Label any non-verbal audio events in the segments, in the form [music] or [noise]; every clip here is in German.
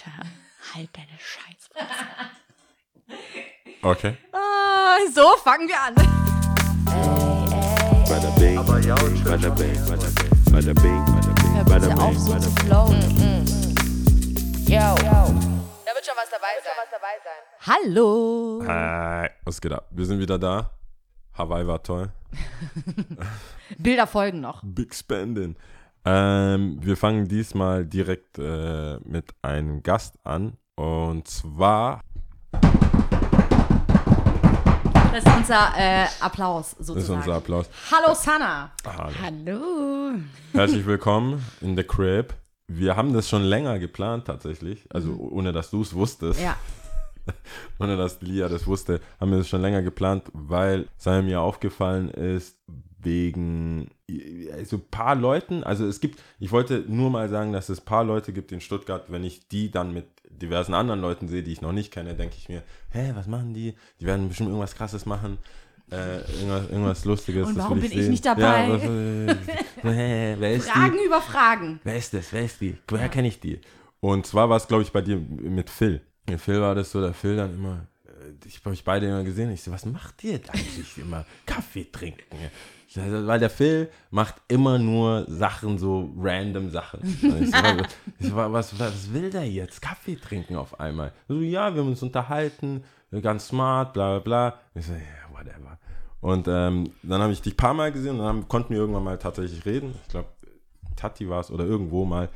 Alter, halt deine Scheißfresse. Okay. Ah, so fangen wir an. Bada bing, bada bing, bada bing, bada bing, auf, so zu flowen. Yo. Da wird schon was dabei sein. Hallo. Hi. Was geht ab? Wir sind wieder da. Hawaii war toll. [laughs] Bilder folgen noch. Big Spending. Ähm, wir fangen diesmal direkt äh, mit einem Gast an. Und zwar, Das ist unser äh, Applaus sozusagen. das ist unser Applaus. Hallo Sana. Hallo. Hallo. Herzlich willkommen in the Crib. Wir haben das schon länger geplant tatsächlich. Also ohne dass du es wusstest. Ja. [laughs] ohne dass Lia das wusste, haben wir das schon länger geplant, weil es mir aufgefallen ist, wegen so ein paar Leuten, also es gibt, ich wollte nur mal sagen, dass es ein paar Leute gibt in Stuttgart, wenn ich die dann mit diversen anderen Leuten sehe, die ich noch nicht kenne, denke ich mir, hä, was machen die? Die werden bestimmt irgendwas krasses machen. Äh, irgendwas, irgendwas Lustiges. Und warum bin ich sehen. nicht dabei? Ja, was, äh, Fragen die? über Fragen. Wer ist das? Wer ist die? Woher kenne ich die? Und zwar war es, glaube ich, bei dir mit Phil. Mit Phil war das so, der Phil dann immer, äh, ich habe euch beide immer gesehen. Ich so, was macht ihr da eigentlich immer? Kaffee trinken. Weil der Phil macht immer nur Sachen, so random Sachen. [laughs] Ich so, ich so, was, was will der jetzt? Kaffee trinken auf einmal. So, ja, wir haben uns unterhalten, ganz smart, bla bla bla. Ich so, ja, whatever. Und ähm, dann habe ich dich ein paar Mal gesehen und dann konnten wir irgendwann mal tatsächlich reden. Ich glaube, Tati war es oder irgendwo mal.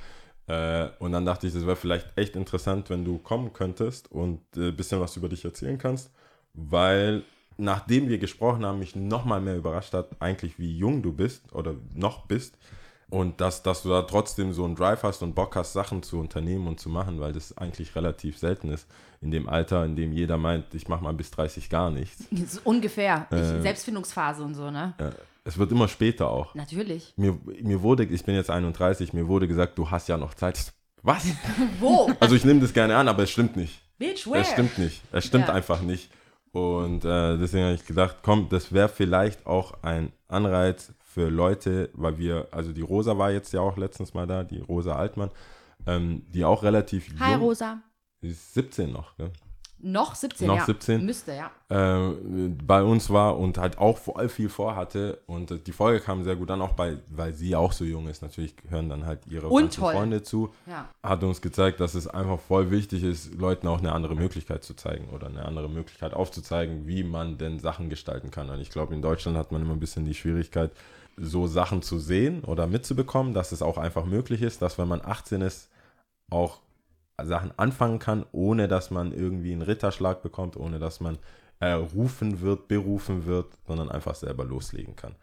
Äh, und dann dachte ich, das wäre vielleicht echt interessant, wenn du kommen könntest und ein äh, bisschen was über dich erzählen kannst, weil nachdem wir gesprochen haben, mich nochmal mehr überrascht hat, eigentlich wie jung du bist oder noch bist und dass, dass du da trotzdem so einen Drive hast und Bock hast, Sachen zu unternehmen und zu machen, weil das eigentlich relativ selten ist in dem Alter, in dem jeder meint, ich mache mal bis 30 gar nichts. [laughs] Ungefähr. Äh. Selbstfindungsphase und so, ne? Äh, es wird immer später auch. Natürlich. Mir, mir wurde, ich bin jetzt 31, mir wurde gesagt, du hast ja noch Zeit. Was? [laughs] Wo? Also ich nehme das gerne an, aber es stimmt nicht. Bitch, where? Es stimmt nicht. Es stimmt Ja. einfach nicht. Und äh, deswegen habe ich gedacht, komm, das wäre vielleicht auch ein Anreiz für Leute, weil wir, also die Rosa war jetzt ja auch letztens mal da, die Rosa Altmann, ähm, die auch relativ Hi, jung, Rosa. die ist 17 noch, gell? Noch 17, Noch ja. 17? Müsste, ja. äh, bei uns war und halt auch voll viel vorhatte. Und die Folge kam sehr gut an, auch bei, weil sie auch so jung ist. Natürlich hören dann halt ihre. Freunde zu. Ja. Hat uns gezeigt, dass es einfach voll wichtig ist, Leuten auch eine andere Möglichkeit zu zeigen oder eine andere Möglichkeit aufzuzeigen, wie man denn Sachen gestalten kann. Und ich glaube, in Deutschland hat man immer ein bisschen die Schwierigkeit, so Sachen zu sehen oder mitzubekommen, dass es auch einfach möglich ist, dass wenn man 18 ist, auch Sachen anfangen kann, ohne dass man irgendwie einen Ritterschlag bekommt, ohne dass man errufen wird, berufen wird, sondern einfach selber loslegen kann.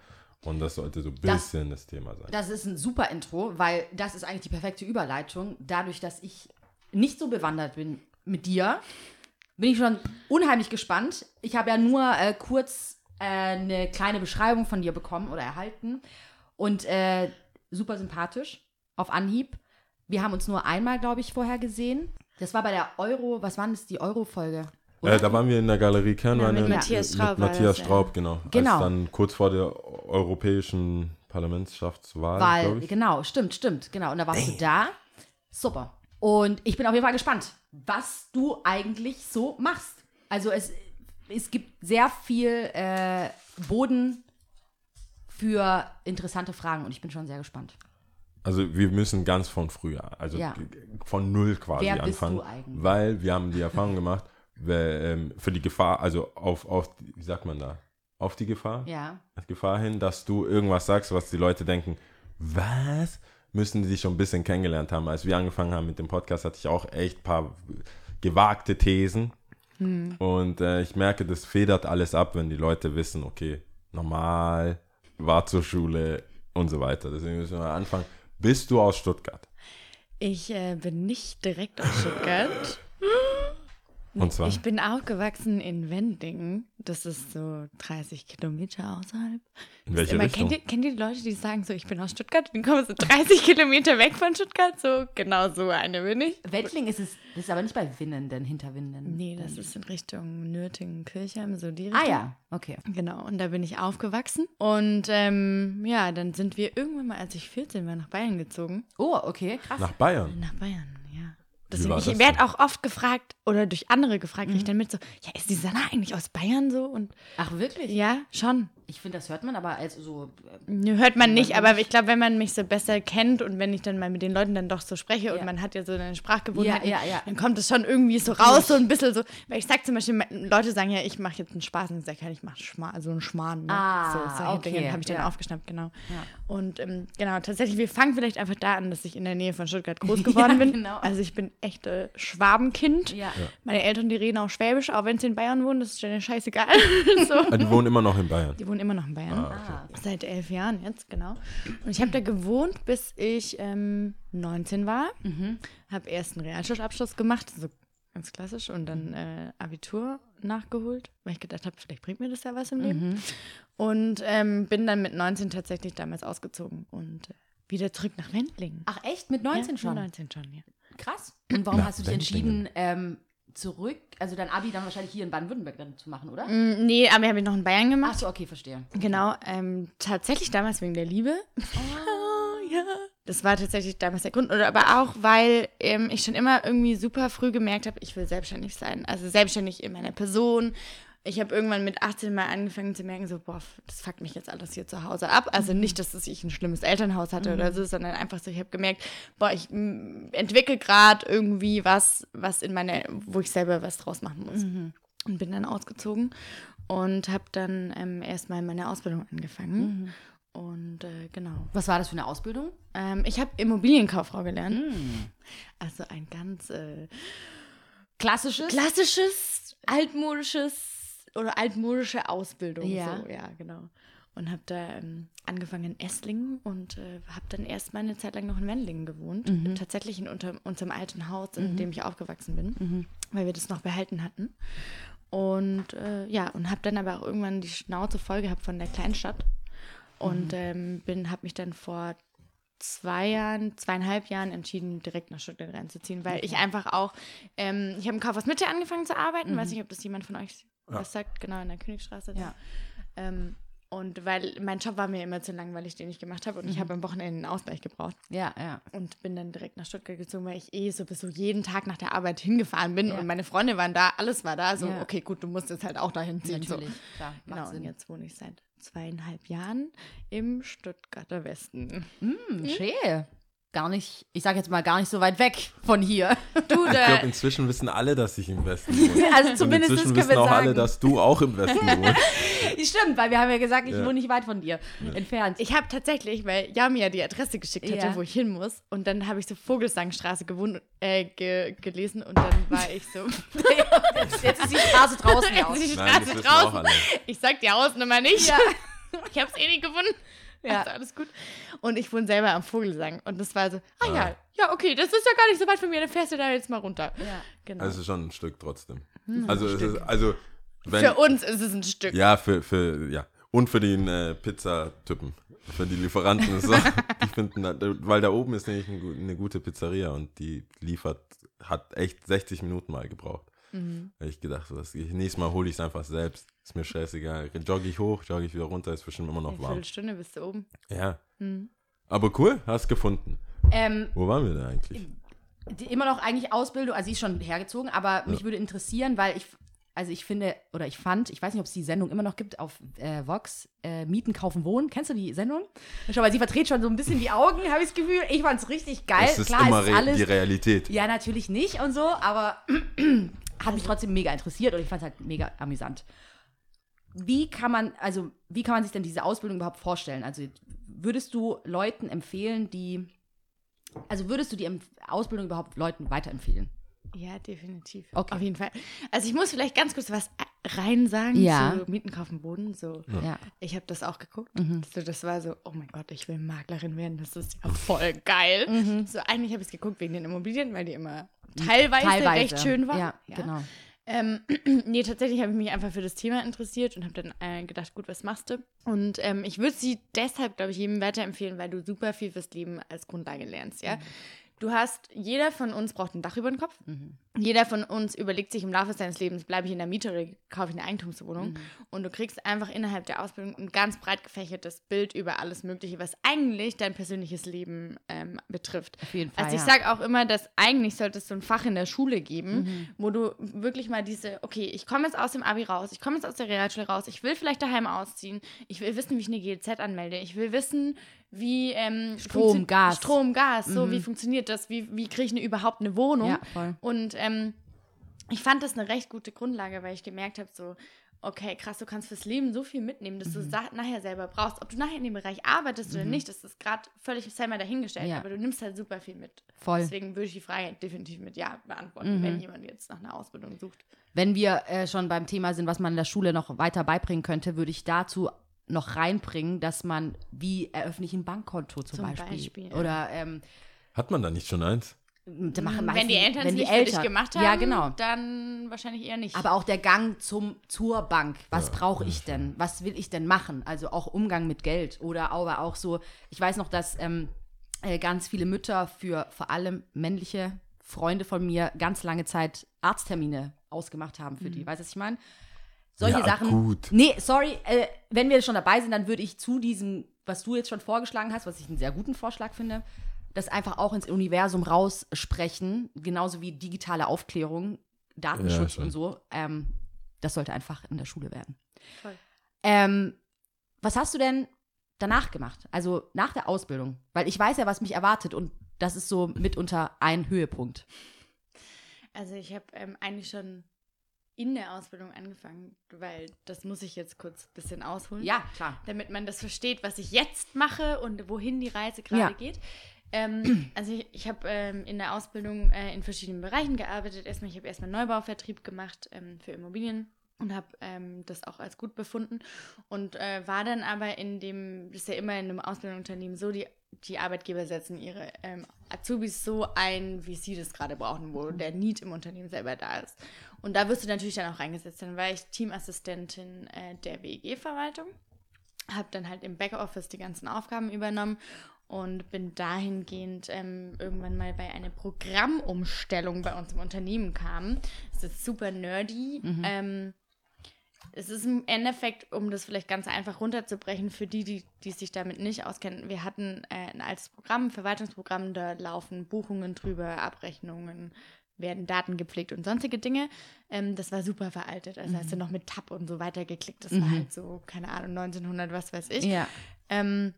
Und das sollte so ein Das- bisschen das, Thema sein. Das ist ein super Intro, weil das ist eigentlich die perfekte Überleitung. Dadurch, dass ich nicht so bewandert bin mit dir, bin ich schon unheimlich gespannt. Ich habe ja nur äh, kurz äh, eine kleine Beschreibung von dir bekommen oder erhalten und äh, super sympathisch auf Anhieb. Wir haben uns nur einmal, glaube ich, vorher gesehen. Das war bei der Euro, was war denn das, die Euro-Folge? Äh, da waren wir in der Galerie Kernweine mit Matthias Straub Mit Matthias das, ja. Straub, genau. Genau. Als dann kurz vor der europäischen Parlamentschaftswahl, Weil, glaube ich. genau, stimmt, stimmt, genau. Und da warst du da. Super. Und ich bin auf jeden Fall gespannt, was du eigentlich so machst. Also es, es gibt sehr viel äh, Boden für interessante Fragen und ich bin schon sehr gespannt. Also wir müssen ganz von früher, also Ja. von null quasi Wer anfangen. du eigentlich? Weil wir haben die Erfahrung gemacht, [laughs] ähm, für die Gefahr, also auf, auf, die- wie sagt man da? Auf die Gefahr? Ja. Gefahr hin, dass du irgendwas sagst, was die Leute denken, was? Müssen die sich schon ein bisschen kennengelernt haben. Als wir angefangen haben mit dem Podcast, hatte ich auch echt ein paar gewagte Thesen. Und äh, ich merke, das federt alles ab, wenn die Leute wissen, okay, normal, war zur Schule und so weiter. Deswegen müssen wir anfangen. Bist du aus Stuttgart? Ich äh, bin nicht direkt aus Stuttgart. Und zwar? Ich bin aufgewachsen in Wendingen. Das ist so 30 Kilometer außerhalb. In welche Immer, Richtung? kennt, ihr, kennt ihr die Leute, die sagen so, ich bin aus Stuttgart, dann kommen so 30 [laughs] Kilometer weg von Stuttgart? So, genau so eine bin ich. Wettling ist es, das ist aber nicht bei Winnenden, hinter Winnenden. Nee, das ist in Richtung Nürtingen, Kirchheim, so die Richtung. Ah ja, okay. Genau, und da bin ich aufgewachsen. Und ähm, ja, dann sind wir irgendwann mal, als ich 14 war, nach Bayern gezogen. Oh, okay, krass. Nach Bayern. Nach Bayern. Deswegen, ich werde auch oft gefragt oder durch andere gefragt, kriege ich dann mit so, ja, ist die Sanna eigentlich aus Bayern so? Und Ach, wirklich? ja, schon. Ich finde, das hört man aber als so. äh, Hört man nicht, aber ich glaube, wenn man mich so besser kennt und wenn ich dann mal mit den Leuten dann doch so spreche Ja. und man hat ja so eine Sprachgewohnheit, Ja, ja, ja. dann kommt es schon irgendwie so raus, so ein bisschen so. Weil ich sag zum Beispiel, Leute sagen ja, ich mache jetzt einen Spaß und ich sage ja, ich mache Schma so einen Schmarrn. Ne? Ah, so, solche okay, Dinge habe ich dann ja. aufgeschnappt, genau. Ja. Und ähm, genau, tatsächlich, wir fangen vielleicht einfach da an, dass ich in der Nähe von Stuttgart [laughs] groß geworden bin. genau. Also ich bin echt äh, Schwabenkind. Ja. Meine Eltern, die reden auch Schwäbisch, auch wenn sie in Bayern wohnen, das ist denen scheißegal. [laughs] so. Die wohnen immer noch in Bayern. Die wohnen immer noch in Bayern. Ah, Seit elf Jahren jetzt, genau. Und ich habe da gewohnt, bis ich ähm, 19 war. Habe erst einen Realschulabschluss gemacht, so ganz klassisch, und dann äh, Abitur nachgeholt, weil ich gedacht habe, vielleicht bringt mir das ja was im Leben. Und ähm, bin dann mit 19 tatsächlich damals ausgezogen und äh, wieder zurück nach Wendlingen. Ach, echt? Mit 19 ja, schon? Mit 19 schon, ja. Krass. Und warum Ja, hast du dich Wendlingen. entschieden, ähm, zurück, also dein Abi dann wahrscheinlich hier in Baden-Württemberg dann zu machen, oder? Mm, Nee, aber habe ich noch in Bayern Ach gemacht. so, okay, verstehe. Genau, ähm, tatsächlich damals wegen der Liebe. Oh, [laughs] ja. Das war tatsächlich damals der Grund. Oder aber auch, weil ähm, ich schon immer irgendwie super früh gemerkt habe, ich will selbstständig sein. Also selbstständig in meiner Person. Ich habe irgendwann mit 18 mal angefangen zu merken, so, boah, das fuckt mich jetzt alles hier zu Hause ab. Also nicht, dass ich ein schlimmes Elternhaus hatte oder so, sondern einfach so, ich habe gemerkt, boah, ich entwickle gerade irgendwie was, was in meiner, wo ich selber was draus machen muss. Und bin dann ausgezogen und habe dann ähm, erstmal meine Ausbildung angefangen. Und äh, genau. Was war das für eine Ausbildung? Ähm, ich habe Immobilienkauffrau gelernt. Also ein ganz äh, Klassisches? klassisches, altmodisches oder altmodische Ausbildung. Ja. So, ja, genau. Und habe da ähm, angefangen in Esslingen und äh, habe dann erst mal eine Zeit lang noch in Wendlingen gewohnt. Mhm. Tatsächlich in unter, unserem alten Haus, in dem ich aufgewachsen bin, Mhm. weil wir das noch behalten hatten. Und äh, ja, und habe dann aber auch irgendwann die Schnauze voll gehabt von der Kleinstadt. Und ähm, bin, habe mich dann vor zwei Jahren, zweieinhalb Jahren entschieden, direkt nach Stuttgart reinzuziehen, weil ich einfach auch, ähm, ich habe im Kaufhaus Mitte angefangen zu arbeiten, weiß nicht, ob das jemand von euch was sagt, genau in der Königstraße. Ja. Ähm, und weil mein Job war mir immer zu langweilig, den ich gemacht habe und ich habe am Wochenende einen Ausgleich gebraucht Ja, ja. und bin dann direkt nach Stuttgart gezogen, weil ich eh sowieso jeden Tag nach der Arbeit hingefahren bin Ja. und meine Freunde waren da, alles war da, so Ja. okay, gut, du musst jetzt halt auch dahin ziehen. So. Natürlich, klar. Macht Genau, und Sinn. jetzt wohne ich seit zweieinhalb Jahren im Stuttgarter Westen. Hm, schön. Gar nicht, ich sage jetzt mal gar nicht so weit weg von hier. Du, Ich da, glaube, inzwischen wissen alle, dass ich im Westen wohne. [laughs] Also Und zumindest das inzwischen wissen wir auch sagen. alle, dass du auch im Westen [laughs] wohnst. Stimmt, weil wir haben ja gesagt, ich Ja. wohne nicht weit von dir entfernt. ich habe tatsächlich, weil Yami ja die Adresse geschickt hatte, Ja. wo ich hin muss und dann habe ich so Vogelsangstraße gewohnt, äh, ge gelesen und dann war ich so, jetzt, [laughs] jetzt ist die Straße draußen ja auch. Jetzt ist die Nein, das Straße auch draußen. Ich sag die Hausnummer nicht. Ja. Ich habe es eh nicht gefunden. [laughs] Ja. Also alles gut. Und ich wohne selber am Vogelsang. Und das war so, ah ja, ja, okay, das ist ja gar nicht so weit von mir, dann fährst du da jetzt mal runter. Ja. Genau. Also schon ein Stück trotzdem. Also, es ist, also wenn, Für uns ist es ein Stück. Ja, für, für, ja. Und für den äh, Pizzatypen. Für die Lieferanten. ist So, [laughs] die finden, weil da oben ist nämlich eine gute Pizzeria und die liefert, hat echt 60 Minuten mal gebraucht. Mhm. Ich gedacht, so, das, nächstes Mal hole ich es einfach selbst. Ist mir scheißegal. Jogge ich hoch, jogge ich wieder runter, ist bestimmt immer noch Eine warm. Viertelstunde bist du oben. Ja. Mhm. Aber cool, hast gefunden. Ähm, Wo waren wir denn eigentlich? immer noch eigentlich Ausbildung, also sie ist schon hergezogen, aber mich würde interessieren, weil ich, also ich finde, oder ich fand, ich weiß nicht, ob es die Sendung immer noch gibt auf äh, Vox, äh, Mieten, Kaufen, Wohnen. Kennst du die Sendung? Schau mal, sie verdreht schon so ein bisschen die Augen, habe ich das Gefühl. Ich fand es richtig geil. Es ist Klar, immer ist alles. die Realität. Ja, natürlich nicht und so, aber [clears throat] hat mich trotzdem mega interessiert und ich fand es halt mega amüsant. Wie kann man, also wie kann man sich denn diese Ausbildung überhaupt vorstellen? Also würdest du Leuten empfehlen, die, also würdest du die Ausbildung überhaupt Leuten weiterempfehlen? Ja, definitiv. Okay. Auf jeden Fall. Also ich muss vielleicht ganz kurz was rein sagen Ja. zu Mieten, Kaufen, Boden. So. Ja. Ich habe das auch geguckt. Mhm. So, das war so, oh mein Gott, ich will Maklerin werden. Das ist ja voll geil. Mhm. So, eigentlich habe ich es geguckt wegen den Immobilien, weil die immer teilweise, Teilweise. recht schön waren. Ja, genau. Ähm, [clears throat] nee, tatsächlich habe ich mich einfach für das Thema interessiert und habe dann äh, gedacht, gut, was machst du? Und ähm, ich würde sie deshalb, glaube ich, jedem weiterempfehlen, weil du super viel fürs Leben als Grundlage lernst, ja. Du hast, jeder von uns braucht ein Dach über den Kopf. Mhm. Jeder von uns überlegt sich im Laufe seines Lebens, bleibe ich in der Miete oder kaufe ich eine Eigentumswohnung. Mhm. Und du kriegst einfach innerhalb der Ausbildung ein ganz breit gefächertes Bild über alles Mögliche, was eigentlich dein persönliches Leben ähm, betrifft. Auf jeden Fall. Also ich ja. sage auch immer, dass eigentlich sollte es so ein Fach in der Schule geben, Mhm. wo du wirklich mal diese, okay, ich komme jetzt aus dem Abi raus, ich komme jetzt aus der Realschule raus, ich will vielleicht daheim ausziehen, ich will wissen, wie ich eine GEZ anmelde, ich will wissen, wie ähm, Strom, Gas. Strom, Gas, so wie funktioniert das, wie, wie kriege ich eine, überhaupt eine Wohnung? Ja, voll. Und ähm, ich fand das eine recht gute Grundlage, weil ich gemerkt habe, so, okay, krass, du kannst fürs Leben so viel mitnehmen, dass Mhm. du sa- nachher selber brauchst. Ob du nachher in dem Bereich arbeitest oder nicht, das ist gerade völlig mal dahingestellt, Ja. aber du nimmst halt super viel mit. Voll. Deswegen würde ich die Frage definitiv mit Ja beantworten, Mhm. wenn jemand jetzt nach einer Ausbildung sucht. Wenn wir äh, schon beim Thema sind, was man in der Schule noch weiter beibringen könnte, würde ich dazu noch reinbringen, dass man, wie eröffne ich ein Bankkonto zum, Zum Beispiel. Beispiel, ja. Oder ähm, Hat man da nicht schon eins? Machen wenn die Eltern es nicht für dich Eltern- gemacht haben, Ja, genau. dann wahrscheinlich eher nicht. Aber auch der Gang zum, zur Bank. Was brauche ich denn? Was will ich denn machen? Also auch Umgang mit Geld. Oder aber auch so, ich weiß noch, dass ähm, äh, ganz viele Mütter für vor allem männliche Freunde von mir ganz lange Zeit Arzttermine ausgemacht haben für die. Weißt du, was ich meine? Solche Ja, Sachen. gut. Nee, sorry, äh, wenn wir schon dabei sind, dann würde ich zu diesem, was du jetzt schon vorgeschlagen hast, was ich einen sehr guten Vorschlag finde, das einfach auch ins Universum raussprechen, genauso wie digitale Aufklärung, Datenschutz schon. und so. Ähm, das sollte einfach in der Schule werden. Voll. Ähm, was hast du denn danach gemacht? Also nach der Ausbildung? Weil ich weiß ja, was mich erwartet und das ist so mitunter ein Höhepunkt. Also ich habe ähm, eigentlich schon in der Ausbildung angefangen, weil das muss ich jetzt kurz ein bisschen ausholen. Ja, klar. damit man das versteht, was ich jetzt mache und wohin die Reise gerade Ja. geht. Ähm, also ich, ich habe ähm, in der Ausbildung äh, in verschiedenen Bereichen gearbeitet. Erstmal, ich habe erstmal Neubauvertrieb gemacht ähm, für Immobilien und habe ähm, das auch als gut befunden und äh, war dann aber in dem, das ist ja immer in einem Ausbildungsunternehmen so, die, die Arbeitgeber setzen ihre ähm, Azubis so ein, wie sie das gerade brauchen, wo der Need im Unternehmen selber da ist. Und da wirst du natürlich dann auch reingesetzt. Dann war ich Teamassistentin äh, der WEG-Verwaltung habe dann halt im Backoffice die ganzen Aufgaben übernommen und bin dahingehend ähm, irgendwann mal bei einer Programmumstellung bei uns im Unternehmen kam. Es ist super nerdy. Ähm, es ist im Endeffekt, um das vielleicht ganz einfach runterzubrechen, für die, die, die sich damit nicht auskennen. Wir hatten äh, ein altes Programm, ein Verwaltungsprogramm, da laufen Buchungen drüber, Abrechnungen, werden Daten gepflegt und sonstige Dinge. Ähm, das war super veraltet. Also hast du noch mit Tab und so weiter geklickt. Das war halt so, keine Ahnung, 1900, was weiß ich. Ja. Ähm,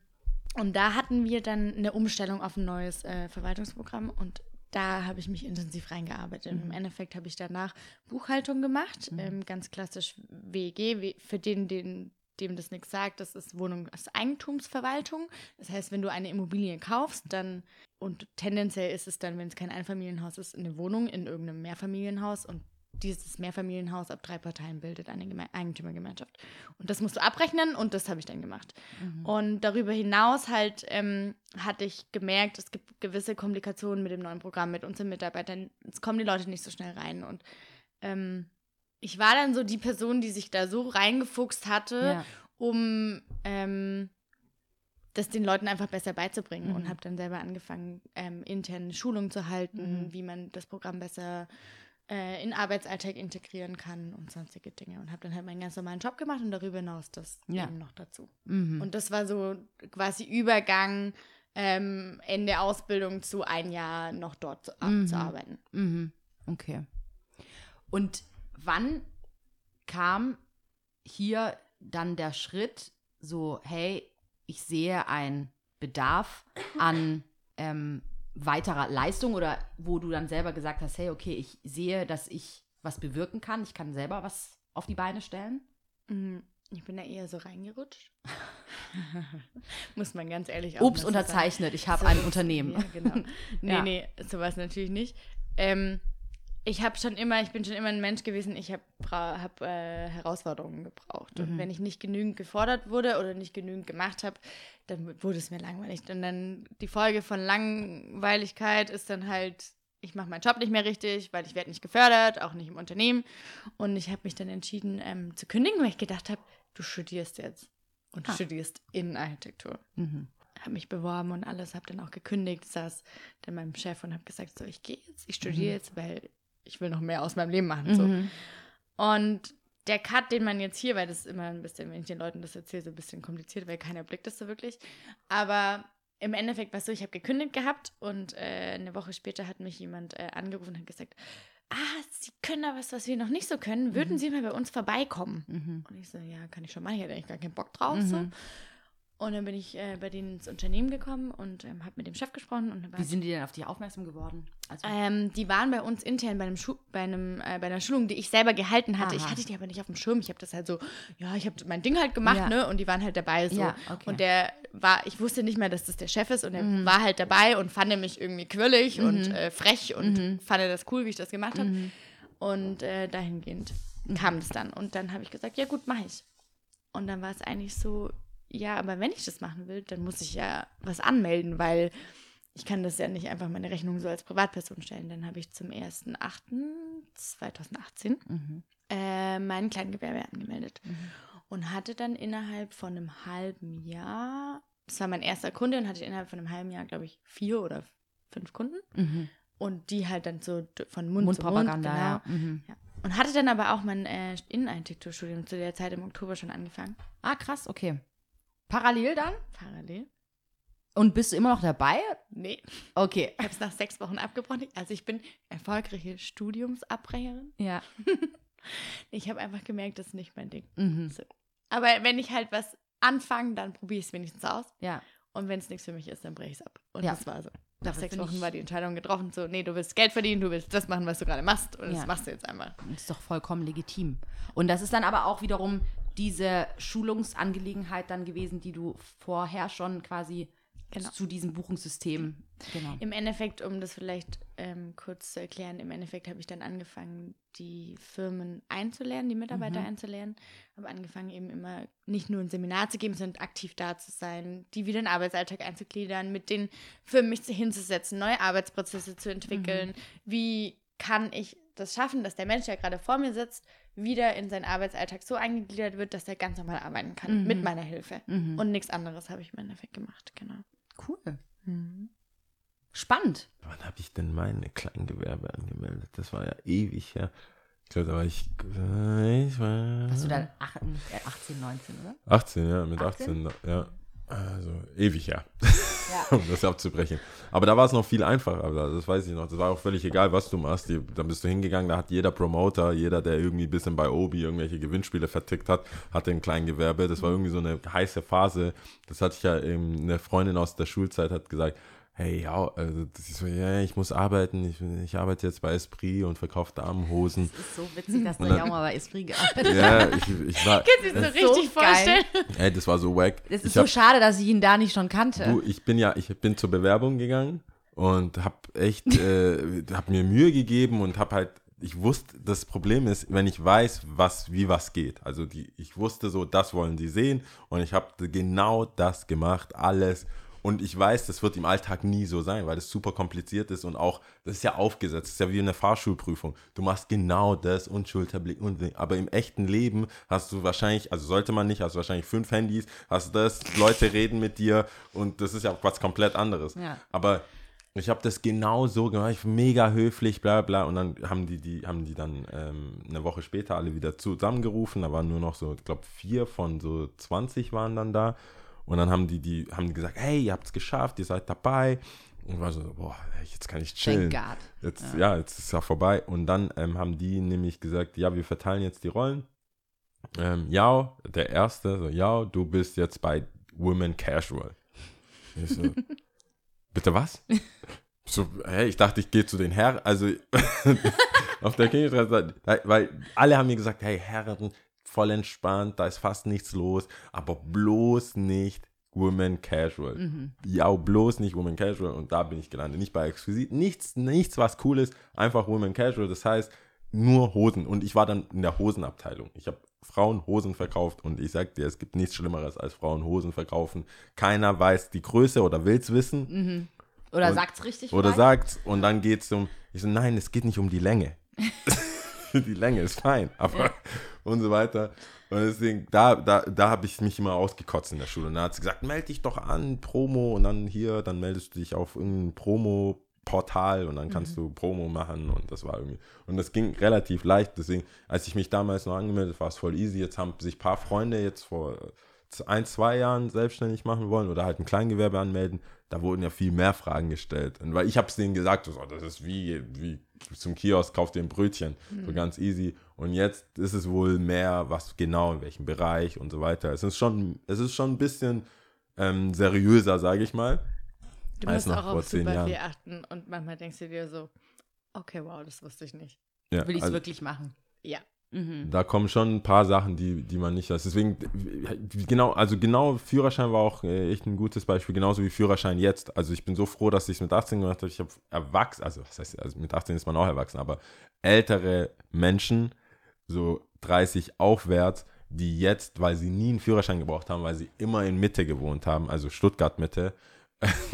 und da hatten wir dann eine Umstellung auf ein neues äh, Verwaltungsprogramm und da habe ich mich intensiv reingearbeitet. Im Endeffekt habe ich danach Buchhaltung gemacht, ähm, ganz klassisch WEG, we- für den, den, dem das nichts sagt, das ist Wohnung, ist Eigentumsverwaltung. Das heißt, wenn du eine Immobilie kaufst, dann, und tendenziell ist es dann, wenn es kein Einfamilienhaus ist, eine Wohnung in irgendeinem Mehrfamilienhaus und dieses Mehrfamilienhaus ab drei Parteien bildet eine Geme Eigentümergemeinschaft. Und das musst du abrechnen und das habe ich dann gemacht. Und darüber hinaus halt ähm, hatte ich gemerkt, es gibt gewisse Komplikationen mit dem neuen Programm, mit unseren Mitarbeitern. Es kommen die Leute nicht so schnell rein. Und ähm, ich war dann so die Person, die sich da so reingefuchst hatte, Ja. um ähm, das den Leuten einfach besser beizubringen und habe dann selber angefangen, ähm, interne Schulungen zu halten, wie man das Programm besser äh, in den Arbeitsalltag integrieren kann und sonstige Dinge. Und habe dann halt meinen ganz normalen Job gemacht und darüber hinaus das Ja. eben noch dazu. Mhm. Und das war so quasi Übergang ähm, Ende Ausbildung zu ein Jahr noch dort zu, Mhm. zu arbeiten. Mhm. Okay. Und wann kam hier dann der Schritt, so, hey, ich sehe einen Bedarf an ähm, weiterer Leistung oder wo du dann selber gesagt hast, hey, okay, ich sehe, dass ich was bewirken kann, ich kann selber was auf die Beine stellen? Mhm. Ich bin da eher so reingerutscht. [laughs] Muss man ganz ehrlich auch Ups, unterzeichnet, ich habe So ein Unternehmen. Ja, genau. Nee, [laughs] Ja. nee, sowas natürlich nicht. Ähm, ich habe schon immer, ich bin schon immer ein Mensch gewesen, ich habe hab, äh, Herausforderungen gebraucht. Mhm. Und wenn ich nicht genügend gefordert wurde oder nicht genügend gemacht habe, dann wurde es mir langweilig. Und dann die Folge von Langweiligkeit ist dann halt, ich mache meinen Job nicht mehr richtig, weil ich werde nicht gefördert, auch nicht im Unternehmen. Und ich habe mich dann entschieden ähm, zu kündigen, weil ich gedacht habe, du studierst jetzt. Und Ah. studierst Innenarchitektur. Mhm. habe mich beworben und alles, habe dann auch gekündigt, saß dann meinem Chef und habe gesagt, so, ich gehe jetzt, ich studiere jetzt, weil ich will noch mehr aus meinem Leben machen. So. Mhm. Und der Cut, den man jetzt hier, weil das ist immer ein bisschen, wenn ich den Leuten das erzähle, so ein bisschen kompliziert, weil keiner blickt das so wirklich. Aber im Endeffekt war es so, ich habe gekündigt gehabt und äh, eine Woche später hat mich jemand äh, angerufen und hat gesagt, ah, Sie können da was, was wir noch nicht so können, würden Sie mal bei uns vorbeikommen? Mhm. Und ich so, ja, kann ich schon machen, ich hatte eigentlich gar keinen Bock drauf. Mhm. So. Und dann bin ich äh, bei denen ins Unternehmen gekommen und ähm, habe mit dem Chef gesprochen. Und Wie sind die denn auf dich aufmerksam geworden? Also, ähm, die waren bei uns intern bei, einem Schu bei, einem, äh, bei einer Schulung, die ich selber gehalten hatte. Ich Aha. hatte die aber nicht auf dem Schirm. Ich habe das halt so, ja, ich habe mein Ding halt gemacht, Ja. ne? Und die waren halt dabei so. Ja, okay. Und der war, ich wusste nicht mehr, dass das der Chef ist und er war halt dabei und fand mich irgendwie quirlig und äh, frech und fand das cool, wie ich das gemacht habe. Und äh, dahingehend kam es dann. Und dann habe ich gesagt, ja gut, mache ich. Und dann war es eigentlich so, ja, aber wenn ich das machen will, dann muss ich ja was anmelden, weil ich kann das ja nicht einfach meine Rechnung so als Privatperson stellen. Dann habe ich zum 1.8.2018 Mhm. äh, mein Kleingewerbe angemeldet und hatte dann innerhalb von einem halben Jahr, das war mein erster Kunde und hatte innerhalb von einem halben Jahr, glaube ich, vier oder fünf Kunden Mhm. und die halt dann so von Mund Mundpropaganda, zu Mund, ja. Mhm. ja. Und hatte dann aber auch mein äh, Innenarchitekturstudium zu der Zeit im Oktober schon angefangen, Ah, krass, okay. Parallel dann? parallel. Und bist du immer noch dabei? Nee, Okay. ich habe es nach sechs Wochen abgebrochen. Also ich bin erfolgreiche Studiumsabbrecherin. Ja. [laughs] Ich habe einfach gemerkt, das ist nicht mein Ding. Mhm. So. Aber wenn ich halt was anfange, dann probiere ich es wenigstens aus. Ja. Und wenn es nichts für mich ist, dann breche ich es ab. Und Ja. das war so. Nach sechs Wochen war die Entscheidung getroffen, so, nee, du willst Geld verdienen, du willst das machen, was du gerade machst. Und Ja. das machst du jetzt einfach. Das ist doch vollkommen legitim. Und das ist dann aber auch wiederum diese Schulungsangelegenheit dann gewesen, die du vorher schon quasi Genau. zu diesem Buchungssystem. Genau. Im Endeffekt, um das vielleicht ähm, kurz zu erklären, im Endeffekt habe ich dann angefangen, die Firmen einzulernen, die Mitarbeiter Mhm. einzulernen. Habe angefangen, eben immer nicht nur ein Seminar zu geben, sondern aktiv da zu sein, die wieder in den Arbeitsalltag einzugliedern, mit den Firmen mich hinzusetzen, neue Arbeitsprozesse zu entwickeln. Mhm. Wie kann ich das schaffen, dass der Mensch, der gerade vor mir sitzt, wieder in seinen Arbeitsalltag so eingegliedert wird, dass er ganz normal arbeiten kann, Mhm. mit meiner Hilfe. Mhm. Und nichts anderes habe ich im Endeffekt gemacht, genau. Cool. Spannend. Wann habe ich denn meine Kleingewerbe angemeldet? Das war ja ewig her. Ich glaube, da war ich, äh, ich war Hast du dann ach- äh, 18, 19, oder? 18, ja, mit 18? 18, ja. Also ewig her, Ja. [laughs] um das abzubrechen. Aber da war es noch viel einfacher, das weiß ich noch. Das war auch völlig egal, was du machst. Die, dann bist du hingegangen, da hat jeder Promoter, jeder, der irgendwie ein bisschen bei Obi irgendwelche Gewinnspiele vertickt hat, hatte ein Kleingewerbe. Das war irgendwie so eine heiße Phase. Das hatte ich ja, ähm, eine Freundin aus der Schulzeit hat gesagt, hey, ja, also das ist so, ja, ich muss arbeiten, ich, ich arbeite jetzt bei Esprit und verkaufe Damenhosen. Das ist so witzig, dass du ja auch mal bei Esprit [laughs] gearbeitet ja, ich, ich war, Kannst du dir so richtig vorstellen? ey, das war so wack. Es ist ich so hab- schade, dass ich ihn da nicht schon kannte. Du, ich bin ja, ich bin zur Bewerbung gegangen und habe echt, äh, habe mir Mühe gegeben und habe halt, ich wusste, das Problem ist, wenn ich weiß, was, wie was geht. Also die, ich wusste so, das wollen die sehen und ich habe genau das gemacht, alles. Und ich weiß, das wird im Alltag nie so sein, weil das super kompliziert ist und auch, das ist ja aufgesetzt, das ist ja wie eine Fahrschulprüfung. Du machst genau das und Schulterblick und aber im echten Leben hast du wahrscheinlich, also sollte man nicht, hast du wahrscheinlich fünf Handys, hast das, Leute reden mit dir und das ist ja was komplett anderes. Ja. Aber ich habe das genau so gemacht, ich mega höflich, bla bla. Und dann haben die, die, haben die dann ähm, eine Woche später alle wieder zusammengerufen. Da waren nur noch so, ich glaube, vier von so 20 waren dann da. Und dann haben die, die, haben die gesagt, hey, ihr habt es geschafft, ihr seid dabei. Und war so, boah, jetzt kann ich chillen. Thank God. Jetzt, ja. jetzt ist ja vorbei. Und dann ähm, haben die nämlich gesagt, ja, wir verteilen jetzt die Rollen. Ähm, ja, der Erste, so, ja, du bist jetzt bei Women Casual. Ich so, [laughs] bitte was? So, hey, ich dachte, ich gehe zu den Herren, also [laughs] auf der Königstraße, weil alle haben mir gesagt, hey, Herren, voll entspannt, da ist fast nichts los, aber bloß nicht Women Casual. Mhm. Ja, bloß nicht Women Casual und da bin ich gelandet. Nicht bei Exquisit, nichts, nichts was cool ist, einfach Women Casual, das heißt nur Hosen und ich war dann in der Hosenabteilung. Ich habe Frauen Hosen verkauft und ich sag dir, es gibt nichts Schlimmeres als Frauen Hosen verkaufen. Keiner weiß die Größe oder will es wissen Oder Und- sagt's richtig oder vielleicht? sagt's und dann geht's um, ich so, nein, es geht nicht um die Länge. [laughs] [laughs] die Länge ist fein, aber und so weiter. Und deswegen, da, da, da habe ich mich immer ausgekotzt in der Schule. Und da hat sie gesagt, melde dich doch an, Promo, und dann hier, dann meldest du dich auf irgendein Promo-Portal und dann kannst du Promo machen und das war irgendwie. Und das ging relativ leicht. Deswegen, als ich mich damals noch angemeldet, war es voll easy. Jetzt haben sich ein paar Freunde jetzt vor ein, zwei Jahren selbstständig machen wollen oder halt ein Kleingewerbe anmelden, da wurden ja viel mehr Fragen gestellt. Und weil ich habe es denen gesagt, so, das ist wie, wie zum Kiosk, kauft dir ein Brötchen, so ganz easy. Und jetzt ist es wohl mehr, was genau, in welchem Bereich und so weiter. Es ist schon, es ist schon ein bisschen ähm, seriöser, sage ich mal. Du musst noch auch auf super Jahren. viel achten und manchmal denkst du dir so, okay, wow, das wusste ich nicht. Ja, Will ich es also- wirklich machen? Ja. Mhm. Da kommen schon ein paar Sachen, die, die man nicht weiß. Deswegen, genau, also genau, Führerschein war auch äh, echt ein gutes Beispiel, genauso wie Führerschein jetzt. Also ich bin so froh, dass ich es mit 18 gemacht habe. Ich habe erwachsen, also was heißt, also mit 18 ist man auch erwachsen, aber ältere Menschen, so 30 aufwärts, die jetzt, weil sie nie einen Führerschein gebraucht haben, weil sie immer in Mitte gewohnt haben, also Stuttgart Mitte, [laughs]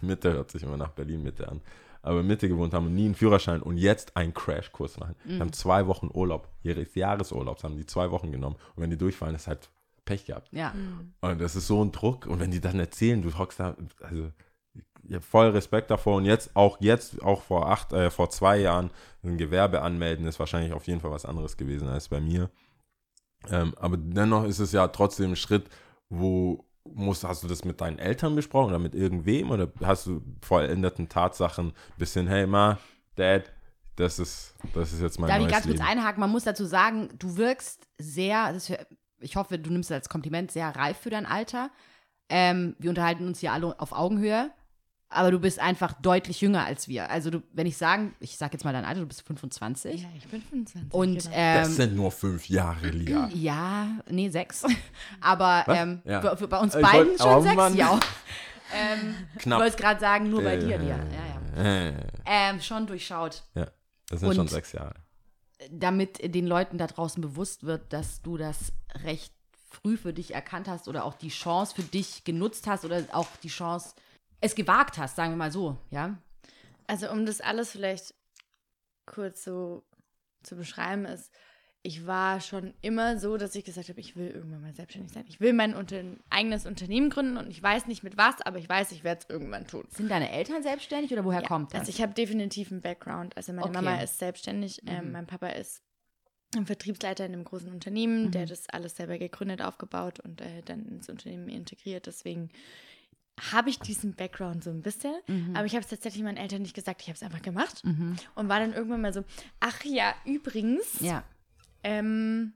Mitte hört sich immer nach Berlin Mitte an, aber in Mitte gewohnt haben und nie einen Führerschein und jetzt einen Crashkurs machen. Die haben zwei Wochen Urlaub, ihres Jahresurlaubs haben die zwei Wochen genommen und wenn die durchfallen, ist halt Pech gehabt. Ja. Und das ist so ein Druck und wenn die dann erzählen, du hockst da, also ich habe voll Respekt davor und jetzt auch jetzt auch vor acht, äh, vor zwei Jahren ein Gewerbe anmelden ist wahrscheinlich auf jeden Fall was anderes gewesen als bei mir. Ähm, aber dennoch ist es ja trotzdem ein Schritt, wo musst, hast du das mit deinen Eltern besprochen oder mit irgendwem oder hast du vollendeten Tatsachen ein bisschen, hey Ma, Dad, das ist, das ist jetzt mein Darf ich neues ganz kurz einhaken? Man muss dazu sagen, du wirkst sehr, ist, ich hoffe, du nimmst es als Kompliment, sehr reif für dein Alter. Ähm, wir unterhalten uns hier alle auf Augenhöhe, aber du bist einfach deutlich jünger als wir. Also du, wenn ich sagen, ich sag jetzt mal dein Alter, du bist 25. Ja, ich bin 25. Und genau. ähm, Das sind nur fünf Jahre, Lia. ja, nee, sechs. [laughs] Aber ähm, Ja. bei, für- bei uns Ich beiden wollt- schon oh sechs, Mann. ja. [laughs] ähm, ich Knapp. wollte es gerade sagen, nur bei Äh, dir, Lia. Ja, ja. Äh, Ähm, schon durchschaut. ja, das sind Und- schon sechs Jahre. damit den Leuten da draußen bewusst wird, dass du das recht früh für dich erkannt hast oder auch die Chance für dich genutzt hast oder auch die Chance es gewagt hast, sagen wir mal so, ja? Also um das alles vielleicht kurz so zu beschreiben, ist, ich war schon immer so, dass ich gesagt habe, ich will irgendwann mal selbstständig sein. Ich will mein unter eigenes Unternehmen gründen und ich weiß nicht mit was, aber ich weiß, ich werde es irgendwann tun. Sind deine Eltern selbstständig oder woher Ja, kommt das? Also ich habe definitiv einen Background. Also meine Okay. Mama ist selbstständig, ähm, Mhm. mein Papa ist ein Vertriebsleiter in einem großen Unternehmen, der Mhm. das alles selber gegründet, aufgebaut und äh, dann ins Unternehmen integriert. Deswegen habe ich diesen Background so ein bisschen, Mhm. aber ich habe es tatsächlich meinen Eltern nicht gesagt. Ich habe es einfach gemacht Mhm. und war dann irgendwann mal so, ach ja, übrigens, Ja. ähm,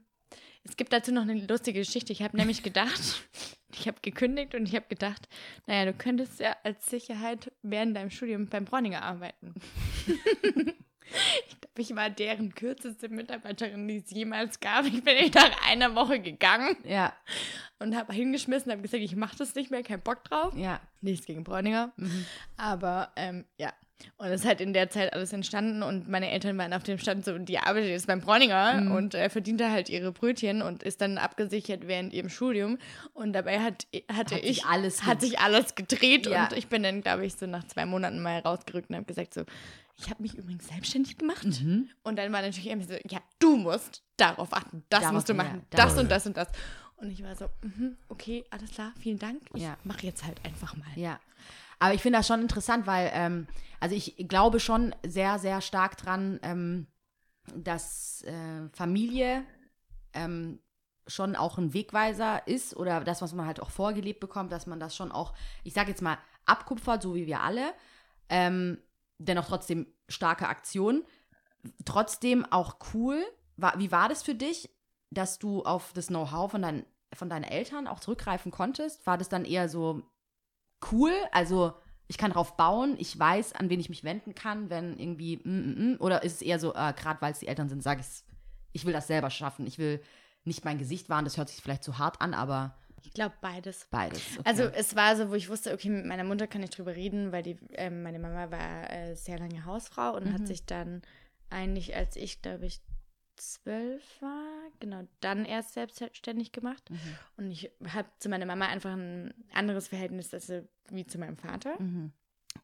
es gibt dazu noch eine lustige Geschichte. Ich habe nämlich gedacht, [laughs] ich habe gekündigt und ich habe gedacht, naja, du könntest ja als Sicherheit während deinem Studium beim Bräuninger arbeiten. [laughs] ich glaube, ich war deren kürzeste Mitarbeiterin, die es jemals gab. Ich bin nicht nach einer Woche gegangen Ja. und habe hingeschmissen, habe gesagt, ich mache das nicht mehr, kein Bock drauf. Ja. Nichts gegen Bräuninger. Mhm. Aber ähm, ja. Und es ist halt in der Zeit alles entstanden und meine Eltern waren auf dem Stand so, die arbeitet jetzt beim Bräuninger Mhm. und äh, verdient da halt ihre Brötchen und ist dann abgesichert während ihrem Studium. Und dabei hat, hatte Hat ich, sich alles hat sich alles gedreht Ja. und ich bin dann, glaube ich, so nach zwei Monaten mal rausgerückt und habe gesagt so, ich habe mich übrigens selbstständig gemacht. Mhm. Und dann war natürlich immer so, ja, du musst darauf achten, das Darauf- musst du ja, machen, darauf- das und das und das. Und ich war so, mhm, okay, alles klar, vielen Dank. Ich Ja. mache jetzt halt einfach mal. Ja. Aber ich finde das schon interessant, weil, ähm, also ich glaube schon sehr, sehr stark dran, ähm, dass äh, Familie ähm, schon auch ein Wegweiser ist oder das, was man halt auch vorgelebt bekommt, dass man das schon auch, ich sage jetzt mal, abkupfert, so wie wir alle. Ähm, dennoch trotzdem starke Aktion. Trotzdem auch cool. War, wie war das für dich, dass du auf das Know-how von, deinen von deinen Eltern auch zurückgreifen konntest? War das dann eher so cool? Also ich kann drauf bauen, ich weiß, an wen ich mich wenden kann, wenn irgendwie, mm, mm, mm. oder ist es eher so, äh, gerade weil es die Eltern sind, sage ich, ich will das selber schaffen. Ich will nicht mein Gesicht wahren, das hört sich vielleicht zu hart an, aber Ich glaube beides. beides. Okay. Also es war so, wo ich wusste, okay, mit meiner Mutter kann ich drüber reden, weil die, ähm, meine Mama war äh, sehr lange Hausfrau und Mhm. hat sich dann eigentlich, als ich, glaube ich, zwölf war, genau, dann erst selbstständig gemacht. Mhm. Und ich habe zu meiner Mama einfach ein anderes Verhältnis als äh, wie zu meinem Vater. Mhm.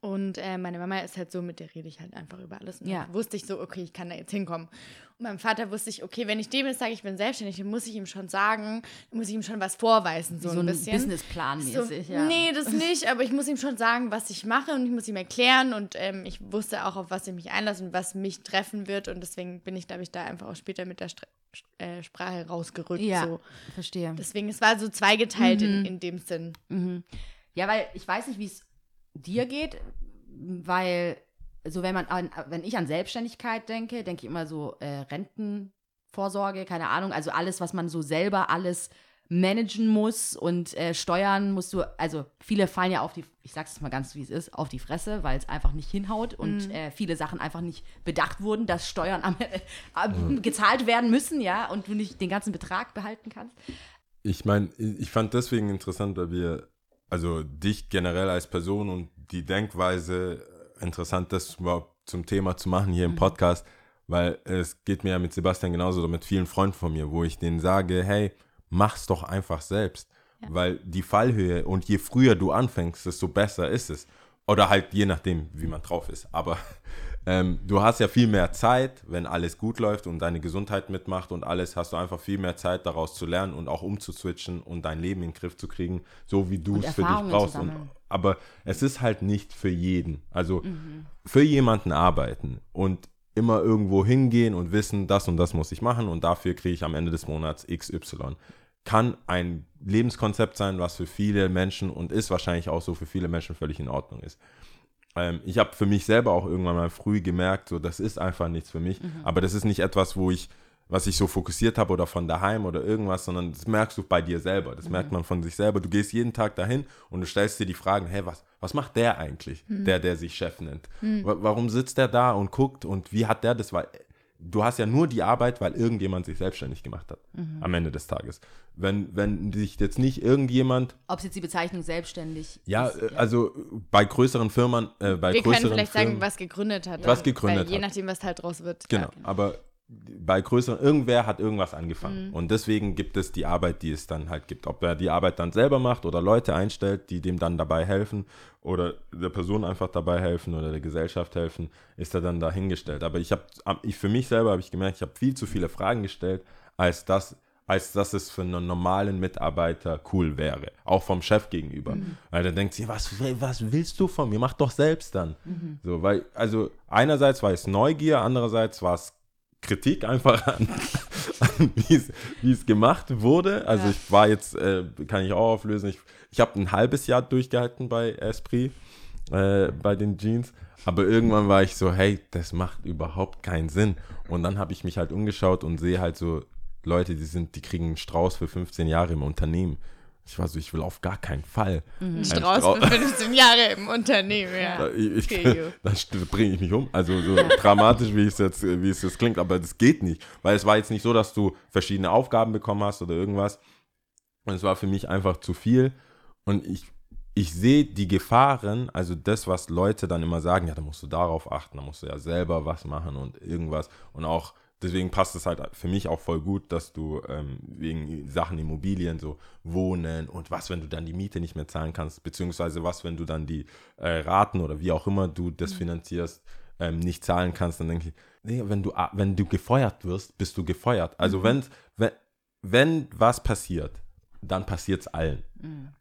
Und äh, meine Mama ist halt so, mit der rede ich halt einfach über alles. Und Ja. wusste ich so, okay, ich kann da jetzt hinkommen. Und meinem Vater wusste ich, okay, wenn ich dem jetzt sage, ich bin selbstständig, dann muss ich ihm schon sagen, dann muss ich ihm schon was vorweisen, so, So ein bisschen. Businessplan So, mäßig, ja. Nee, das nicht, aber ich muss ihm schon sagen, was ich mache und ich muss ihm erklären und ähm, ich wusste auch, auf was ich mich einlasse und was mich treffen wird und deswegen bin ich, glaube ich, da einfach auch später mit der Stra äh, Sprache rausgerückt. Ja, So. verstehe. Deswegen, es war so zweigeteilt Mhm. in, in dem Sinn. Ja, weil ich weiß nicht, wie es dir geht, weil so wenn man an, wenn ich an Selbstständigkeit denke, denke ich immer so äh, Rentenvorsorge, keine Ahnung, also alles, was man so selber alles managen muss und äh, steuern musst du, also viele fallen ja auf die, ich sag's jetzt mal ganz wie es ist, auf die Fresse, weil es einfach nicht hinhaut und äh, viele Sachen einfach nicht bedacht wurden, dass Steuern am, äh, gezahlt werden müssen, ja, und du nicht den ganzen Betrag behalten kannst. Ich meine, ich fand deswegen interessant, weil wir, also dich generell als Person und die Denkweise interessant, das überhaupt zum Thema zu machen hier im Podcast, weil es geht mir ja mit Sebastian genauso oder mit vielen Freunden von mir, wo ich denen sage, hey, mach's doch einfach selbst, weil die Fallhöhe und je früher du anfängst, desto besser ist es. Oder halt je nachdem, wie man drauf ist. Aber ähm, du hast ja viel mehr Zeit, wenn alles gut läuft und deine Gesundheit mitmacht und alles, hast du einfach viel mehr Zeit daraus zu lernen und auch umzuswitchen und dein Leben in den Griff zu kriegen, so wie du es für dich brauchst. Und, aber es ist halt nicht für jeden. Also für jemanden arbeiten und immer irgendwo hingehen und wissen, das und das muss ich machen und dafür kriege ich am Ende des Monats XY. Kann ein Lebenskonzept sein, was für viele Menschen und ist wahrscheinlich auch so für viele Menschen völlig in Ordnung ist. Ähm, ich habe für mich selber auch irgendwann mal früh gemerkt, so das ist einfach nichts für mich. Aber das ist nicht etwas, wo ich, was ich so fokussiert habe oder von daheim oder irgendwas, sondern das merkst du bei dir selber. Das merkt man von sich selber. Du gehst jeden Tag dahin und du stellst dir die Fragen, hey, was, was macht der eigentlich, der, der sich Chef nennt? Wa- Warum sitzt der da und guckt und wie hat der das? Weil du hast ja nur die Arbeit, weil irgendjemand sich selbstständig gemacht hat am Ende des Tages. Wenn, wenn sich jetzt nicht irgendjemand Ob es jetzt die Bezeichnung selbstständig ja, ist. äh, also bei größeren Firmen, äh, bei Wir können größeren vielleicht Firmen, sagen, was gegründet hat. Was gegründet weil Je hat. nachdem, was halt draus wird. Genau, Ja. aber bei größeren, irgendwer hat irgendwas angefangen. Mhm. Und deswegen gibt es die Arbeit, die es dann halt gibt. Ob er die Arbeit dann selber macht oder Leute einstellt, die dem dann dabei helfen oder der Person einfach dabei helfen oder der Gesellschaft helfen, ist er dann dahingestellt. Aber ich habe, ich für mich selber habe ich gemerkt, ich habe viel zu viele Fragen gestellt, als das, als dass es für einen normalen Mitarbeiter cool wäre. Auch vom Chef gegenüber. Weil der denkt sich, was, was willst du von mir? Mach doch selbst dann. So, weil, also einerseits war es Neugier, andererseits war es Kritik einfach an, an wie es- gemacht wurde. Also Ja. ich war jetzt, äh, kann ich auch auflösen, ich, ich habe ein halbes Jahr durchgehalten bei Esprit, äh, bei den Jeans. Aber irgendwann war ich so, hey, das macht überhaupt keinen Sinn. Und dann habe ich mich halt umgeschaut und sehe halt so Leute, die sind, die kriegen einen Strauß für 15 Jahre im Unternehmen. Ich war so, ich will auf gar keinen Fall. einen Ein Strauß Strau- für 15 Jahre im Unternehmen, ja. da, ich, bringe ich mich [laughs] um. Also so dramatisch, wie es jetzt, wie es jetzt klingt, aber das geht nicht. Weil es war jetzt nicht so, dass du verschiedene Aufgaben bekommen hast oder irgendwas. Und es war für mich einfach zu viel. Und ich, ich sehe die Gefahren, also das, was Leute dann immer sagen, ja, da musst du darauf achten, da musst du ja selber was machen und irgendwas. Und auch, deswegen passt es halt für mich auch voll gut, dass du ähm, wegen Sachen Immobilien, so Wohnen und was, wenn du dann die Miete nicht mehr zahlen kannst, beziehungsweise was, wenn du dann die äh, Raten oder wie auch immer du das finanzierst, ähm, nicht zahlen kannst, dann denke ich, nee, wenn du, a- wenn du gefeuert wirst, bist du gefeuert. Also wenn's, wenn, wenn was passiert, dann passiert es allen.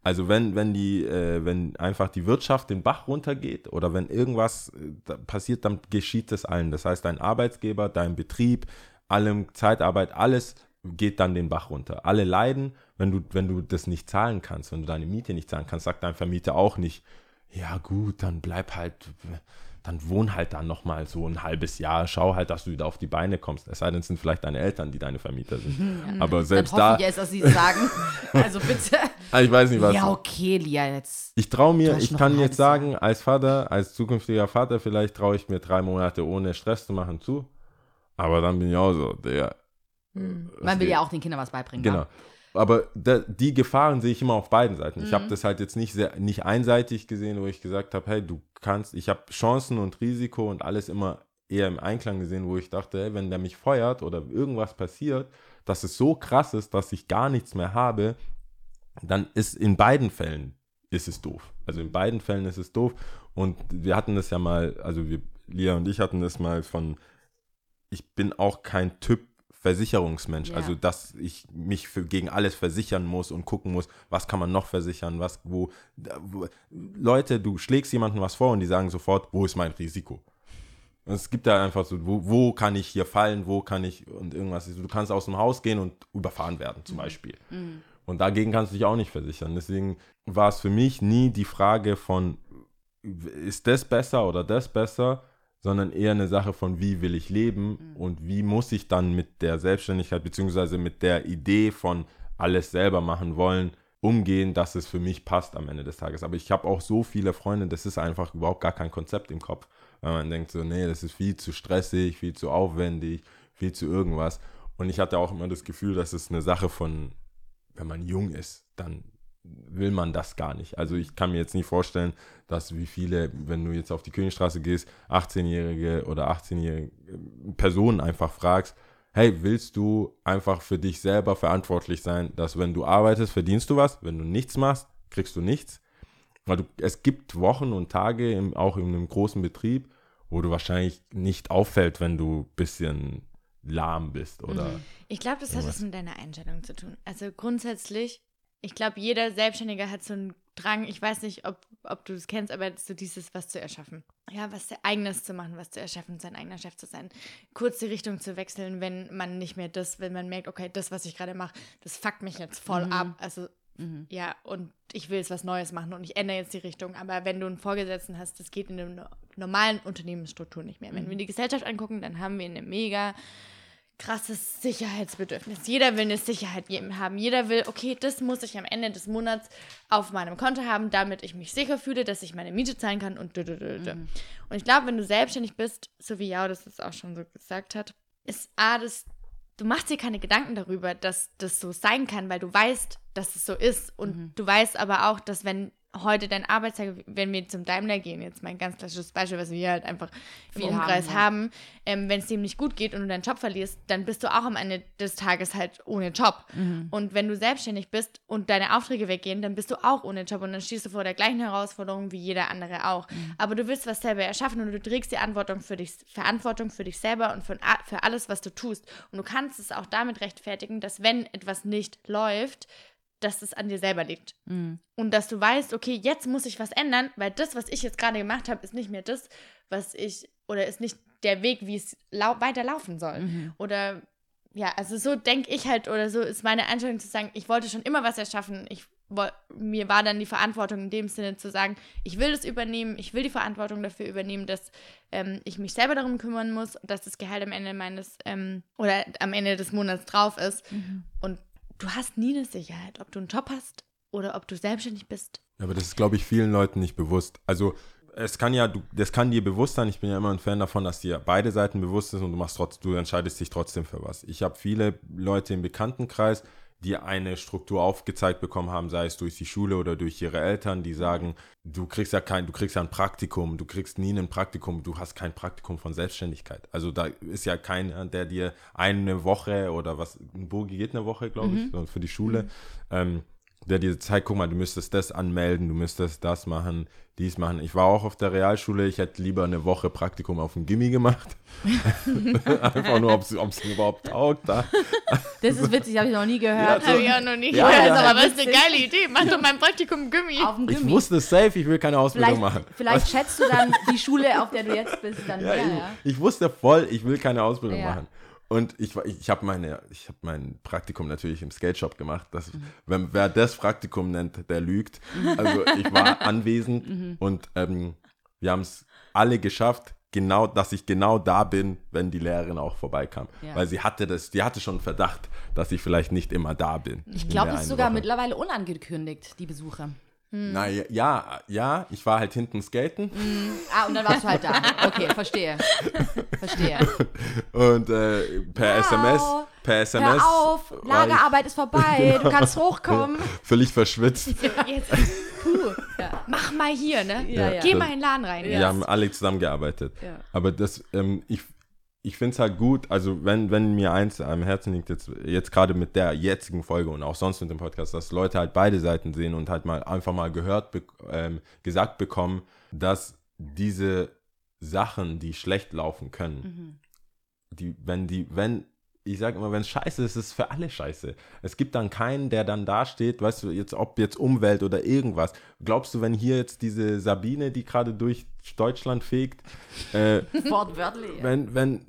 Also wenn, wenn die, äh, wenn einfach die Wirtschaft den Bach runtergeht oder wenn irgendwas äh, passiert, dann geschieht es allen. Das heißt, dein Arbeitsgeber, dein Betrieb, allem Zeitarbeit, alles geht dann den Bach runter. Alle leiden, wenn du, wenn du das nicht zahlen kannst, wenn du deine Miete nicht zahlen kannst, sagt dein Vermieter auch nicht, ja gut, dann bleib halt, dann wohn halt dann nochmal so ein halbes Jahr, schau halt, dass du wieder auf die Beine kommst. Es sei denn, es sind vielleicht deine Eltern, die deine Vermieter sind. [laughs] Aber Dann selbst hoffe da, ich jetzt, dass sie sagen. [laughs] Also bitte. Ah, ich weiß nicht, was. Ja, okay, Lia, jetzt. Ich traue mir, ich kann jetzt sagen, als Vater, als zukünftiger Vater, vielleicht traue ich mir drei Monate ohne Stress zu machen zu. Aber dann bin ich auch so, der. Man will ja auch den Kindern was beibringen. Genau. wa? Aber da, die Gefahren sehe ich immer auf beiden Seiten. Ich Mhm. habe das halt jetzt nicht sehr, nicht einseitig gesehen, wo ich gesagt habe, hey, du kannst, ich habe Chancen und Risiko und alles immer eher im Einklang gesehen, wo ich dachte, hey, wenn der mich feuert oder irgendwas passiert, dass es so krass ist, dass ich gar nichts mehr habe, dann ist in beiden Fällen ist es doof. Also in beiden Fällen ist es doof. Und wir hatten das ja mal, also wir, Lia und ich hatten das mal von, ich bin auch kein Typ Versicherungsmensch. Ja. Also, dass ich mich für, gegen alles versichern muss und gucken muss, was kann man noch versichern, was, wo, wo. Leute, du schlägst jemandem was vor und die sagen sofort, wo ist mein Risiko? Und es gibt da einfach so, wo, wo kann ich hier fallen, wo kann ich und irgendwas. Du kannst aus dem Haus gehen und überfahren werden, zum Beispiel. Und dagegen kannst du dich auch nicht versichern. Deswegen war es für mich nie die Frage von, ist das besser oder das besser, sondern eher eine Sache von, wie will ich leben und wie muss ich dann mit der Selbstständigkeit beziehungsweise mit der Idee von alles selber machen wollen, umgehen, dass es für mich passt am Ende des Tages. Aber ich habe auch so viele Freunde, das ist einfach überhaupt gar kein Konzept im Kopf, weil man denkt so, nee, das ist viel zu stressig, viel zu aufwendig, viel zu irgendwas. Und ich hatte auch immer das Gefühl, dass es eine Sache von, wenn man jung ist, dann will man das gar nicht. Also ich kann mir jetzt nicht vorstellen, dass wie viele, wenn du jetzt auf die Königstraße gehst, 18-jährige oder 18-jährige Personen einfach fragst, hey, willst du einfach für dich selber verantwortlich sein, dass wenn du arbeitest, verdienst du was, wenn du nichts machst, kriegst du nichts. Weil du, es gibt Wochen und Tage, im, auch in einem großen Betrieb, wo du wahrscheinlich nicht auffällt, wenn du ein bisschen lahm bist oder Ich glaube, das hat Irgendwas. was mit deiner Einstellung zu tun. Also grundsätzlich, ich glaube, jeder Selbstständige hat so einen Drang, ich weiß nicht, ob, ob du das kennst, aber so dieses, was zu erschaffen. Ja, was eigenes zu machen, was zu erschaffen, sein eigener Chef zu sein. Kurz die Richtung zu wechseln, wenn man nicht mehr das, wenn man merkt, okay, das, was ich gerade mache, das fuckt mich jetzt voll ab. Also ja, und ich will jetzt was Neues machen und ich ändere jetzt die Richtung. Aber wenn du einen Vorgesetzten hast, das geht in der no- normalen Unternehmensstruktur nicht mehr. Wenn wir die Gesellschaft angucken, dann haben wir eine mega krasses Sicherheitsbedürfnis. Jeder will eine Sicherheit haben. Jeder will, okay, das muss ich am Ende des Monats auf meinem Konto haben, damit ich mich sicher fühle, dass ich meine Miete zahlen kann und dü- dü- dü- dü. Und ich glaube, wenn du selbstständig bist, so wie Jao das jetzt auch schon so gesagt hat, ist A, das, du machst dir keine Gedanken darüber, dass das so sein kann, weil du weißt, dass es so ist. Und du weißt aber auch, dass wenn heute dein Arbeitstag, wenn wir zum Daimler gehen, jetzt mein ganz klassisches Beispiel, was wir halt einfach im Viel Umkreis haben, ja. haben, ähm, wenn es dem nicht gut geht und du deinen Job verlierst, dann bist du auch am Ende des Tages halt ohne Job. Und wenn du selbstständig bist und deine Aufträge weggehen, dann bist du auch ohne Job und dann stehst du vor der gleichen Herausforderung wie jeder andere auch. Aber du willst was selber erschaffen und du trägst die Verantwortung für dich, Verantwortung für dich selber und für, für alles, was du tust. Und du kannst es auch damit rechtfertigen, dass wenn etwas nicht läuft, dass es an dir selber liegt. Und dass du weißt, okay, jetzt muss ich was ändern, weil das, was ich jetzt gerade gemacht habe, ist nicht mehr das, was ich, oder ist nicht der Weg, wie es lau weiter laufen soll. Oder ja, also so denke ich halt, oder so ist meine Einstellung zu sagen, ich wollte schon immer was erschaffen. Ich, mir war dann die Verantwortung in dem Sinne zu sagen, ich will das übernehmen, ich will die Verantwortung dafür übernehmen, dass ähm, ich mich selber darum kümmern muss, dass das Gehalt am Ende meines ähm, oder am Ende des Monats drauf ist. Und du hast nie eine Sicherheit, ob du einen Job hast oder ob du selbstständig bist. Aber das ist, glaube ich, vielen Leuten nicht bewusst. Also es kann ja, du, das kann dir bewusst sein. Ich bin ja immer ein Fan davon, dass dir beide Seiten bewusst sind und du machst trotz, du entscheidest dich trotzdem für was. Ich habe viele Leute im Bekanntenkreis, die eine Struktur aufgezeigt bekommen haben, sei es durch die Schule oder durch ihre Eltern, die sagen, du kriegst ja kein, du kriegst ja ein Praktikum, du kriegst nie ein Praktikum, du hast kein Praktikum von Selbstständigkeit. Also da ist ja keiner, der dir eine Woche oder was, ein Bogi geht eine Woche, glaube ich, so für die Schule, ähm, der dir zeigt, guck mal, du müsstest das anmelden, du müsstest das machen, dies machen. Ich war auch auf der Realschule, ich hätte lieber eine Woche Praktikum auf dem Gimmi gemacht. [laughs] Einfach nur, ob es überhaupt taugt. Da. Das ist witzig, habe ich noch nie gehört. Ja, Habe ich auch noch nie Ja, gehört, ja. aber das ist eine geile Idee. Mach doch mein Praktikum Gummi. Auf dem Ich Gummi. wusste safe, ich will keine Ausbildung vielleicht, machen. vielleicht schätzt du dann die Schule, auf der du jetzt bist, dann Ja, mehr, ich, ja. ich wusste voll, ich will keine Ausbildung Ja. machen. Und ich, ich habe meine, ich habe mein Praktikum natürlich im Skate Shop gemacht. Das, Mhm. wenn, wer das Praktikum nennt, der lügt. Also ich war [laughs] anwesend Mhm. und ähm, wir haben es alle geschafft, genau, dass ich genau da bin, wenn die Lehrerin auch vorbeikam. Ja. Weil sie hatte das, die hatte schon Verdacht, dass ich vielleicht nicht immer da bin. Ich glaube, das ist sogar mittlerweile unangekündigt, die Besuche. Na ja, ja, ja, ich war halt hinten skaten. Ah, und dann warst du halt da. Okay, verstehe. Verstehe. Und äh, per Wow. SMS, per SMS. Hör auf, Lagerarbeit ist vorbei, du kannst hochkommen. Völlig verschwitzt. Jetzt, puh, mach mal hier, ne? Ja, ja. Geh mal in den Laden rein. Wir haben alle zusammengearbeitet. Ja. Aber das, ähm, ich, ich finde es halt gut, also wenn, wenn mir eins am Herzen liegt, jetzt, jetzt gerade mit der jetzigen Folge und auch sonst mit dem Podcast, dass Leute halt beide Seiten sehen und halt mal einfach mal gehört, be ähm, gesagt bekommen, dass diese Sachen, die schlecht laufen können, Mhm. die, wenn die, wenn, ich sage immer, wenn es scheiße ist, ist es für alle scheiße. Es gibt dann keinen, der dann da steht, weißt du, jetzt, ob jetzt Umwelt oder irgendwas. Glaubst du, wenn hier jetzt diese Sabine, die gerade durch Deutschland fegt, äh, [laughs] Wortwörtlich. wenn, wenn,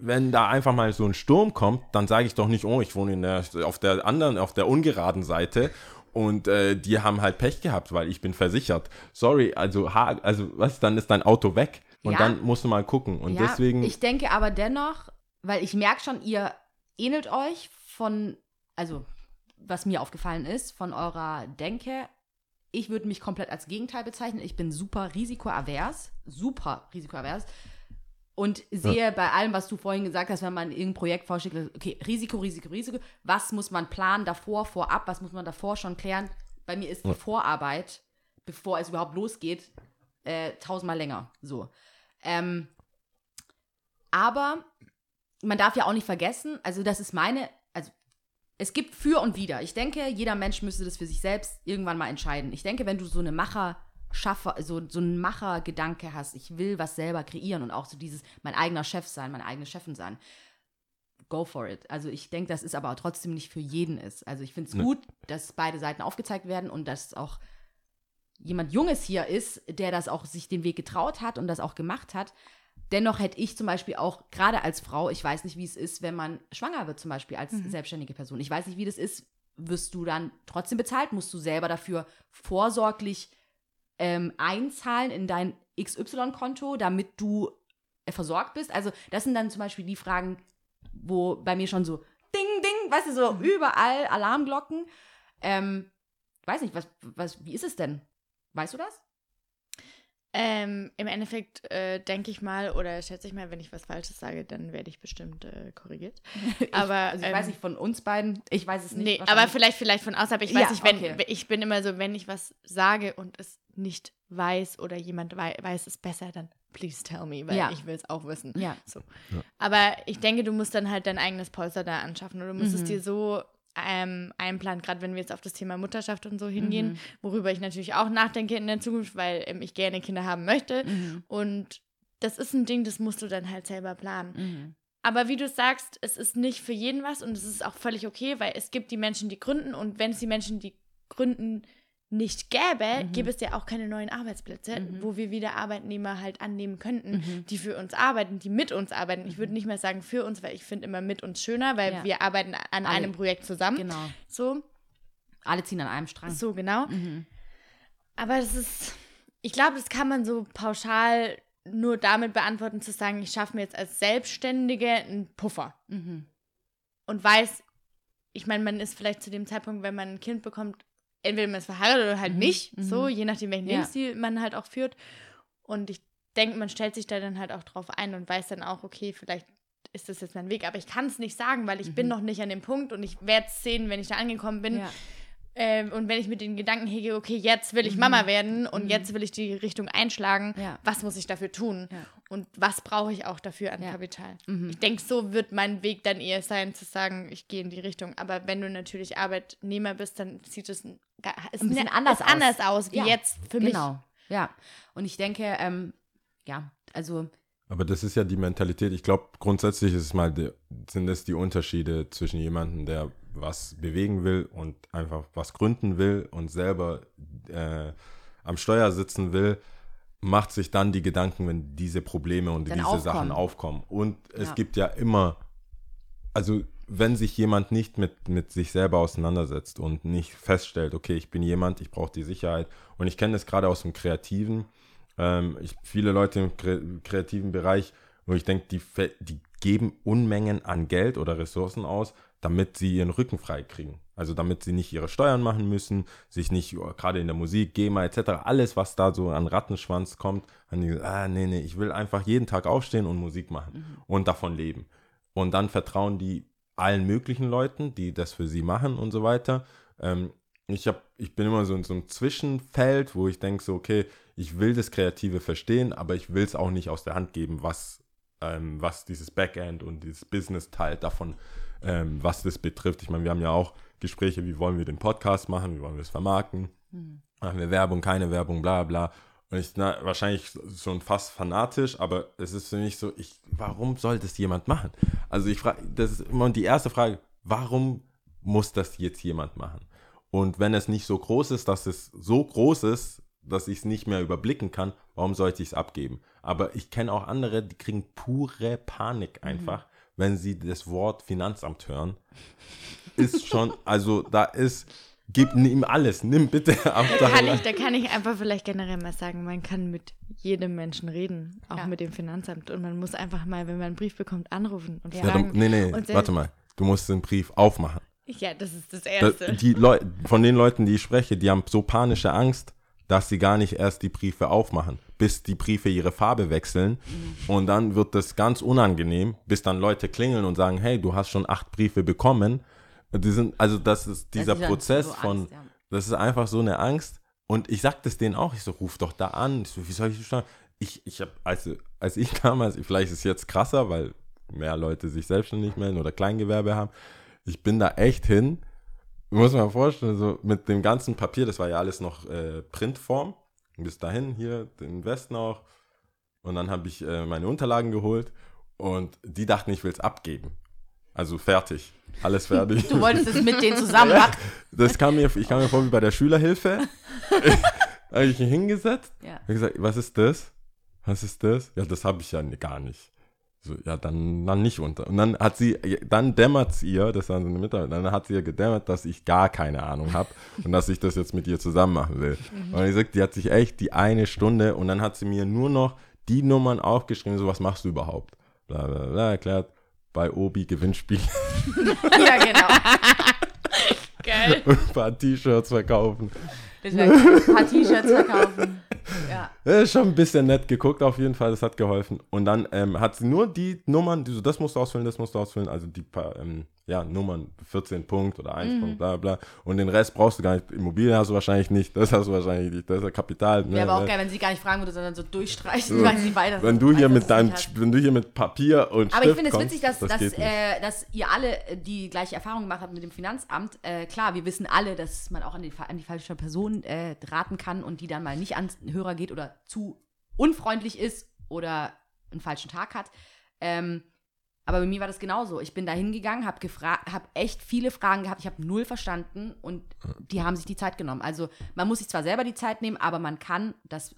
wenn da einfach mal so ein Sturm kommt, dann sage ich doch nicht, oh, ich wohne in der, auf der anderen, auf der ungeraden Seite und äh, die haben halt Pech gehabt, weil ich bin versichert. Sorry, also, ha, also was, dann ist dein Auto weg und Ja. dann musst du mal gucken. Und ja, deswegen, Ich denke aber dennoch, weil ich merke schon, ihr ähnelt euch von, also was mir aufgefallen ist, von eurer Denke. Ich würde mich komplett als Gegenteil bezeichnen. Ich bin super risikoavers, super risikoavers. Und sehe bei allem, was du vorhin gesagt hast, wenn man irgendein Projekt vorschlägt, okay, Risiko, Risiko, Risiko, was muss man planen davor, vorab, was muss man davor schon klären? Bei mir ist die Ja. Vorarbeit, bevor es überhaupt losgeht, äh, tausendmal länger. So. Ähm, aber man darf ja auch nicht vergessen, also das ist meine, also es gibt für und wider. Ich denke, jeder Mensch müsste das für sich selbst irgendwann mal entscheiden. Ich denke, wenn du so eine Macher Schaffer, so, so einen Machergedanke hast, ich will was selber kreieren und auch so dieses, mein eigener Chef sein, meine eigene Chefin sein, go for it. Also ich denke, das ist aber trotzdem nicht für jeden ist. Also ich finde es Ne. gut, dass beide Seiten aufgezeigt werden und dass auch jemand Junges hier ist, der das auch sich den Weg getraut hat und das auch gemacht hat. Dennoch hätte ich zum Beispiel auch, gerade als Frau, ich weiß nicht, wie es ist, wenn man schwanger wird, zum Beispiel als selbstständige Person. Ich weiß nicht, wie das ist. Wirst du dann trotzdem bezahlt? Musst du selber dafür vorsorglich ähm, einzahlen in dein XY-Konto, damit du äh, versorgt bist? Also, das sind dann zum Beispiel die Fragen, wo bei mir schon so Ding, Ding, weißt du, so überall Alarmglocken. Ähm, weiß nicht, was, was, wie ist es denn? Weißt du das? Ähm, Im Endeffekt äh, denke ich mal oder schätze ich mal, wenn ich was Falsches sage, dann werde ich bestimmt äh, korrigiert. [laughs] Aber also ich ähm, weiß nicht von uns beiden, ich weiß es nicht. Nee, aber vielleicht, vielleicht von außerhalb. Ich weiß Ja, nicht, wenn okay. ich bin immer so, wenn ich was sage und es nicht weiß oder jemand wei weiß es besser, dann please tell me, weil Ja. ich will es auch wissen. Ja. So. Aber ich denke, du musst dann halt dein eigenes Polster da anschaffen oder du musst es Mhm. dir so ähm, einplanen, gerade wenn wir jetzt auf das Thema Mutterschaft und so hingehen, Mhm. worüber ich natürlich auch nachdenke in der Zukunft, weil ähm, ich gerne Kinder haben möchte. Mhm. Und das ist ein Ding, das musst du dann halt selber planen. Mhm. Aber wie du sagst, es ist nicht für jeden was und es ist auch völlig okay, weil es gibt die Menschen, die gründen und wenn es die Menschen, die gründen, nicht gäbe, Mhm. gäbe es ja auch keine neuen Arbeitsplätze, Mhm. wo wir wieder Arbeitnehmer halt annehmen könnten, Mhm. die für uns arbeiten, die mit uns arbeiten. Ich würde nicht mehr sagen für uns, weil ich finde immer mit uns schöner, weil Ja. wir arbeiten an Alle. einem Projekt zusammen. Genau. So, Alle ziehen an einem Strang. so genau. Mhm. Aber das ist, ich glaube, das kann man so pauschal nur damit beantworten, zu sagen, ich schaffe mir jetzt als Selbstständige einen Puffer. Mhm. und weiß, ich meine, man ist vielleicht zu dem Zeitpunkt, wenn man ein Kind bekommt, entweder man ist verheiratet oder halt Mhm, nicht, mhm. so, je nachdem, welchen Ja. Lebensstil man halt auch führt. Und ich denke, man stellt sich da dann halt auch drauf ein und weiß dann auch, okay, vielleicht ist das jetzt mein Weg, aber ich kann es nicht sagen, weil ich bin Mhm. noch nicht an dem Punkt und ich werde es sehen, wenn ich da angekommen bin. Ja. Ähm, und wenn ich mit den Gedanken hege, okay, jetzt will ich Mama werden und Mhm. jetzt will ich die Richtung einschlagen, Ja. was muss ich dafür tun? Ja. Und was brauche ich auch dafür an Ja. Kapital? Mhm. Ich denke, so wird mein Weg dann eher sein, zu sagen, ich gehe in die Richtung. Aber wenn du natürlich Arbeitnehmer bist, dann sieht es ein, Ein bisschen ne- anders ist aus. anders aus, wie Ja, jetzt für mich. Genau. Ja. Und ich denke, ähm, ja, also Aber das ist ja die Mentalität. Ich glaube, grundsätzlich ist es mal die, sind es die Unterschiede zwischen jemandem, der was bewegen will und einfach was gründen will und selber äh, am Steuer sitzen will, macht sich dann die Gedanken, wenn diese Probleme und Dann diese aufkommen. Sachen aufkommen. Und es Ja. gibt ja immer, also wenn sich jemand nicht mit, mit sich selber auseinandersetzt und nicht feststellt, okay, ich bin jemand, ich brauche die Sicherheit. Und ich kenne das gerade aus dem Kreativen. Ähm, ich, viele Leute im kre kreativen Bereich, wo ich denke, die, die geben Unmengen an Geld oder Ressourcen aus, damit sie ihren Rücken frei kriegen. Also damit sie nicht ihre Steuern machen müssen, sich nicht, oh, gerade in der Musik, GEMA etc., alles, was da so an Rattenschwanz kommt, haben die gesagt, ah, nee, nee, ich will einfach jeden Tag aufstehen und Musik machen und davon leben. Und dann vertrauen die allen möglichen Leuten, die das für sie machen und so weiter. Ähm, ich, hab, ich bin immer so in so einem Zwischenfeld, wo ich denke so, okay, ich will das Kreative verstehen, aber ich will es auch nicht aus der Hand geben, was, ähm, was dieses Backend und dieses Business-Teil davon, ähm, was das betrifft. Ich meine, wir haben ja auch Gespräche, wie wollen wir den Podcast machen, wie wollen wir es vermarkten, machen wir Werbung, keine Werbung, bla bla. Und ich, na, wahrscheinlich schon fast fanatisch, aber es ist für mich so, ich, warum soll das jemand machen? Also ich frage, das ist immer die erste Frage, warum muss das jetzt jemand machen? Und wenn es nicht so groß ist, dass es so groß ist, dass ich es nicht mehr überblicken kann, warum sollte ich es abgeben? Aber ich kenne auch andere, die kriegen pure Panik einfach, wenn sie das Wort Finanzamt hören. Ist schon, also da ist, gib ihm alles, nimm bitte [laughs] Da kann, ich, da kann ich einfach vielleicht generell mal sagen, man kann mit jedem Menschen reden, auch Ja. mit dem Finanzamt. Und man muss einfach mal, wenn man einen Brief bekommt, anrufen und Ja, fragen. nee, nee, und warte mal. Du musst den Brief aufmachen. Ja, das ist das Da- Erste. Die Leu von den Leuten, die ich spreche, die haben so panische Angst, dass sie gar nicht erst die Briefe aufmachen, bis die Briefe ihre Farbe wechseln. Mhm. Und dann wird das ganz unangenehm, bis dann Leute klingeln und sagen, hey, du hast schon acht Briefe bekommen. Die sind, also das ist dieser ist ja Prozess so von, Angst, ja. das ist einfach so eine Angst. Und ich sag das denen auch, ich so, ruf doch da an. Ich so, wie soll ich das steuern? Ich, ich habe, also, als ich [laughs] damals, vielleicht ist es jetzt krasser, weil mehr Leute sich selbstständig melden oder Kleingewerbe haben. Ich bin da echt hin, muss man vorstellen, so mit dem ganzen Papier, das war ja alles noch äh, Printform. Bis dahin, hier, den Westen auch. Und dann habe ich äh, meine Unterlagen geholt und die dachten, ich will es abgeben. Also fertig. Alles fertig. Du wolltest es mit denen [laughs] zusammen machen. Das kam mir, ich kam mir vor wie bei der Schülerhilfe. [laughs] [laughs] habe ich hingesetzt. Ja. Hab gesagt, was ist das? Was ist das? Ja, das habe ich ja gar nicht. So, ja, dann, dann nicht unter. Und dann hat sie, dann dämmert es ihr, das war so eine Mitarbeiterin, dann hat sie ihr gedämmert, dass ich gar keine Ahnung habe [laughs] und dass ich das jetzt mit ihr zusammen machen will. Und ich sagt, die hat sich echt die eine Stunde und dann hat sie mir nur noch die Nummern aufgeschrieben, so was machst du überhaupt? Bla bla bla, erklärt, bei Obi Gewinnspiel [laughs] Ja, genau. [laughs] Geil. und ein paar T-Shirts verkaufen. Wäre ein paar T-Shirts verkaufen. Ja. [laughs] Ist schon ein bisschen nett geguckt, auf jeden Fall, das hat geholfen. Und dann ähm, hat sie nur die Nummern, die so, das musst du ausfüllen, das musst du ausfüllen, also die paar, ähm, ja, Nummern, 14 Punkt oder 1 Punkt, bla bla. Und den Rest brauchst du gar nicht. Immobilien hast du wahrscheinlich nicht, das hast du wahrscheinlich nicht, das ist ja Kapital. Ne, Wäre aber auch ne. geil, wenn sie gar nicht fragen würde, sondern so durchstreichen, So. weil sie weiter Wenn du hier mit deinem, wenn du hier mit Papier und Aber ich Stift finde es witzig, dass, das dass, äh, dass ihr alle äh, die gleiche Erfahrung gemacht habt mit dem Finanzamt. Äh, klar, wir wissen alle, dass man auch an die, an die falsche Person äh, raten kann und die dann mal nicht ans Hörer geht oder zu unfreundlich ist oder einen falschen Tag hat. Ähm, aber bei mir war das genauso. Ich bin da hingegangen, habe gefragt, habe echt viele Fragen gehabt. Ich habe null verstanden und die haben sich die Zeit genommen. Also man muss sich zwar selber die Zeit nehmen, aber man kann das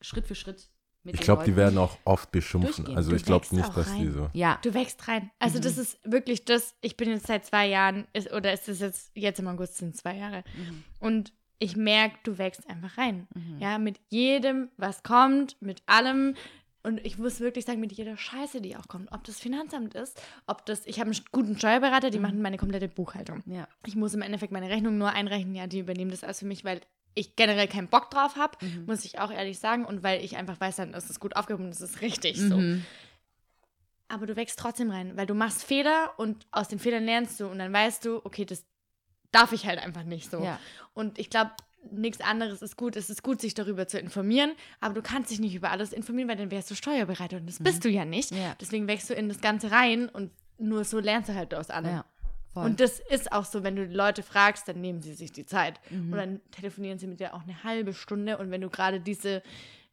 Schritt für Schritt mit Ich glaube, die werden auch oft beschimpfen. durchgehen. Also Du ich glaube nicht, dass die rein. so. Ja, Du wächst rein. Also das ist wirklich das, ich bin jetzt seit zwei Jahren, ist, oder ist es jetzt, jetzt im August sind zwei Jahre. Und ich merke, du wächst einfach rein. Ja, mit jedem, was kommt, mit allem. Und ich muss wirklich sagen, mit jeder Scheiße, die auch kommt, ob das Finanzamt ist, ob das, ich habe einen guten Steuerberater, die machen meine komplette Buchhaltung. ja. Ich muss im Endeffekt meine Rechnung nur einrechnen, ja, die übernehmen das alles für mich, weil ich generell keinen Bock drauf habe, muss ich auch ehrlich sagen. Und weil ich einfach weiß, dann ist es gut aufgehoben, das ist richtig so. Mhm. Aber du wächst trotzdem rein, weil du machst Fehler und aus den Fehlern lernst du und dann weißt du, okay, das darf ich halt einfach nicht so. Ja. Und ich glaube, nichts anderes ist gut. Es ist gut, sich darüber zu informieren, aber du kannst dich nicht über alles informieren, weil dann wärst du Steuerberater und das bist du ja nicht. Mhm. Ja. Deswegen wächst du in das Ganze rein und nur so lernst du halt aus allem. Ja. Und das ist auch so, wenn du die Leute fragst, dann nehmen sie sich die Zeit. Mhm. Und dann telefonieren sie mit dir auch eine halbe Stunde. Und wenn du gerade diese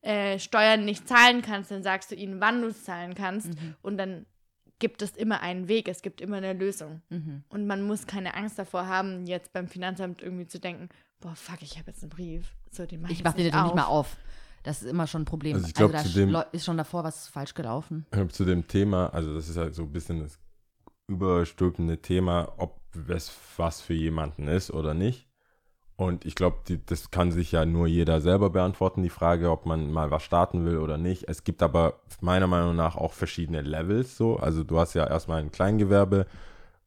äh, Steuern nicht zahlen kannst, dann sagst du ihnen, wann du es zahlen kannst. Mhm. Und dann gibt es immer einen Weg, es gibt immer eine Lösung. Mhm. Und man muss keine Angst davor haben, jetzt beim Finanzamt irgendwie zu denken, boah, fuck, ich habe jetzt einen Brief. So, den mach ich Ich mache jetzt den nicht nicht mal auf. Das ist immer schon ein Problem. Also ich glaub, da zu dem- ist schon davor was falsch gelaufen. zu dem Thema, also das ist halt so ein bisschen das überstülpende Thema, ob es was für jemanden ist oder nicht. Und ich glaube, das kann sich ja nur jeder selber beantworten, die Frage, ob man mal was starten will oder nicht. Es gibt aber meiner Meinung nach auch verschiedene Levels so. Also du hast ja erstmal ein Kleingewerbe,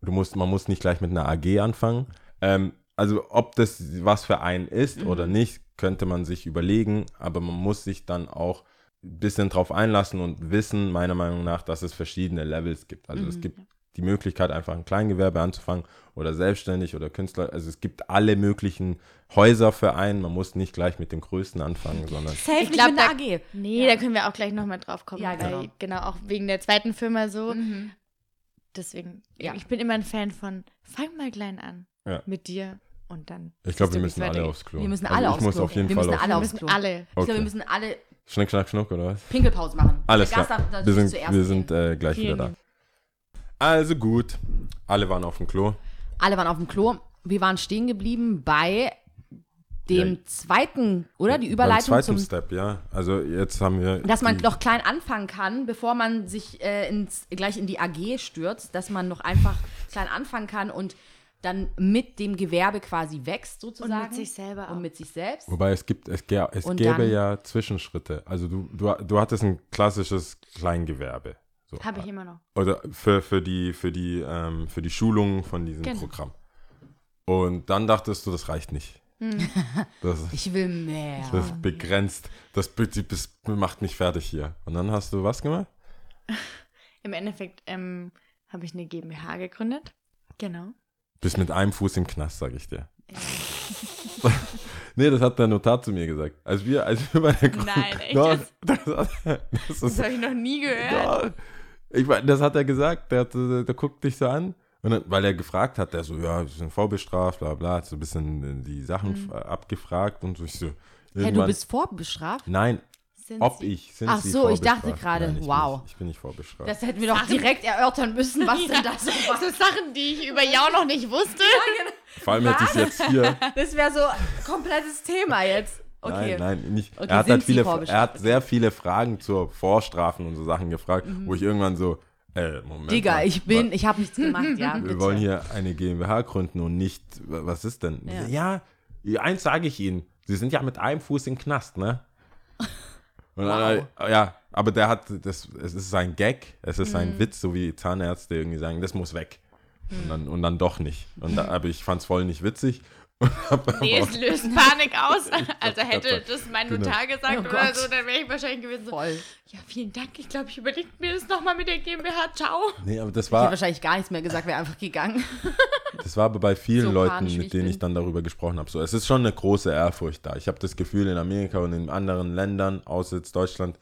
du musst, man muss nicht gleich mit einer AG anfangen. Ähm, also ob das was für einen ist oder nicht, könnte man sich überlegen, aber man muss sich dann auch ein bisschen drauf einlassen und wissen, meiner Meinung nach, dass es verschiedene Levels gibt. Also es gibt die Möglichkeit, einfach ein Kleingewerbe anzufangen oder selbstständig oder Künstler. Also es gibt alle möglichen Häuser für einen. Man muss nicht gleich mit dem Größten anfangen, sondern Safe Ich nicht glaub, mit einer da- AG. Nee, da können wir auch gleich nochmal drauf kommen. Ja, weil, genau. genau, auch wegen der zweiten Firma so. Deswegen, Ja. ich bin immer ein Fan von, fang mal klein an Ja. mit dir Und dann. Ich glaube, wir müssen alle aufs Klo. Wir müssen Also alle ich aufs muss Klo. auf jeden wir Fall müssen aufs alle aufs Klo. alle. Ich glaube, Okay. wir müssen alle Schnick, schnack, schnuck, oder was? Pinkelpause machen. Alles klar. darf Wir sind, wir sind äh, gleich Vielen wieder da. Also gut. Alle waren auf dem Klo. Alle waren auf dem Klo. Wir waren stehen geblieben bei dem Ja. zweiten, oder? Die Beim Überleitung zweiten zum Step, ja. Also jetzt haben wir. dass man noch klein anfangen kann, bevor man sich äh, ins, gleich in die AG stürzt, dass man noch einfach klein anfangen kann und dann mit dem Gewerbe quasi wächst, sozusagen. Und mit sich selber auch. Und mit sich selbst. Wobei es gibt, es, gä- es gäbe dann- ja Zwischenschritte. Also du, du, du hattest ein klassisches Kleingewerbe. So. Habe ich immer noch. Oder für, für die, für die, ähm, für die Schulung von diesem Genau. Programm. Und dann dachtest du, das reicht nicht. Hm. [laughs] Das, Ich will mehr. das ist begrenzt. Das, das macht mich fertig hier. Und dann hast du was gemacht? [laughs] Im Endeffekt ähm, habe ich eine GmbH gegründet. Genau. Bist mit einem Fuß im Knast, sag ich dir. [laughs] nee, das hat der Notar zu mir gesagt. Als wir, als wir bei der Grund- Nein, echt Doch, das, das Das ist, habe ich noch nie gehört. doch. Ich das hat er gesagt. Der, der, der guckt dich so an. Und dann, weil er gefragt hat, der so, ja, wir sind vorbestraft, bla bla, hat so ein bisschen äh, die Sachen Mhm. abgefragt und so. Ich so, Hey, du bist vorbestraft? Nein, Sind ob Sie- ich. Sind Ach Sie so, ich dachte gerade, Nein, ich bin wow. nicht- Ich bin nicht vorbestraft. Das hätten wir doch direkt erörtern müssen, was [laughs] denn das so war. So Sachen, die ich über Jau noch nicht wusste. Vor allem hätte ich jetzt hier. [laughs] Das wäre so komplettes Thema jetzt. Okay. Nein, nein, nicht. Okay, er, hat halt viele, er hat sehr viele Fragen zur Vorstrafen und so Sachen gefragt, wo ich irgendwann so, äh, Moment. Mhm. Digga, mal, ich bin, ich habe nichts gemacht, ja. Wir bitte. wollen hier eine GmbH gründen und nicht, was ist denn? Ja, eins sage ich Ihnen, Sie sind ja mit einem Fuß im Knast, ne? Und dann, äh, ja, aber der hat, das, es ist ein Gag, es ist Mhm. ein Witz, so wie Zahnärzte irgendwie sagen, das muss weg. Und dann, und dann doch nicht. Und da, aber ich fand es voll nicht witzig. [laughs] Nee, aber es löst Panik aus. [laughs] Also hätte das mein Genau. Notar gesagt Oh oder Gott. so, dann wäre ich wahrscheinlich gewesen so, Voll. ja, vielen Dank, ich glaube, ich überlege mir das nochmal mit der GmbH, ciao. nee, aber das Ich hätte war, wahrscheinlich gar nichts mehr gesagt, wäre einfach gegangen. [laughs] Das war aber bei vielen So Leuten, panisch, mit ich denen bin. ich dann darüber gesprochen habe. So, es ist schon eine große Ehrfurcht da. Ich habe das Gefühl, in Amerika und in anderen Ländern, außer jetzt Deutschland,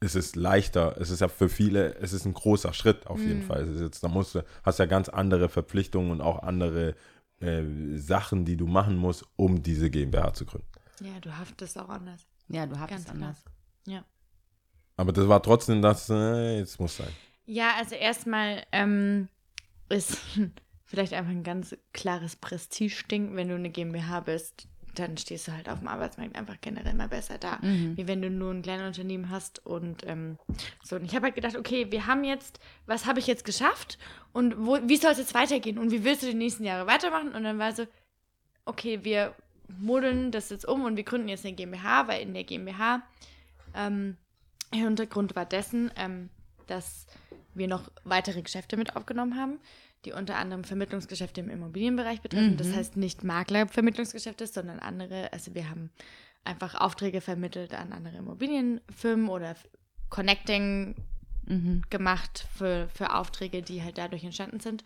ist es leichter. Es ist ja für viele, es ist ein großer Schritt auf Mhm. jeden Fall. Es ist jetzt, da musst du, hast ja ganz andere Verpflichtungen und auch andere äh, Sachen, die du machen musst, um diese GmbH zu gründen. Ja, du haftest auch anders. Ja, du hast Ganz es anders. Ja. Aber das war trotzdem das, äh, jetzt muss sein. Ja, also erstmal ähm, ist vielleicht einfach ein ganz klares Prestigeding, wenn du eine GmbH bist, dann stehst du halt auf dem Arbeitsmarkt einfach generell mal besser da, wie wenn du nur ein kleines Unternehmen hast und ähm, so. Und ich habe halt gedacht, okay, wir haben jetzt, was habe ich jetzt geschafft? Und wo, wie soll es jetzt weitergehen? Und wie willst du die nächsten Jahre weitermachen? Und dann war so, okay, wir modeln das jetzt um und wir gründen jetzt eine GmbH, weil in der GmbH ähm, der Hintergrund war dessen, ähm, dass wir noch weitere Geschäfte mit aufgenommen haben, die unter anderem Vermittlungsgeschäfte im Immobilienbereich betreffen. Das heißt nicht Maklervermittlungsgeschäfte, sondern andere. Also wir haben einfach Aufträge vermittelt an andere Immobilienfirmen oder Connecting gemacht für, für Aufträge, die halt dadurch entstanden sind.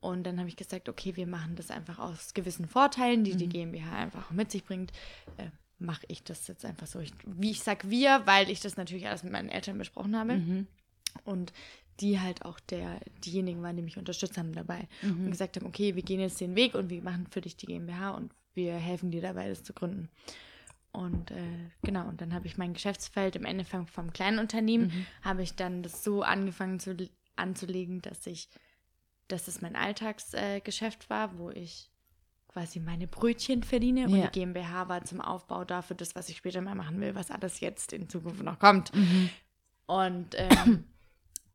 Und dann habe ich gesagt, okay, wir machen das einfach aus gewissen Vorteilen, die die GmbH einfach mit sich bringt. Äh, mache ich das jetzt einfach so. Ich, wie ich sag wir, weil ich das natürlich alles mit meinen Eltern besprochen habe. Und die halt auch der, diejenigen waren, die mich unterstützt haben dabei. Und gesagt haben, okay, wir gehen jetzt den Weg und wir machen für dich die GmbH und wir helfen dir dabei, das zu gründen. Und äh, genau, und dann habe ich mein Geschäftsfeld im Endeffekt vom kleinen Unternehmen, habe ich dann das so angefangen zu, anzulegen, dass ich, dass es mein Alltagsgeschäft äh, war, wo ich quasi meine Brötchen verdiene und Ja. die GmbH war zum Aufbau dafür das, was ich später mal machen will, was alles jetzt in Zukunft noch kommt. Und ähm,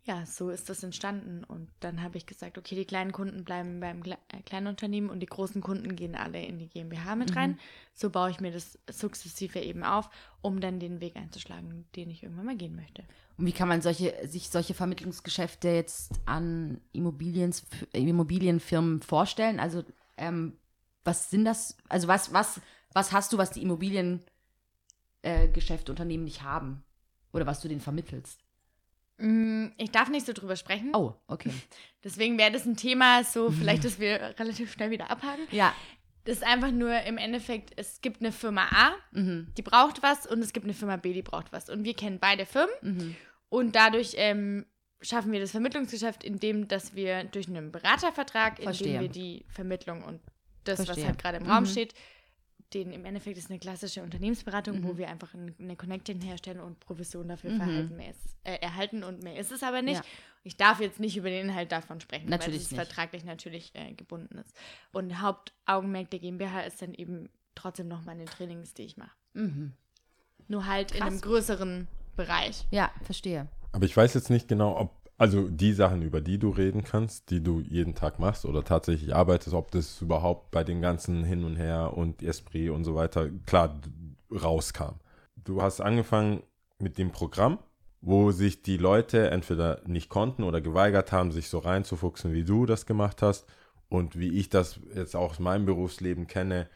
ja, so ist das entstanden. Und dann habe ich gesagt, okay, die kleinen Kunden bleiben beim Gle äh, kleinen Unternehmen und die großen Kunden gehen alle in die GmbH mit rein. So baue ich mir das sukzessive eben auf, um dann den Weg einzuschlagen, den ich irgendwann mal gehen möchte. Und wie kann man solche, sich solche Vermittlungsgeschäfte jetzt an Immobiliens, Immobilienfirmen vorstellen? Also, ähm, was sind das? Also, was, was, was hast du, was die Immobiliengeschäfte, äh, nicht haben? Oder was du denen vermittelst? Mm, Ich darf nicht so drüber sprechen. Oh, okay. [laughs] Deswegen wäre das ein Thema, so vielleicht, dass wir [laughs] relativ schnell wieder abhaken. Ja. Das ist einfach nur im Endeffekt, es gibt eine Firma A, Mhm. die braucht was und es gibt eine Firma B, die braucht was. Und wir kennen beide Firmen Mhm. und dadurch ähm, schaffen wir das Vermittlungsgeschäft, indem dass wir durch einen Beratervertrag, Verstehe. indem wir die Vermittlung und das, was Verstehe. halt gerade im Raum steht. Den im Endeffekt ist eine klassische Unternehmensberatung, wo wir einfach ein- eine Connection herstellen und Provision dafür verhalten, mehr ist, äh, erhalten und mehr ist es aber nicht. Ja. Ich darf jetzt nicht über den Inhalt davon sprechen, Natürlich weil es nicht. vertraglich natürlich äh, gebunden ist. Und Hauptaugenmerk der GmbH ist dann eben trotzdem noch meine Trainings, die ich mache. Mhm. Nur halt in Krass. einem größeren Bereich. Ja, verstehe. Aber ich weiß jetzt nicht genau, ob, also die Sachen, über die du reden kannst, die du jeden Tag machst oder tatsächlich arbeitest, ob das überhaupt bei den ganzen Hin und Her und Esprit und so weiter klar rauskam. Du hast angefangen mit dem Programm, wo sich die Leute entweder nicht konnten oder geweigert haben, sich so reinzufuchsen, wie du das gemacht hast. Und wie ich das jetzt auch aus meinem Berufsleben kenne,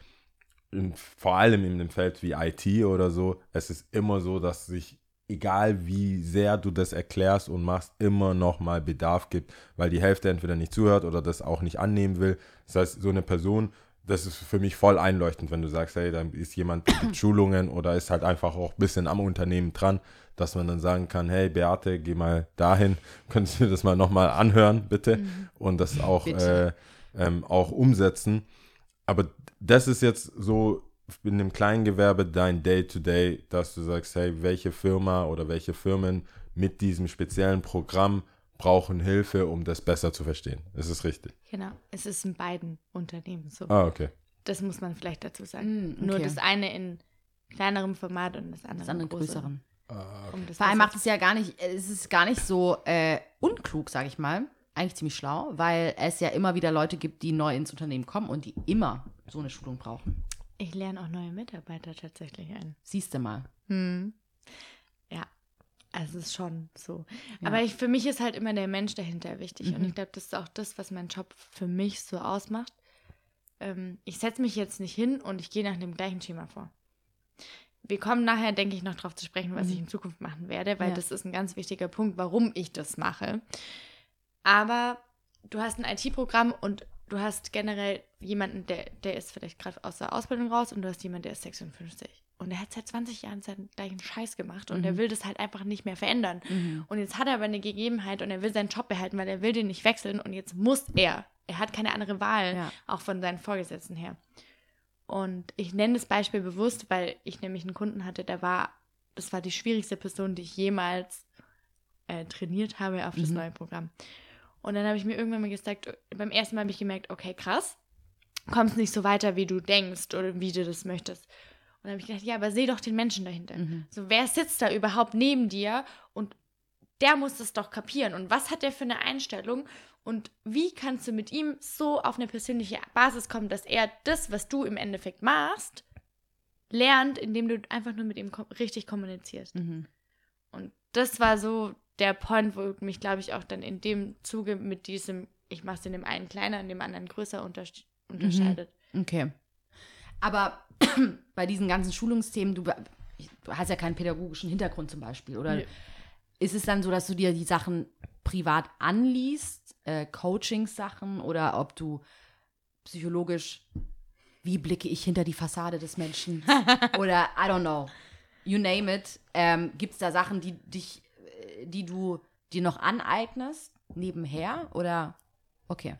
vor allem in dem Feld wie IT oder so, es ist immer so, dass sich, egal wie sehr du das erklärst und machst, immer noch mal Bedarf gibt, weil die Hälfte entweder nicht zuhört oder das auch nicht annehmen will. Das heißt, so eine Person, das ist für mich voll einleuchtend, wenn du sagst, hey, da ist jemand, gibt [clears throat] Schulungen oder ist halt einfach auch ein bisschen am Unternehmen dran, dass man dann sagen kann, hey, Beate, geh mal dahin, [laughs] könntest du das mal nochmal anhören, bitte, und das auch, äh, ähm, auch umsetzen. Aber das ist jetzt so in dem Kleingewerbe dein Day-to-Day, dass du sagst, hey, welche Firma oder welche Firmen mit diesem speziellen Programm brauchen Hilfe, um das besser zu verstehen. Ist es richtig? Genau. Es ist in beiden Unternehmen so. Ah, okay. Das muss man vielleicht dazu sagen. Mm, Nur okay. das eine in kleinerem Format und das andere, Das andere in größerem. größeren. Um das Vor allem macht es ja gar nicht, es ist gar nicht so äh, unklug, sage ich mal. Eigentlich ziemlich schlau, weil es ja immer wieder Leute gibt, die neu ins Unternehmen kommen und die immer so eine Schulung brauchen. Ich lerne auch neue Mitarbeiter tatsächlich ein. Siehst du mal. Hm. Ja, also es ist schon so. Ja. Aber ich, für mich ist halt immer der Mensch dahinter wichtig. Und Mhm. ich glaube, das ist auch das, was mein Job für mich so ausmacht. Ähm, ich setze mich jetzt nicht hin und ich gehe nach dem gleichen Schema vor. Wir kommen nachher, denke ich, noch darauf zu sprechen, was Mhm. ich in Zukunft machen werde, weil Ja. das ist ein ganz wichtiger Punkt, warum ich das mache. Aber du hast ein IT-Programm und du hast generell jemanden, der, der ist vielleicht gerade aus der Ausbildung raus und du hast jemanden, der ist 56. Und der hat seit 20 Jahren seinen gleichen Scheiß gemacht und Mhm. er will das halt einfach nicht mehr verändern. Und jetzt hat er aber eine Gegebenheit und er will seinen Job behalten, weil er will den nicht wechseln und jetzt muss er. Er hat keine andere Wahl, Ja. auch von seinen Vorgesetzten her. Und ich nenne das Beispiel bewusst, weil ich nämlich einen Kunden hatte, der war, das war die schwierigste Person, die ich jemals äh, trainiert habe auf das Mhm. neue Programm. Und dann habe ich mir irgendwann mal gesagt, beim ersten Mal habe ich gemerkt, okay, krass, kommst nicht so weiter, wie du denkst oder wie du das möchtest. Und dann habe ich gedacht, ja, aber seh doch den Menschen dahinter. Mhm. So, wer sitzt da überhaupt neben dir und der muss das doch kapieren. Und was hat der für eine Einstellung? Und wie kannst du mit ihm so auf eine persönliche Basis kommen, dass er das, was du im Endeffekt machst, lernt, indem du einfach nur mit ihm kom richtig kommunizierst. Mhm. Und das war so der Point, wo mich, glaube ich, auch dann in dem Zuge mit diesem, ich mache es in dem einen kleiner, in dem anderen größer untersch unterscheidet. Okay. Aber [clears throat] bei diesen ganzen Schulungsthemen, du, du hast ja keinen pädagogischen Hintergrund zum Beispiel, oder? Nö. Ist es dann so, dass du dir die Sachen privat anliest, äh, Coachings-Sachen, oder ob du psychologisch, wie blicke ich hinter die Fassade des Menschen? [laughs] oder I don't know, you name it. Ähm, Gibt es da Sachen, die dich, die du dir noch aneignest, nebenher? Oder okay.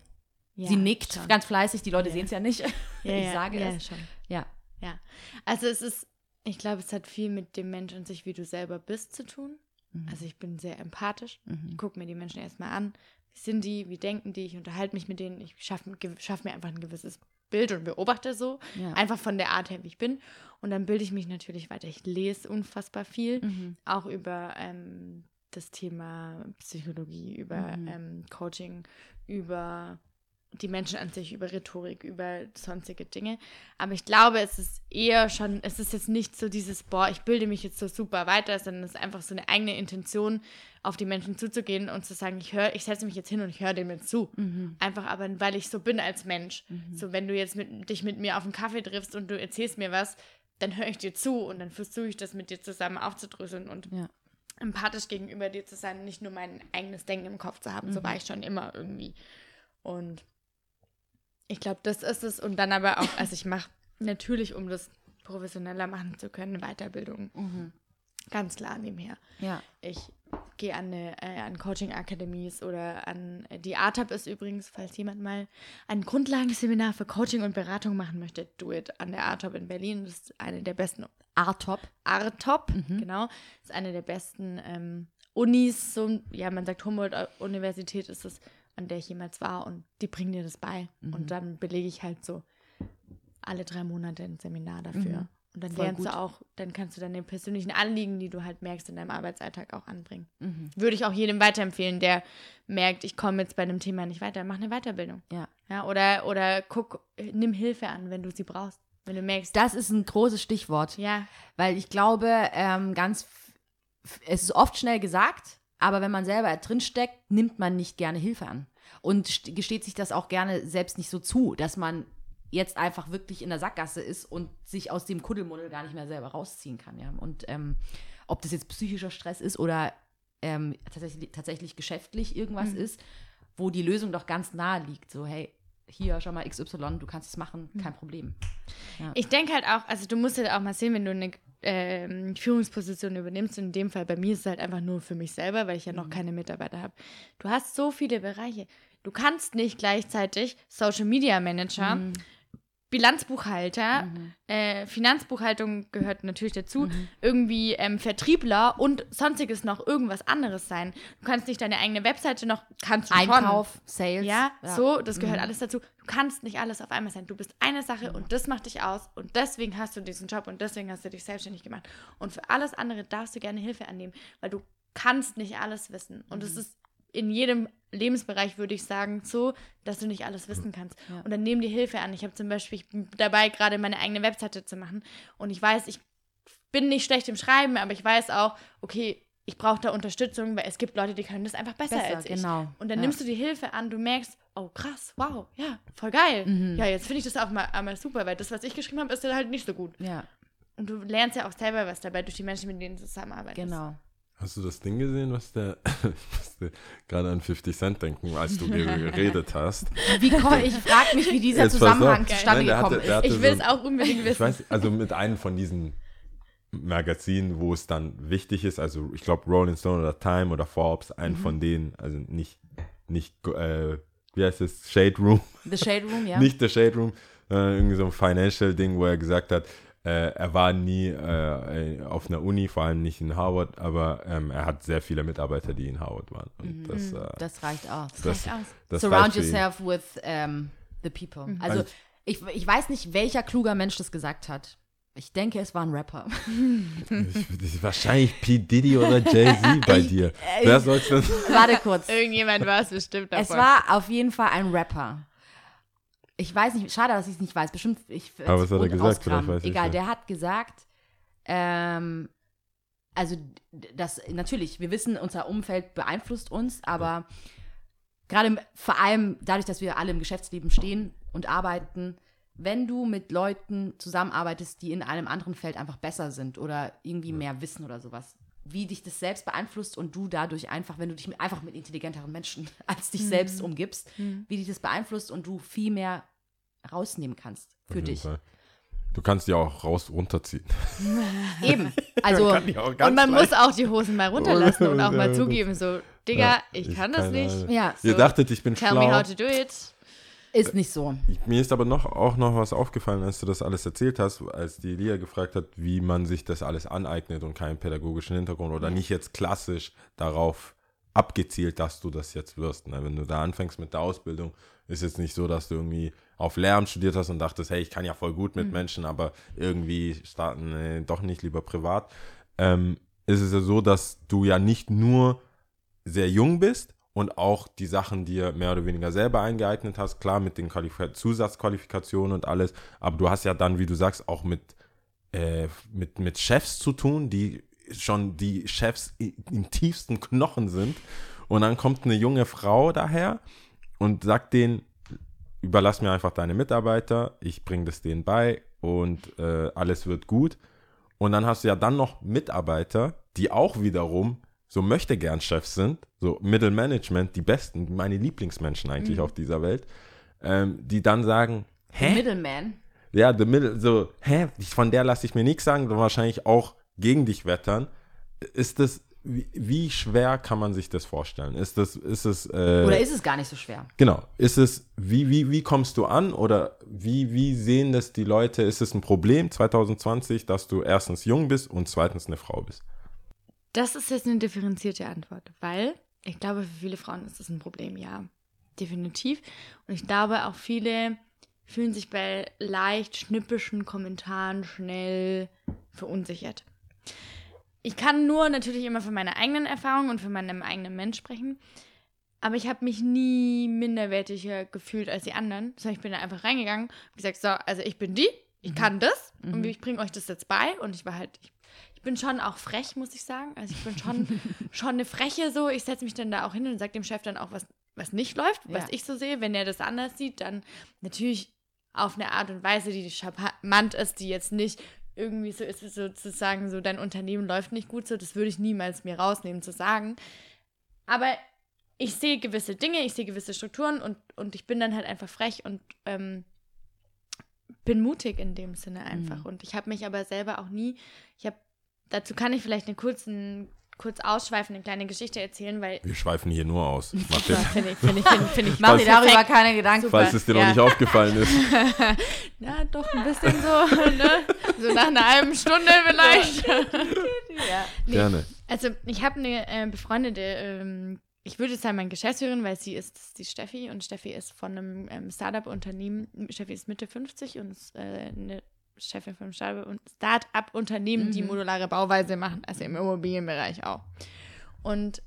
Ja, Sie nickt schon. ganz fleißig, die Leute Ja. sehen es ja nicht. Ja, [laughs] ich sage ja, es. schon. Ja. Ja. Also es ist, ich glaube, es hat viel mit dem Mensch an sich, wie du selber bist, zu tun. Mhm. Also ich bin sehr empathisch. Mhm. Ich gucke mir die Menschen erstmal an. Wie sind die? Wie denken die? Ich unterhalte mich mit denen. Ich schaffe schaff mir einfach ein gewisses Bild und beobachte so. Einfach von der Art her, wie ich bin. Und dann bilde ich mich natürlich weiter. Ich lese unfassbar viel. Mhm. Auch über ähm, das Thema Psychologie, über Mhm. ähm, Coaching, über die Menschen an sich, über Rhetorik, über sonstige Dinge. Aber ich glaube, es ist eher schon, es ist jetzt nicht so dieses, boah, ich bilde mich jetzt so super weiter, sondern es ist einfach so eine eigene Intention, auf die Menschen zuzugehen und zu sagen, ich höre, ich setze mich jetzt hin und ich höre dem jetzt zu. Mhm. Einfach aber, weil ich so bin als Mensch. So, wenn du jetzt mit, dich mit mir auf einen Kaffee triffst und du erzählst mir was, dann höre ich dir zu und dann versuche ich das mit dir zusammen aufzudröseln und Ja. Empathisch gegenüber dir zu sein und nicht nur mein eigenes Denken im Kopf zu haben. So war ich schon immer irgendwie. Und ich glaube, das ist es. Und dann aber auch, also ich mache natürlich, um das professioneller machen zu können, Weiterbildung. Mhm. Ganz klar nebenher. Ja. Ich geh an, eine, äh, an Coaching-Akademies oder an äh, die ARTAP ist übrigens, falls jemand mal ein Grundlagenseminar für Coaching und Beratung machen möchte, do it an der ARTAP in Berlin. Das ist eine der besten Artop. ARTOP, genau. Ist eine der besten ähm, Unis, so, ja, man sagt Humboldt-Universität ist es, an der ich jemals war und die bringen dir das bei. Mhm. Und dann belege ich halt so alle drei Monate ein Seminar dafür. Mhm. Und dann Voll lernst gut. du auch, dann kannst du deine persönlichen Anliegen, die du halt merkst, in deinem Arbeitsalltag auch anbringen. Mhm. Würde ich auch jedem weiterempfehlen, der merkt, ich komme jetzt bei einem Thema nicht weiter, mach eine Weiterbildung. Ja. Ja, oder, oder guck, nimm Hilfe an, wenn du sie brauchst. Wenn du merkst, Das ist ein großes Stichwort. ja, Weil ich glaube, ähm, ganz, es ist oft schnell gesagt, aber wenn man selber drinsteckt, nimmt man nicht gerne Hilfe an. Und st- gesteht sich das auch gerne selbst nicht so zu, dass man jetzt einfach wirklich in der Sackgasse ist und sich aus dem Kuddelmuddel gar nicht mehr selber rausziehen kann. Ja? Und ähm, ob das jetzt psychischer Stress ist oder ähm, tatsächlich, tatsächlich geschäftlich irgendwas ist, wo die Lösung doch ganz nahe liegt. So, hey, hier, schau mal, XY, du kannst es machen, kein Problem. Ich denke halt auch, also du musst halt auch mal sehen, wenn du eine ähm, Führungsposition übernimmst, und in dem Fall bei mir ist es halt einfach nur für mich selber, weil ich ja noch keine Mitarbeiter habe. Du hast so viele Bereiche. Du kannst nicht gleichzeitig Social Media Manager, Bilanzbuchhalter, äh, Finanzbuchhaltung gehört natürlich dazu, irgendwie ähm, Vertriebler und sonstiges noch irgendwas anderes sein. Du kannst nicht deine eigene Webseite noch, kannst du schon. Einkauf, Sales. Ja, so, das gehört alles dazu. Du kannst nicht alles auf einmal sein. Du bist eine Sache und das macht dich aus und deswegen hast du diesen Job und deswegen hast du dich selbstständig gemacht. Und für alles andere darfst du gerne Hilfe annehmen, weil du kannst nicht alles wissen. Und es ist in jedem Lebensbereich, würde ich sagen, so, dass du nicht alles wissen kannst. Und dann nehm dir Hilfe an. Ich habe zum Beispiel, ich bin dabei, gerade meine eigene Webseite zu machen und ich weiß, ich bin nicht schlecht im Schreiben, aber ich weiß auch, okay, ich brauche da Unterstützung, weil es gibt Leute, die können das einfach besser, Besser, als ich. genau. Und dann Ja. nimmst du die Hilfe an, du merkst, oh krass, wow, ja, voll geil. Mhm. Ja, jetzt finde ich das auch mal, einmal super, weil das, was ich geschrieben habe, ist ja halt nicht so gut. Ja, Und du lernst ja auch selber was dabei durch die Menschen, mit denen du zusammenarbeitest. genau. Hast du das Ding gesehen, was der, [laughs] ich musste gerade an 50 Cent denken, als du geredet hast. Wie komm, ich frage mich, wie dieser Jetzt Zusammenhang zustande gekommen hatte- ist. Ich will es so- auch unbedingt Ich wissen. weiß, also mit einem von diesen Magazinen, wo es dann wichtig ist, also ich glaube Rolling Stone oder Time oder Forbes, Mhm. einen von denen, also nicht, nicht, äh, wie heißt es, Shade Room, The Shade Room, ja. [laughs] nicht der Shade Room, äh, irgendwie so ein Financial-Ding, wo er gesagt hat, äh, er war nie äh, auf einer Uni, vor allem nicht in Harvard, aber ähm, er hat sehr viele Mitarbeiter, die in Harvard waren. Und das, äh, Mhm. das reicht aus. das, reicht aus. das Surround yourself with ähm, the people. Also, Also- ich, ich weiß nicht, welcher kluger Mensch das gesagt hat. Ich denke, es war ein Rapper. Das wahrscheinlich P. Diddy oder Jay-Z [laughs] bei dir. Wer soll's denn? [laughs] Warte kurz. Irgendjemand war es bestimmt davon. Es war auf jeden Fall ein Rapper. Ich weiß nicht, schade, dass ich es nicht weiß. Bestimmt, ich Aber was hat er gesagt? weiß ich Egal, ja. der hat gesagt, ähm, also das natürlich, wir wissen, unser Umfeld beeinflusst uns, aber gerade im- vor allem dadurch, dass wir alle im Geschäftsleben stehen und arbeiten, wenn du mit Leuten zusammenarbeitest, die in einem anderen Feld einfach besser sind oder irgendwie mehr wissen oder sowas, wie dich das selbst beeinflusst und du dadurch einfach, wenn du dich mit, einfach mit intelligenteren Menschen [laughs] als dich selbst umgibst, wie dich das beeinflusst und du viel mehr rausnehmen kannst für dich. Fall. Du kannst die auch raus runterziehen. [laughs] Eben. [laughs] Also, Und man muss auch die Hosen mal runterlassen und auch mal zugeben, so, Digga, Ja, ich ich kann das nicht. Ja, Ihr So, dachtet, ich bin Tell schlau. me how to do it. Ist nicht so. Mir ist aber noch, auch noch was aufgefallen, als du das alles erzählt hast, als die Lia gefragt hat, wie man sich das alles aneignet und keinen pädagogischen Hintergrund oder nicht jetzt klassisch darauf abgezielt, dass du das jetzt wirst. Ne? Wenn du da anfängst mit der Ausbildung, ist jetzt nicht so, dass du irgendwie auf Lehramt studiert hast und dachtest, hey, ich kann ja voll gut mit Menschen, aber irgendwie starten, nee, doch nicht lieber privat. Ähm, ist es ja so, dass du ja nicht nur sehr jung bist und auch die Sachen dir mehr oder weniger selber eingeeignet hast, klar mit den Qualif Zusatzqualifikationen und alles, aber du hast ja dann, wie du sagst, auch mit, äh, mit, mit Chefs zu tun, die schon die Chefs im tiefsten Knochen sind und dann kommt eine junge Frau daher und sagt denen, überlass mir einfach deine Mitarbeiter, ich bringe das denen bei und äh, alles wird gut. Und dann hast du ja dann noch Mitarbeiter, die auch wiederum so möchte gern Chefs sind, so Middle Management, die besten, meine Lieblingsmenschen eigentlich auf dieser Welt, ähm, die dann sagen, hä? Middleman. Ja, the middle, so, hä, von der lasse ich mir nichts sagen, dann wahrscheinlich auch gegen dich wettern. Ist das, wie, wie schwer kann man sich das vorstellen? Ist das, ist es, äh, Oder ist es gar nicht so schwer? genau, ist es, wie, wie, wie kommst du an oder wie, wie sehen das die Leute? Ist es ein Problem 2020, dass du erstens jung bist und zweitens eine Frau bist? Das ist jetzt eine differenzierte Antwort, weil ich glaube, für viele Frauen ist das ein Problem, ja. Definitiv. Und ich glaube, auch viele fühlen sich bei leicht schnippischen Kommentaren schnell verunsichert. Ich kann nur natürlich immer von meiner eigenen Erfahrung und von meinem eigenen Mensch sprechen. Aber ich habe mich nie minderwertiger gefühlt als die anderen. Sondern ich bin da einfach reingegangen und gesagt, so, also ich bin die, ich kann das und ich bringe euch das jetzt bei. Und ich war halt, ich bin schon auch frech, muss ich sagen. Also ich bin schon, [laughs] schon eine Freche so. Ich setze mich dann da auch hin und sage dem Chef dann auch, was, was nicht läuft, was Ja. ich so sehe. Wenn er das anders sieht, dann natürlich auf eine Art und Weise, die charmant ist, die jetzt nicht irgendwie so ist, sozusagen so, dein Unternehmen läuft nicht gut so, das würde ich niemals mir rausnehmen zu sagen. Aber ich sehe gewisse Dinge, ich sehe gewisse Strukturen und, und ich bin dann halt einfach frech und ähm, bin mutig in dem Sinne einfach. Und ich habe mich aber selber auch nie, ich habe, dazu kann ich vielleicht eine kurzen, kurz ausschweifende kleine Geschichte erzählen, weil Wir schweifen hier nur aus. [laughs] Mach dir, finde ich, finde ich, finde ich, find ich Mach dir darüber perfekt. keine Gedanken. Super. falls es dir Ja. noch nicht aufgefallen ist. [laughs] Ja, doch ein bisschen so, [laughs] ne? So nach einer halben Stunde vielleicht. Nee. Gerne. Also ich habe eine äh, befreundete, ähm, ich würde sagen meine Geschäftsführerin, weil sie ist die Steffi und Steffi ist von einem ähm, Startup-Unternehmen, Steffi ist Mitte 50 und ist äh, eine Chefin von Startup- Start-up-Unternehmen, die modulare Bauweise machen, also im Immobilienbereich auch. Und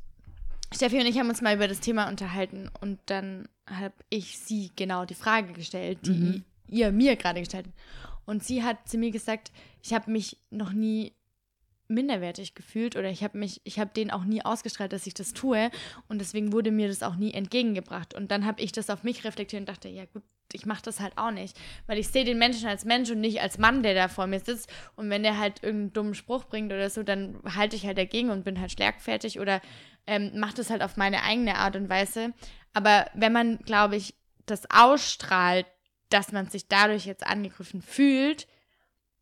Steffi und ich haben uns mal über das Thema unterhalten und dann habe ich sie genau die Frage gestellt, die ihr mir gerade gestellt habt. Und sie hat zu mir gesagt, ich habe mich noch nie minderwertig gefühlt oder ich habe mich, ich habe denen auch nie ausgestrahlt, dass ich das tue und deswegen wurde mir das auch nie entgegengebracht. Und dann habe ich das auf mich reflektiert und dachte, ja gut, ich mache das halt auch nicht, weil ich sehe den Menschen als Mensch und nicht als Mann, der da vor mir sitzt. Und wenn der halt irgendeinen dummen Spruch bringt oder so, dann halte ich halt dagegen und bin halt schlagfertig oder ähm, mache das halt auf meine eigene Art und Weise, aber wenn man, glaube ich, das ausstrahlt, dass man sich dadurch jetzt angegriffen fühlt,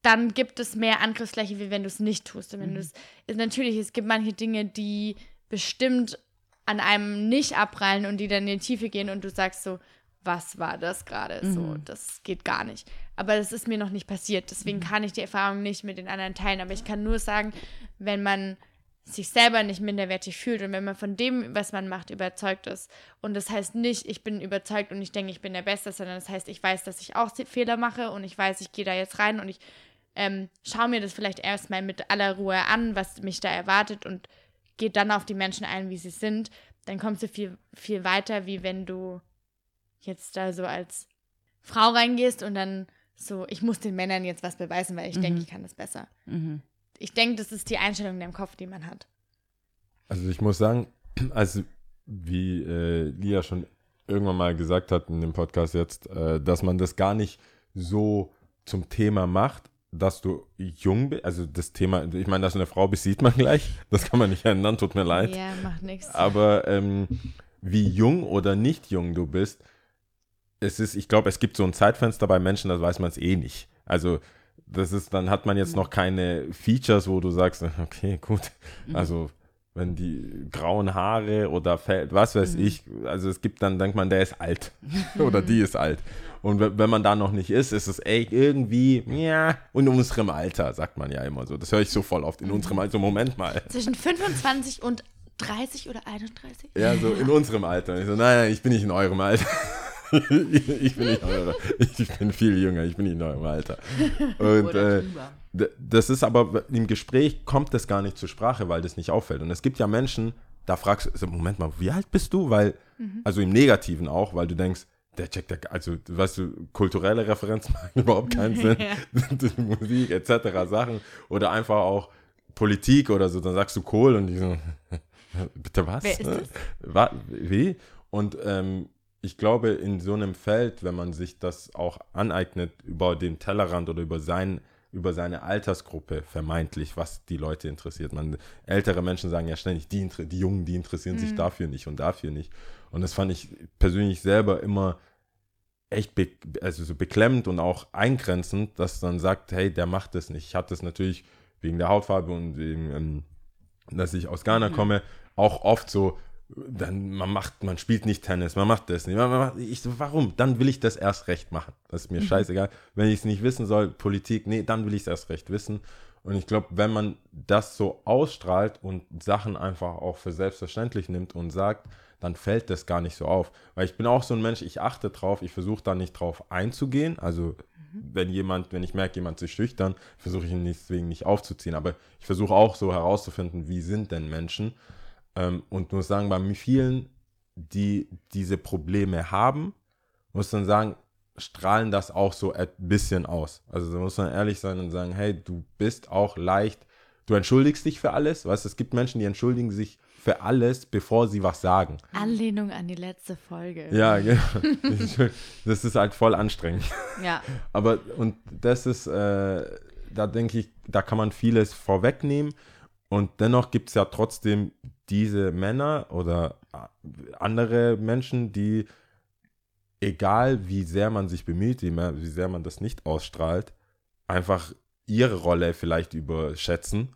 dann gibt es mehr Angriffsfläche, wie wenn du es nicht tust. Und wenn du es, ist natürlich, es gibt manche Dinge, die bestimmt an einem nicht abprallen und die dann in die Tiefe gehen und du sagst so, was war das gerade? So, das geht gar nicht. Aber das ist mir noch nicht passiert. Deswegen kann ich die Erfahrung nicht mit den anderen teilen. Aber ich kann nur sagen, wenn man sich selber nicht minderwertig fühlt und wenn man von dem, was man macht, überzeugt ist. Und das heißt nicht, ich bin überzeugt und ich denke, ich bin der Beste, sondern das heißt, ich weiß, dass ich auch Fehler mache und ich weiß, ich gehe da jetzt rein und ich ähm, schaue mir das vielleicht erstmal mit aller Ruhe an, was mich da erwartet und gehe dann auf die Menschen ein, wie sie sind. Dann kommst du viel, viel weiter, wie wenn du jetzt da so als Frau reingehst und dann so, ich muss den Männern jetzt was beweisen, weil ich denke, ich kann das besser. Ich denke, das ist die Einstellung in dem Kopf, die man hat. Also ich muss sagen, [clears throat] also wie äh, Lia schon irgendwann mal gesagt hat in dem Podcast jetzt, äh, dass man das gar nicht so zum Thema macht, dass du jung bist. Also das Thema, ich meine, dass du eine Frau bist, sieht man gleich. Das kann man nicht ändern, tut mir leid. Ja, macht nichts. Aber ähm, wie jung oder nicht jung du bist, es ist, ich glaube, es gibt so ein Zeitfenster bei Menschen, das weiß man es eh nicht. Also das ist, dann hat man jetzt noch keine Features, wo du sagst, okay, gut, also wenn die grauen Haare oder Fell, was weiß ich, also es gibt dann, denkt man, der ist alt [laughs] oder die ist alt. Und we- wenn man da noch nicht ist, ist es ey, irgendwie, ja, in unserem Alter, sagt man ja immer so. Das höre ich so voll oft, in unserem Alter, Moment mal. Zwischen 25 und 30 oder 31? Ja, so in unserem Alter. Und ich so, nein, nein, ich bin nicht in eurem Alter. [laughs] ich bin nicht eurer. Ich bin viel jünger, ich bin nicht in eurem Alter. [laughs] Und Oder äh, drüber. Das ist aber, im Gespräch kommt das gar nicht zur Sprache, weil das nicht auffällt. Und es gibt ja Menschen, da fragst du, Moment mal, wie alt bist du? Weil, also im Negativen auch, weil du denkst, der checkt ja, also, weißt du, kulturelle Referenzen [laughs] machen überhaupt keinen Sinn. [laughs] [laughs] Die Musik etc. Sachen. Oder einfach auch Politik oder so, dann sagst du Kohl und die so, bitte was? Wer ist das? Wa- Wie? Und ähm, ich glaube, in so einem Feld, wenn man sich das auch aneignet über den Tellerrand oder über sein, über seine Altersgruppe vermeintlich, was die Leute interessiert. Man, ältere Menschen sagen ja ständig, die, die Jungen, die interessieren sich dafür nicht und dafür nicht. Und das fand ich persönlich selber immer echt be also so beklemmend und auch eingrenzend, dass dann sagt, hey, der macht das nicht. Ich habe das natürlich wegen der Hautfarbe und wegen, ähm, dass ich aus Ghana komme, auch oft so, dann man macht, man spielt nicht Tennis, man macht das nicht. Man macht, ich so, warum? Dann will ich das erst recht machen. Das ist mir scheißegal. Wenn ich es nicht wissen soll, Politik, nee, dann will ich es erst recht wissen. Und ich glaube, wenn man das so ausstrahlt und Sachen einfach auch für selbstverständlich nimmt und sagt, dann fällt das gar nicht so auf. Weil ich bin auch so ein Mensch, ich achte drauf, ich versuche da nicht drauf einzugehen. Also wenn jemand, wenn ich merke, jemand ist schüchtern, versuche ich ihn deswegen nicht aufzuziehen. Aber ich versuche auch so herauszufinden, wie sind denn Menschen. Ähm, und muss sagen, bei vielen, die diese Probleme haben, muss dann sagen, strahlen das auch so ein bisschen aus. Also da muss man ehrlich sein und sagen, hey, du bist auch leicht, du entschuldigst dich für alles. Weißt du, es gibt Menschen, die entschuldigen sich für alles, bevor sie was sagen. Anlehnung an die letzte Folge. Ja, genau. [laughs] Das ist halt voll anstrengend. Ja. Aber und das ist, äh, da denke ich, da kann man vieles vorwegnehmen. Und dennoch gibt es ja trotzdem diese Männer oder äh, andere Menschen, die, egal wie sehr man sich bemüht, wie, sehr man das nicht ausstrahlt, einfach ihre Rolle vielleicht überschätzen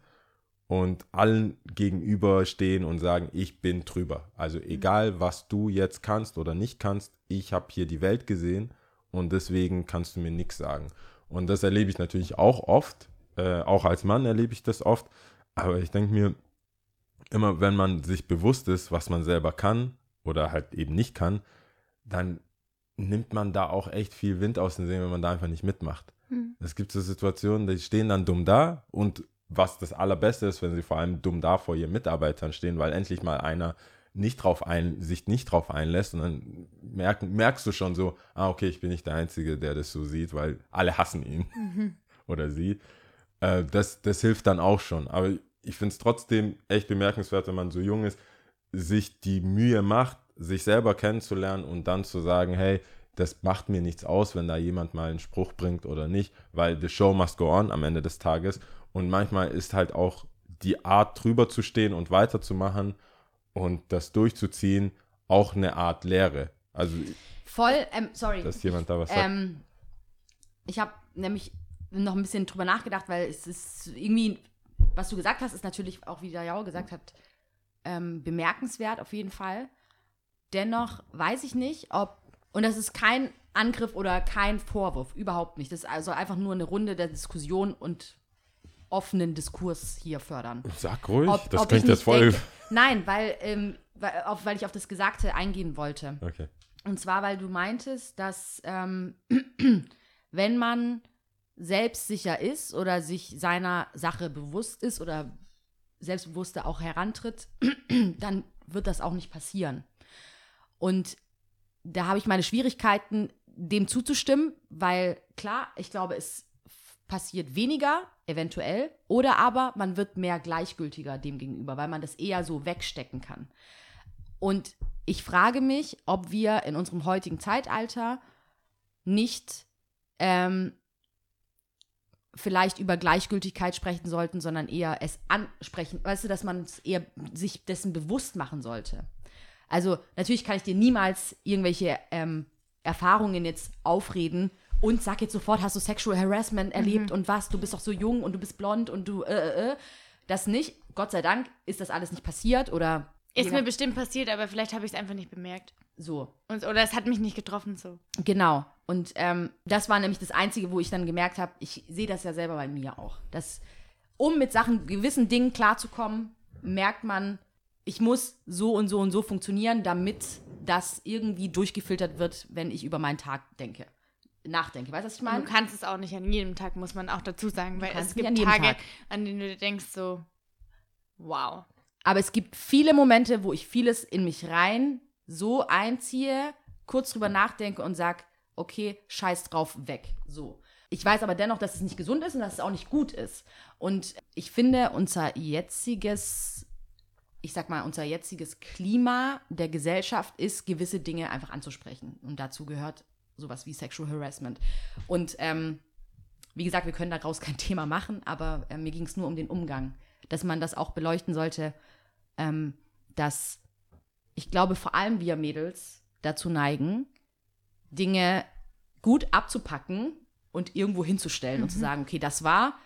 und allen gegenüberstehen und sagen, ich bin drüber. Also egal, was du jetzt kannst oder nicht kannst, ich habe hier die Welt gesehen und deswegen kannst du mir nichts sagen. Und das erlebe ich natürlich auch oft, äh, auch als Mann erlebe ich das oft, aber ich denke mir, immer wenn man sich bewusst ist, was man selber kann oder halt eben nicht kann, dann nimmt man da auch echt viel Wind aus den Segeln, wenn man da einfach nicht mitmacht. Es gibt so Situationen, die stehen dann dumm da und was das Allerbeste ist, wenn sie vor allem dumm da vor ihren Mitarbeitern stehen, weil endlich mal einer nicht drauf ein, sich nicht drauf einlässt und dann merk, merkst du schon so, ah, okay, ich bin nicht der Einzige, der das so sieht, weil alle hassen ihn [laughs] oder sie. Äh, das, das hilft dann auch schon. Aber ich finde es trotzdem echt bemerkenswert, wenn man so jung ist, sich die Mühe macht, sich selber kennenzulernen und dann zu sagen, hey, das macht mir nichts aus, wenn da jemand mal einen Spruch bringt oder nicht, weil the show must go on am Ende des Tages. Und manchmal ist halt auch die Art, drüber zu stehen und weiterzumachen und das durchzuziehen, auch eine Art Lehre. Also, Voll, ähm, sorry. dass jemand da was sagt. Ähm, ich habe nämlich noch ein bisschen drüber nachgedacht, weil es ist irgendwie, was du gesagt hast, ist natürlich auch, wie der Jau gesagt hat, ähm, bemerkenswert auf jeden Fall. Dennoch weiß ich nicht, ob, und das ist kein Angriff oder kein Vorwurf, überhaupt nicht. Das ist also einfach nur eine Runde der Diskussion und offenen Diskurs hier fördern. Sag ruhig, Ob- das ob klingt jetzt voll. denke- Nein, weil, ähm, weil, auf, weil ich auf das Gesagte eingehen wollte. Okay. Und zwar, weil du meintest, dass ähm, [clears throat] wenn man selbstsicher ist oder sich seiner Sache bewusst ist oder selbstbewusster auch herantritt, [clears throat] dann wird das auch nicht passieren. Und da habe ich meine Schwierigkeiten, dem zuzustimmen, weil klar, ich glaube, es passiert weniger, eventuell, oder aber man wird mehr gleichgültiger dem gegenüber, weil man das eher so wegstecken kann. Und ich frage mich, ob wir in unserem heutigen Zeitalter nicht ähm, vielleicht über Gleichgültigkeit sprechen sollten, sondern eher es ansprechen. Weißt du, dass man es eher sich dessen bewusst machen sollte. Also natürlich kann ich dir niemals irgendwelche ähm, Erfahrungen jetzt aufreden und sag jetzt sofort, hast du Sexual Harassment erlebt und was, du bist doch so jung und du bist blond und du, äh, äh, äh. Das nicht. Gott sei Dank ist das alles nicht passiert oder Ist mir bestimmt passiert, aber vielleicht habe ich es einfach nicht bemerkt. So. Und, oder es hat mich nicht getroffen so. Genau. Und ähm, das war nämlich das Einzige, wo ich dann gemerkt habe, ich sehe das ja selber bei mir auch. Dass, um mit Sachen, gewissen Dingen klarzukommen, merkt man, ich muss so und so und so funktionieren, damit das irgendwie durchgefiltert wird, wenn ich über meinen Tag denke. Nachdenke. Weißt du, was ich Du meine? kannst es auch nicht an jedem Tag, muss man auch dazu sagen, weil es gibt an Tage, Tag. an denen du dir denkst so, wow. Aber es gibt viele Momente, wo ich vieles in mich rein so einziehe, kurz drüber nachdenke und sag, okay, scheiß drauf, weg. So. Ich weiß aber dennoch, dass es nicht gesund ist und dass es auch nicht gut ist. Und ich finde, unser jetziges, ich sag mal, unser jetziges Klima der Gesellschaft ist, gewisse Dinge einfach anzusprechen. Und dazu gehört sowas wie Sexual Harassment. Und ähm, wie gesagt, wir können daraus kein [laughs] Thema machen, aber äh, mir ging es nur um den Umgang, dass man das auch beleuchten sollte, ähm, dass ich glaube, vor allem wir Mädels dazu neigen, Dinge gut abzupacken und irgendwo hinzustellen und zu sagen, okay, das war,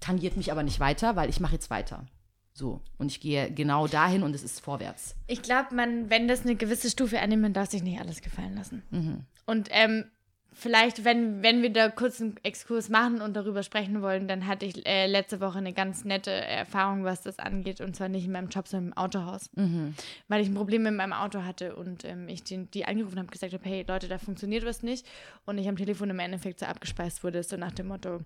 tangiert mich aber nicht weiter, weil ich mache jetzt weiter. So. Und ich gehe genau dahin und es ist vorwärts. Ich glaube, man, wenn das eine gewisse Stufe annimmt, man darf sich nicht alles gefallen lassen. Und ähm, vielleicht, wenn, wenn wir da kurz einen Exkurs machen und darüber sprechen wollen, dann hatte ich äh, letzte Woche eine ganz nette Erfahrung, was das angeht. Und zwar nicht in meinem Job, sondern im Autohaus. Weil ich ein Problem mit meinem Auto hatte und ähm, ich den, die angerufen habe, gesagt habe, hey Leute, da funktioniert was nicht. Und ich am Telefon im Endeffekt so abgespeist wurde, so nach dem Motto,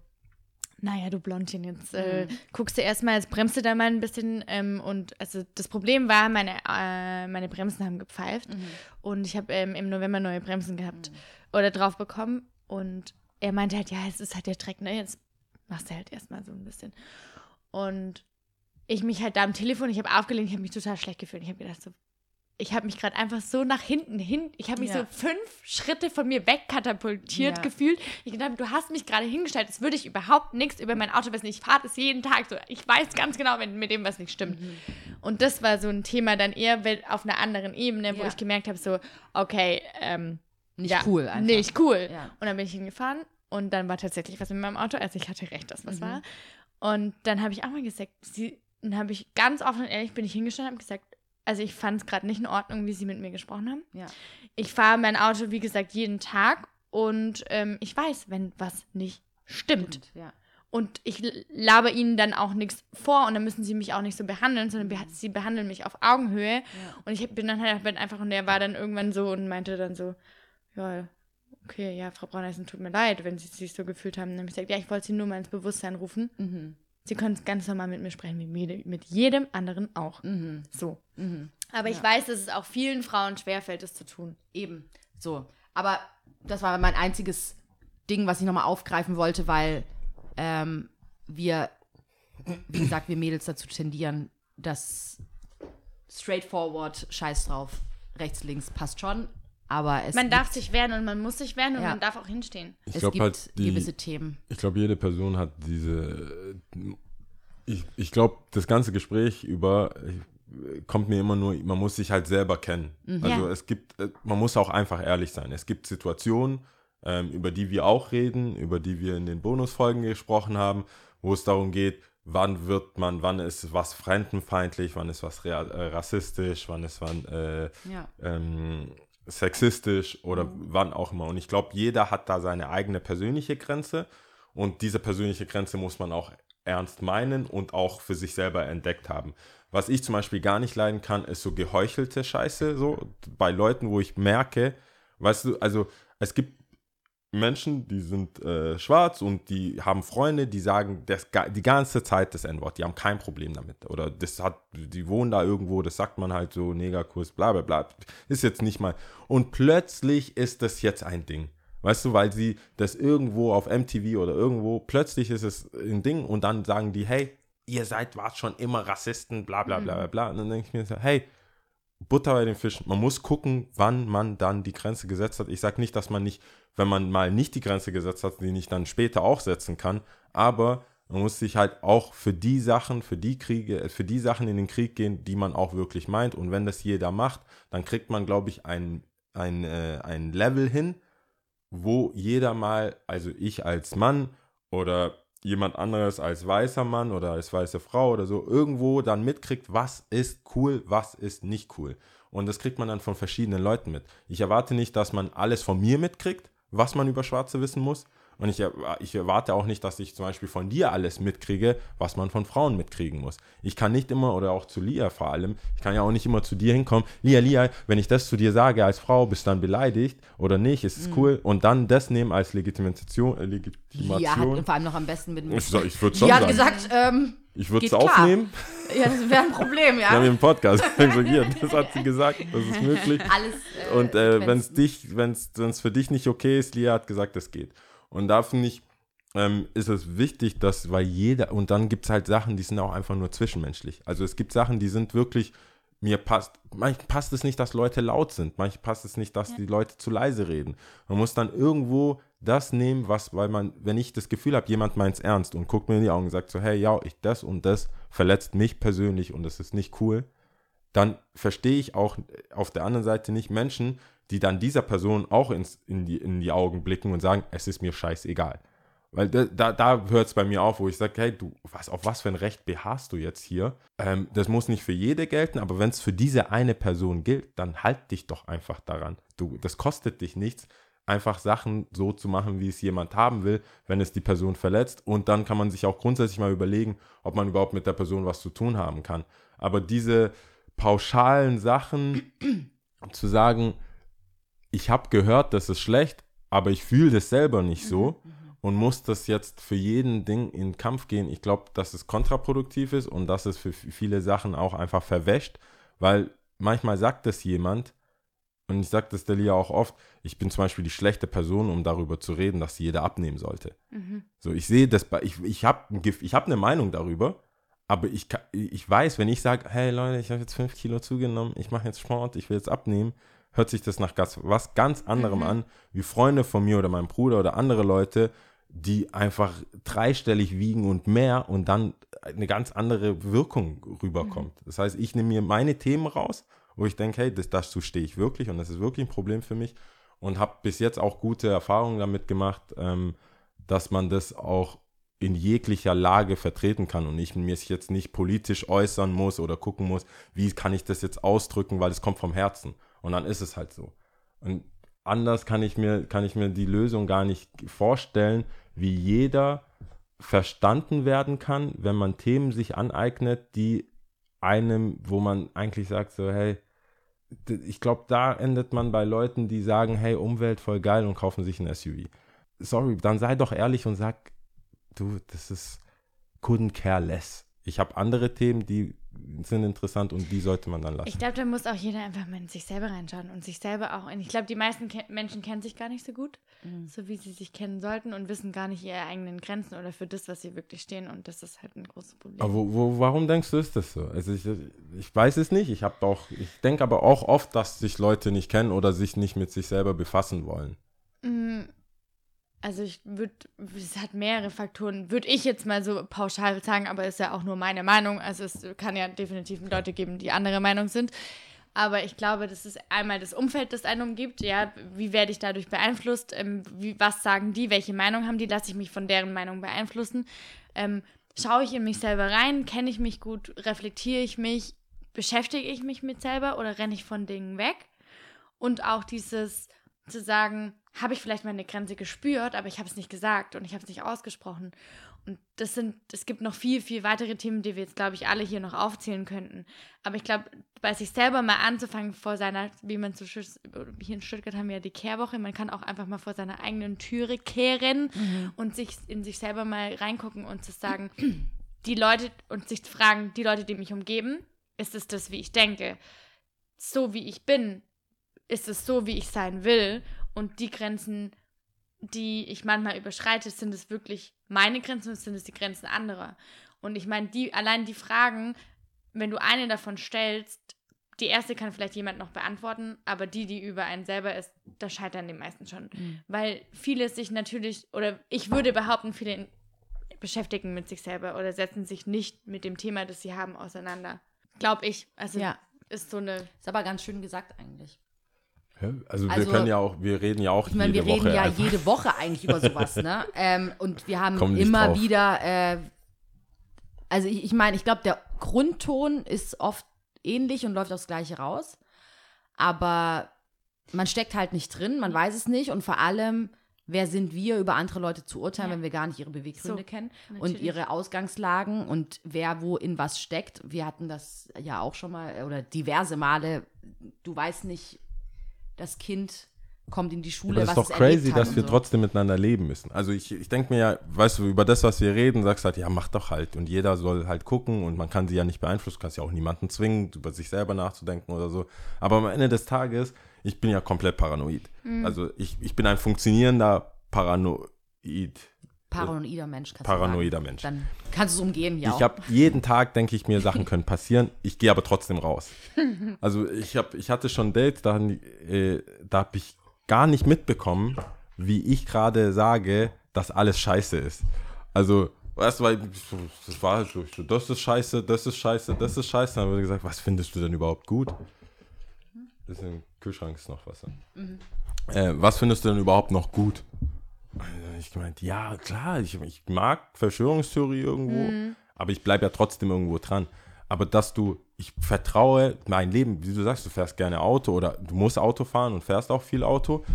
naja, du Blondchen, jetzt äh, guckst du erstmal, jetzt bremst du da mal ein bisschen. Ähm, und also das Problem war, meine, äh, meine Bremsen haben gepfeift. Und ich habe ähm, im November neue Bremsen gehabt oder drauf bekommen. Und er meinte halt, ja, es ist halt der Dreck, ne? Jetzt machst du halt erstmal so ein bisschen. Und ich mich halt da am Telefon, ich habe aufgelegt, ich habe mich total schlecht gefühlt. Ich habe gedacht, so, ich habe mich gerade einfach so nach hinten hin, ich habe mich Ja. so fünf Schritte von mir wegkatapultiert Ja. gefühlt. Ich gedacht, du hast mich gerade hingestellt, als würde ich überhaupt nichts über mein Auto wissen. Ich fahre das jeden Tag so. Ich weiß ganz genau, wenn mit dem was nicht stimmt. Mhm. Und das war so ein Thema dann eher auf einer anderen Ebene, wo Ja. ich gemerkt habe, so, okay, ähm, Nicht cool einfach. Nicht cool. Und dann bin ich hingefahren und dann war tatsächlich was mit meinem Auto. Also ich hatte recht, dass Mhm. was war. Und dann habe ich auch mal gesagt, sie, dann habe ich ganz offen und ehrlich bin ich hingestanden und habe gesagt, also ich fand es gerade nicht in Ordnung, wie sie mit mir gesprochen haben. Ja. Ich fahre mein Auto, wie gesagt, jeden Tag und ähm, ich weiß, wenn was nicht stimmt. Ja. Und ich laber ihnen dann auch nichts vor und dann müssen sie mich auch nicht so behandeln, sondern beha sie behandeln mich auf Augenhöhe. Und ich bin dann halt einfach, und der war dann irgendwann so und meinte dann so, ja, okay, ja, Frau Brauneisen, tut mir leid, wenn Sie sich so gefühlt haben. Dann habe ich gesagt, ja, ich wollte Sie nur mal ins Bewusstsein rufen. Mhm. Sie können ganz normal mit mir sprechen, wie mit, mit jedem anderen auch. Mhm. So. Mhm. Aber ich weiß, dass es auch vielen Frauen schwerfällt, das zu tun. Eben. So. Aber das war mein einziges Ding, was ich nochmal aufgreifen wollte, weil ähm, wir, wie gesagt, wir Mädels dazu tendieren, dass straightforward, scheiß drauf, rechts, links passt schon. Aber es Man gibt, darf sich wehren und man muss sich wehren und Ja. man darf auch hinstehen. Ich glaube gibt halt, die, gewisse Themen. ich glaube, jede Person hat diese. Ich, ich glaube, das ganze Gespräch über äh, kommt mir immer nur, man muss sich halt selber kennen. Also Ja. es gibt, äh, man muss auch einfach ehrlich sein. Es gibt Situationen, ähm, über die wir auch reden, über die wir in den Bonusfolgen gesprochen haben, wo es darum geht, wann wird man, wann ist was fremdenfeindlich, wann ist was äh, rassistisch, wann ist wann äh, Ja. ähm, sexistisch oder wann auch immer. Und ich glaube, jeder hat da seine eigene persönliche Grenze und diese persönliche Grenze muss man auch ernst meinen und auch für sich selber entdeckt haben. Was ich zum Beispiel gar nicht leiden kann, ist so geheuchelte Scheiße, so bei Leuten, wo ich merke, weißt du, also es gibt Menschen, die sind äh, schwarz und die haben Freunde, die sagen das, die ganze Zeit das N-Wort, die haben kein Problem damit. Oder das hat, die wohnen da irgendwo, das sagt man halt so, Negerkurs, bla bla bla. Ist jetzt nicht mal. Und plötzlich ist das jetzt ein Ding. Weißt du, weil sie das irgendwo auf MTV oder irgendwo, plötzlich ist es ein Ding und dann sagen die, hey, ihr seid, wart schon immer Rassisten, bla bla bla bla bla. Und dann denke ich mir so, hey, Butter bei den Fischen. Man muss gucken, wann man dann die Grenze gesetzt hat. Ich sage nicht, dass man nicht, wenn man mal nicht die Grenze gesetzt hat, die nicht dann später auch setzen kann. Aber man muss sich halt auch für die Sachen, für die Kriege, äh, für die Sachen in den Krieg gehen, die man auch wirklich meint. Und wenn das jeder macht, dann kriegt man, glaube ich, ein, ein, äh, ein Level hin, wo jeder mal, also ich als Mann oder jemand anderes als weißer Mann oder als weiße Frau oder so, irgendwo dann mitkriegt, was ist cool, was ist nicht cool. Und das kriegt man dann von verschiedenen Leuten mit. Ich erwarte nicht, dass man alles von mir mitkriegt, was man über Schwarze wissen muss. Und ich, ich erwarte auch nicht, dass ich zum Beispiel von dir alles mitkriege, was man von Frauen mitkriegen muss. Ich kann nicht immer, oder auch zu Lia vor allem, ich kann ja auch nicht immer zu dir hinkommen, Lia, Lia, wenn ich das zu dir sage als Frau, bist du dann beleidigt oder nicht, ist es cool. Und dann das nehmen als Legitimation. Äh, Legitimation. Ja, hat vor allem noch am besten mit dem. ich ich würde schon Die hat gesagt, ähm, ich würde es aufnehmen. ja, das wäre ein Problem, Wir haben ja. hier einen Podcast. [laughs] Das hat sie gesagt, das ist möglich. Alles. Äh, Und äh, wenn es dich, wenn es für dich nicht okay ist, Lia hat gesagt, es geht. Und da finde ich, ähm, ist es wichtig, dass, weil jeder, und dann gibt es halt Sachen, die sind auch einfach nur zwischenmenschlich. Also es gibt Sachen, die sind wirklich, mir passt, manchmal passt es nicht, dass Leute laut sind, manchmal passt es nicht, dass die Leute zu leise reden. Man muss dann irgendwo das nehmen, was, weil man, wenn ich das Gefühl habe, jemand meint es ernst und guckt mir in die Augen und sagt so, hey, ja, ich das und das verletzt mich persönlich und das ist nicht cool, dann verstehe ich auch auf der anderen Seite nicht Menschen, die dann dieser Person auch ins, in, die, in die Augen blicken und sagen, es ist mir scheißegal. Weil da, da, da hört es bei mir auf, wo ich sage, hey, du, was, auf was für ein Recht beharrst du jetzt hier? Ähm, das muss nicht für jede gelten, aber wenn es für diese eine Person gilt, dann halt dich doch einfach daran. Du, das kostet dich nichts, einfach Sachen so zu machen, wie es jemand haben will, wenn es die Person verletzt. Und dann kann man sich auch grundsätzlich mal überlegen, ob man überhaupt mit der Person was zu tun haben kann. Aber diese pauschalen Sachen zu sagen, ich habe gehört, das ist schlecht, aber ich fühle das selber nicht so und muss das jetzt für jeden Ding in den Kampf gehen. Ich glaube, dass es kontraproduktiv ist und dass es für viele Sachen auch einfach verwäscht, weil manchmal sagt das jemand, und ich sage das der Lia auch oft, ich bin zum Beispiel die schlechte Person, um darüber zu reden, dass jeder abnehmen sollte. So, ich sehe das, bei, ich, ich habe ich hab eine Meinung darüber, aber ich, ich weiß, wenn ich sage, hey Leute, ich habe jetzt fünf Kilo zugenommen, ich mache jetzt Sport, ich will jetzt abnehmen, hört sich das nach was ganz anderem an, wie Freunde von mir oder meinem Bruder oder andere Leute, die einfach dreistellig wiegen und mehr und dann eine ganz andere Wirkung rüberkommt. Das heißt, ich nehme mir meine Themen raus, wo ich denke, hey, das, dazu stehe ich wirklich und das ist wirklich ein Problem für mich und habe bis jetzt auch gute Erfahrungen damit gemacht, ähm, dass man das auch in jeglicher Lage vertreten kann und ich mich jetzt nicht politisch äußern muss oder gucken muss, wie kann ich das jetzt ausdrücken, weil es kommt vom Herzen. Und dann ist es halt so. Und anders kann ich mir, kann ich mir die Lösung gar nicht vorstellen, wie jeder verstanden werden kann, wenn man Themen sich aneignet, die einem, wo man eigentlich sagt, so, hey, ich glaube, da endet man bei Leuten, die sagen, hey, Umwelt voll geil und kaufen sich ein SUV. Sorry, dann sei doch ehrlich und sag, du, das ist couldn't care less. Ich habe andere Themen, die sind interessant und die sollte man dann lassen. Ich glaube, da muss auch jeder einfach mal in sich selber reinschauen und sich selber auch. Und ich glaube, die meisten ke Menschen kennen sich gar nicht so gut, so wie sie sich kennen sollten und wissen gar nicht ihre eigenen Grenzen oder für das, was sie wirklich stehen. Und das ist halt ein großes Problem. Aber wo, wo, warum denkst du, ist das so? Also ich, ich weiß es nicht. Ich habe auch, ich denke aber auch oft, dass sich Leute nicht kennen oder sich nicht mit sich selber befassen wollen. Also ich würde, es hat mehrere Faktoren, würde ich jetzt mal so pauschal sagen, aber ist ja auch nur meine Meinung. Also es kann ja definitiv Leute geben, die andere Meinung sind. Aber ich glaube, das ist einmal das Umfeld, das einen umgibt. Ja, wie werde ich dadurch beeinflusst? Ähm, wie, was sagen die? Welche Meinung haben die? Lasse ich mich von deren Meinung beeinflussen? Ähm, schaue ich in mich selber rein? Kenne ich mich gut? Reflektiere ich mich? Beschäftige ich mich mit selber oder renne ich von Dingen weg? Und auch dieses zu sagen, habe ich vielleicht meine Grenze gespürt, aber ich habe es nicht gesagt und ich habe es nicht ausgesprochen. Und das sind, es gibt noch viel, viel weitere Themen, die wir jetzt, glaube ich, alle hier noch aufzählen könnten. Aber ich glaube, bei sich selber mal anzufangen vor seiner, wie man schön, hier in Stuttgart haben wir ja die Kehrwoche, man kann auch einfach mal vor seiner eigenen Türe kehren und sich in sich selber mal reingucken und zu sagen, [clears throat] die Leute und sich fragen, die Leute, die mich umgeben, ist es das, wie ich denke? So wie ich bin, ist es so, wie ich sein will. Und die Grenzen, die ich manchmal überschreite, sind es wirklich meine Grenzen oder sind es die Grenzen anderer? Und ich meine, die, allein die Fragen, wenn du eine davon stellst, die erste kann vielleicht jemand noch beantworten, aber die, die über einen selber ist, da scheitern die meisten schon. Weil viele sich natürlich, oder ich würde behaupten, viele beschäftigen mit sich selber oder setzen sich nicht mit dem Thema, das sie haben, auseinander. Glaube ich. Also Ja. ist so eine Ist aber ganz schön gesagt eigentlich. Ja, Also, wir Also- können ja auch, wir reden ja auch Ich meine, jede wir reden Woche ja einfach. jede Woche eigentlich über [laughs] sowas, ne? Ähm, und wir haben Komm immer drauf. wieder, äh, also ich, ich meine, ich glaube, der Grundton ist oft ähnlich und läuft aufs Gleiche raus. Aber man steckt halt nicht drin, man weiß es nicht und vor allem, wer sind wir, über andere Leute zu urteilen, Ja. wenn wir gar nicht ihre Beweggründe So, kennen und natürlich. ihre Ausgangslagen und wer wo in was steckt. Wir hatten das ja auch schon mal äh, oder diverse Male. Du weißt nicht, das Kind kommt in die Schule, Aber das ist doch crazy, dass wir so. trotzdem miteinander leben müssen. Also ich, ich denke mir ja, weißt du, über das, was wir reden, sagst halt, ja, mach doch halt. Und jeder soll halt gucken und man kann sie ja nicht beeinflussen, du kannst ja auch niemanden zwingen, über sich selber nachzudenken oder so. Aber am Ende des Tages, ich bin ja komplett paranoid. Mhm. Also ich, ich bin ein funktionierender Paranoid. Paranoider Mensch. Kannst Paranoider du sagen. Mensch. Dann kannst du es umgehen, ja. Ich habe jeden Tag, denke ich mir, Sachen können passieren. Ich gehe aber trotzdem raus. [laughs] Also ich, hab, ich hatte schon Dates, da, äh, da habe ich gar nicht mitbekommen, wie ich gerade sage, dass alles scheiße ist. Also, weißt du, das war halt so, das ist scheiße, das ist scheiße, das ist scheiße. Dann wurde gesagt, was findest du denn überhaupt gut? Das ist im Kühlschrank ist noch was. Äh, was findest du denn überhaupt noch gut? Ich gemeint, ja, klar, ich, ich mag Verschwörungstheorie irgendwo, Mhm. aber ich bleibe ja trotzdem irgendwo dran. Aber dass du, ich vertraue mein Leben, wie du sagst, du fährst gerne Auto oder du musst Auto fahren und fährst auch viel Auto,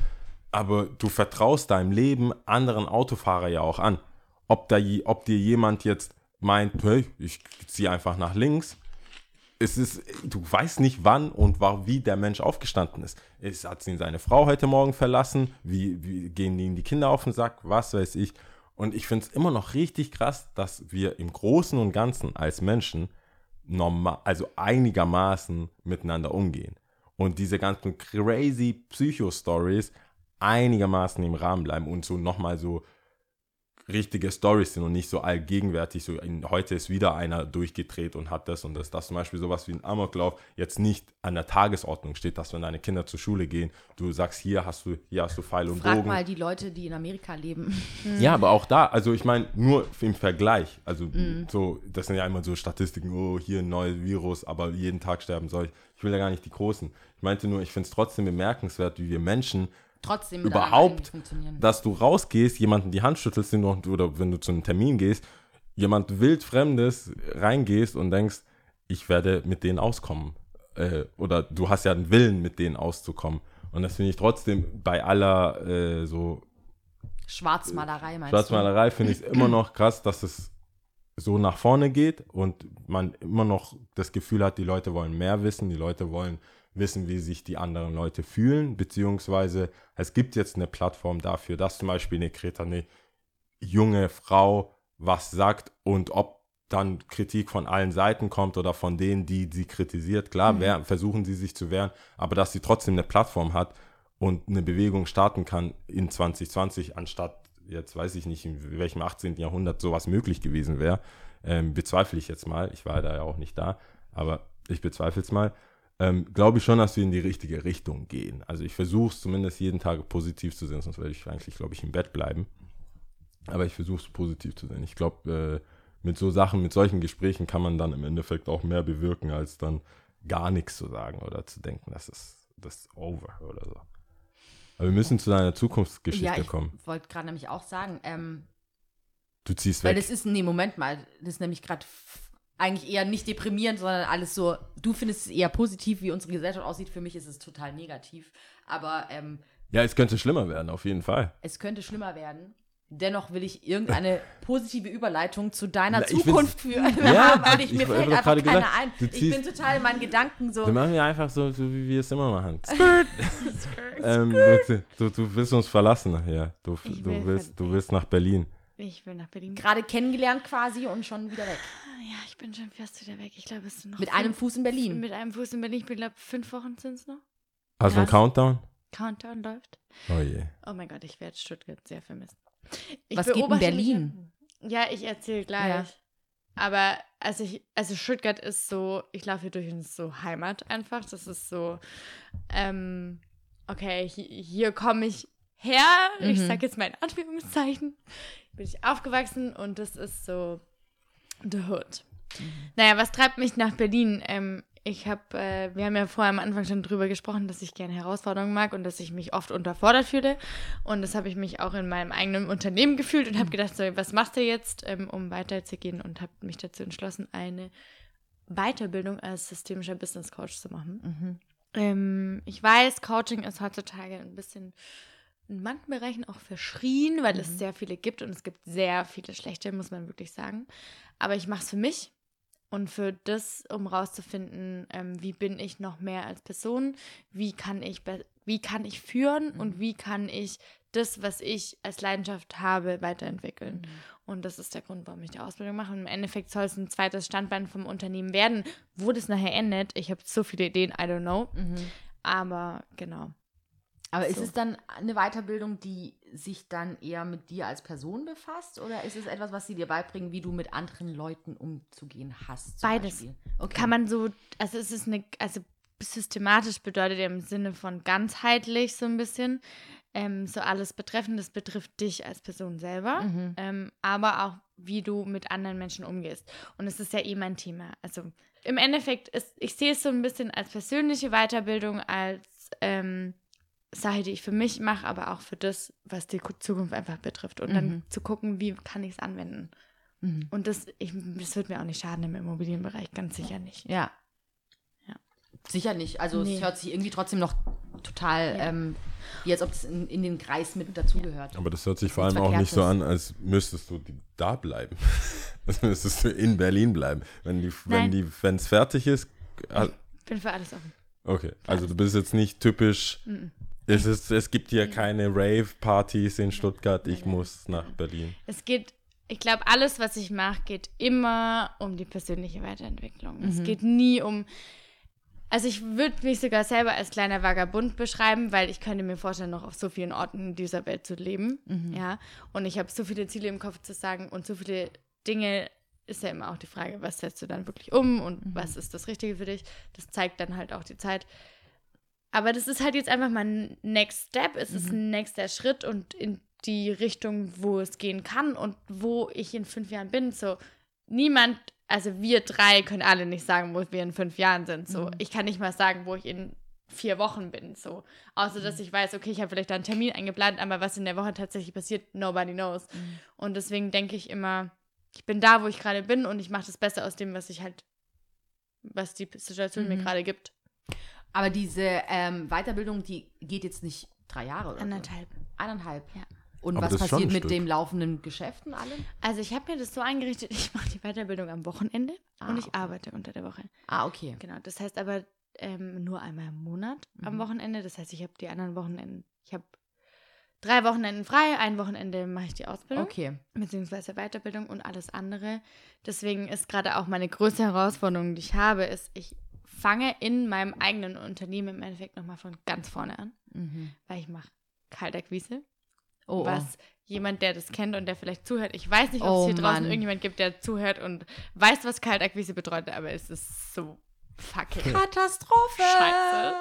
aber du vertraust deinem Leben anderen Autofahrer ja auch an. Ob, da, ob dir jemand jetzt meint, hey, ich ziehe einfach nach links, es ist, du weißt nicht, wann und war, wie der Mensch aufgestanden ist. Es hat ihn seine Frau heute Morgen verlassen, wie, wie gehen ihm die Kinder auf den Sack, was weiß ich. Und ich finde es immer noch richtig krass, dass wir im Großen und Ganzen als Menschen normal, also einigermaßen miteinander umgehen. Und diese ganzen crazy Psycho-Stories einigermaßen im Rahmen bleiben und so nochmal so richtige Stories sind und nicht so allgegenwärtig, so in, heute ist wieder einer durchgedreht und hat das und das, dass zum Beispiel sowas wie ein Amoklauf jetzt nicht an der Tagesordnung steht, dass wenn deine Kinder zur Schule gehen, du sagst, hier hast du, hier hast du Pfeil und Frag Bogen. mal die Leute, die in Amerika leben. Ja, aber auch da, also ich meine, nur im Vergleich, also Mhm. so, das sind ja immer so Statistiken, oh, hier ein neues Virus, aber jeden Tag sterben solche. Ich will ja gar nicht die Großen. Ich meinte nur, ich finde es trotzdem bemerkenswert, wie wir Menschen Trotzdem überhaupt, dass du rausgehst, jemanden die Hand schüttelst den du- oder wenn du zu einem Termin gehst, jemand wild Fremdes reingehst und denkst, ich werde mit denen auskommen. Äh, oder du hast ja einen Willen, mit denen auszukommen. Und das finde ich trotzdem bei aller äh, so Schwarzmalerei meinst Schwarzmalerei finde ich es immer noch krass, dass es so nach vorne geht und man immer noch das Gefühl hat, die Leute wollen mehr wissen, die Leute wollen wissen, wie sich die anderen Leute fühlen, beziehungsweise es gibt jetzt eine Plattform dafür, dass zum Beispiel eine Kreta, eine junge Frau was sagt und ob dann Kritik von allen Seiten kommt oder von denen, die sie kritisiert. Klar, wer, versuchen sie sich zu wehren, aber dass sie trotzdem eine Plattform hat und eine Bewegung starten kann in 2020, anstatt jetzt weiß ich nicht, in welchem 18. Jahrhundert sowas möglich gewesen wäre, ähm, bezweifle ich jetzt mal. Ich war da ja auch nicht da, aber ich bezweifle es mal. Ähm, Glaube ich schon, dass wir in die richtige Richtung gehen. Also ich versuche es zumindest jeden Tag positiv zu sehen, sonst werde ich eigentlich, glaube ich, im Bett bleiben. Aber ich versuche es positiv zu sehen. Ich glaube, äh, mit so Sachen, mit solchen Gesprächen kann man dann im Endeffekt auch mehr bewirken, als dann gar nichts zu sagen oder zu denken, das ist das ist over oder so. Aber wir müssen zu deiner Zukunftsgeschichte Ja, ich kommen. wollte gerade nämlich auch sagen, ähm, Du ziehst weil weg. das ist, nee, Moment mal, das ist nämlich gerade eigentlich eher nicht deprimierend, sondern alles so, du findest es eher positiv, wie unsere Gesellschaft aussieht, für mich ist es total negativ, aber ähm, Ja, es könnte schlimmer werden, auf jeden Fall. es könnte schlimmer werden. Dennoch will ich irgendeine [laughs] positive Überleitung zu deiner Na, Zukunft führen. Ja, [laughs] weil ich, ich mir fällt einfach keiner gesagt, ein. Ich ziehst- bin total in meinen Gedanken so. Wir machen ja einfach so, so wie wir es immer machen. [laughs] ähm, du, du, willst uns verlassen nachher. Du, du, will willst, du willst nach Berlin. Ich will nach Berlin. Gerade kennengelernt quasi und schon wieder weg. Ja, ich bin schon fast wieder weg. Ich glaube, es sind noch. Mit fünf- einem Fuß in Berlin. Mit einem Fuß in Berlin. Ich glaube, fünf Wochen sind es noch. Einen Krass. Countdown? Countdown läuft. Oh je. Oh mein Gott, ich werde Stuttgart sehr vermissen. Ich Was geht in beobachte mich Berlin? Ja, ich erzähle gleich. Ja. Aber also ich, also Stuttgart ist so, ich laufe hier durch und ist so Heimat einfach. Das ist so, ähm, okay, hier, hier komme ich her. Ich Mhm. sage jetzt mal in Anführungszeichen. Bin ich aufgewachsen und das ist so the hood. Naja, was treibt mich nach Berlin? Ähm, ich habe, äh, wir haben ja vorher am Anfang schon drüber gesprochen, dass ich gerne Herausforderungen mag und dass ich mich oft unterfordert fühle. Und das habe ich mich auch in meinem eigenen Unternehmen gefühlt und habe gedacht, so, was machst du jetzt, ähm, um weiterzugehen? Und habe mich dazu entschlossen, eine Weiterbildung als systemischer Business Coach zu machen. Ähm, ich weiß, Coaching ist heutzutage ein bisschen in manchen Bereichen auch verschrien, weil es sehr viele gibt und es gibt sehr viele schlechte, muss man wirklich sagen. Aber ich mache es für mich und für das, um rauszufinden, ähm, wie bin ich noch mehr als Person, wie kann ich, wie kann ich führen und wie kann ich das, was ich als Leidenschaft habe, weiterentwickeln. Und das ist der Grund, warum ich die Ausbildung mache. Und im Endeffekt soll es ein zweites Standbein vom Unternehmen werden. Wo das nachher endet, ich habe so viele Ideen, I don't know. Aber genau. Aber ist So. es dann eine Weiterbildung, die sich dann eher mit dir als Person befasst? Oder ist es etwas, was sie dir beibringen, wie du mit anderen Leuten umzugehen hast? Beides. Okay. Kann man so, also es ist eine, also systematisch bedeutet ja im Sinne von ganzheitlich so ein bisschen, ähm, so alles betreffend, das betrifft dich als Person selber, Mhm. ähm, aber auch wie du mit anderen Menschen umgehst. Und es ist ja eh mein Thema. Also im Endeffekt ist, ich sehe es so ein bisschen als persönliche Weiterbildung, als ähm, Sache, die ich für mich mache, aber auch für das, was die Ku- Zukunft einfach betrifft. Und dann zu gucken, wie kann ich es anwenden. Und das, ich, das wird mir auch nicht schaden im Immobilienbereich, ganz sicher nicht. Ja. Ja. Sicher nicht. Also Nee. es hört sich irgendwie trotzdem noch total, Ja. ähm, wie als ob es in, in den Kreis mit dazugehört. Aber das hört sich vor allem auch nicht so an, als müsstest du da bleiben. [laughs] als müsstest du in Berlin bleiben. Wenn die, wenn die, wenn es fertig ist, ah, Bin für alles offen. okay. Also du bist jetzt nicht typisch. Es, ist, es gibt hier keine Rave-Partys in Stuttgart. Ich muss nach Berlin. Es geht, ich glaube, alles, was ich mache, geht immer um die persönliche Weiterentwicklung. Es geht nie um. Also ich würde mich sogar selber als kleiner Vagabund beschreiben, weil ich könnte mir vorstellen, noch auf so vielen Orten dieser Welt zu leben. Ja. Und ich habe so viele Ziele im Kopf zu sagen und so viele Dinge ist ja immer auch die Frage, was setzt du dann wirklich um und was ist das Richtige für dich? Das zeigt dann halt auch die Zeit. Aber das ist halt jetzt einfach mal ein Next Step. Es ist ein nächster Schritt und in die Richtung, wo es gehen kann und wo ich in fünf Jahren bin. So, niemand, also wir drei können alle nicht sagen, wo wir in fünf Jahren sind. So, ich kann nicht mal sagen, wo ich in vier Wochen bin. So, außer dass ich weiß, okay, ich habe vielleicht da einen Termin eingeplant, aber was in der Woche tatsächlich passiert, nobody knows. Und deswegen denke ich immer, ich bin da, wo ich gerade bin und ich mache das Beste aus dem, was ich halt, was die Situation mir gerade gibt. Aber diese ähm, Weiterbildung, die geht jetzt nicht drei Jahre oder Anderthalb. so. Eineinhalb. Ja. Und Aber was passiert mit dem laufenden Geschäft und allem? Also ich habe mir das so eingerichtet, [laughs] ich mache die Weiterbildung am Wochenende Ah, und ich okay. arbeite unter der Woche. Ah, okay. Genau, das heißt aber ähm, nur einmal im Monat am Mhm. Wochenende. Das heißt, ich habe die anderen Wochenenden, ich habe drei Wochenenden frei, ein Wochenende mache ich die Ausbildung, Okay. beziehungsweise Weiterbildung und alles andere. Deswegen ist gerade auch meine größte Herausforderung, die ich habe, ist, ich fange in meinem eigenen Unternehmen im Endeffekt nochmal von ganz vorne an, Mhm. weil ich mache Kaltakquise Oh, was jemand, der das kennt und der vielleicht zuhört. Ich weiß nicht, ob Oh, es hier draußen Mann. irgendjemand gibt, der zuhört und weiß, was Kaltakquise bedeutet, aber es ist so fucking. Katastrophe! Scheiße.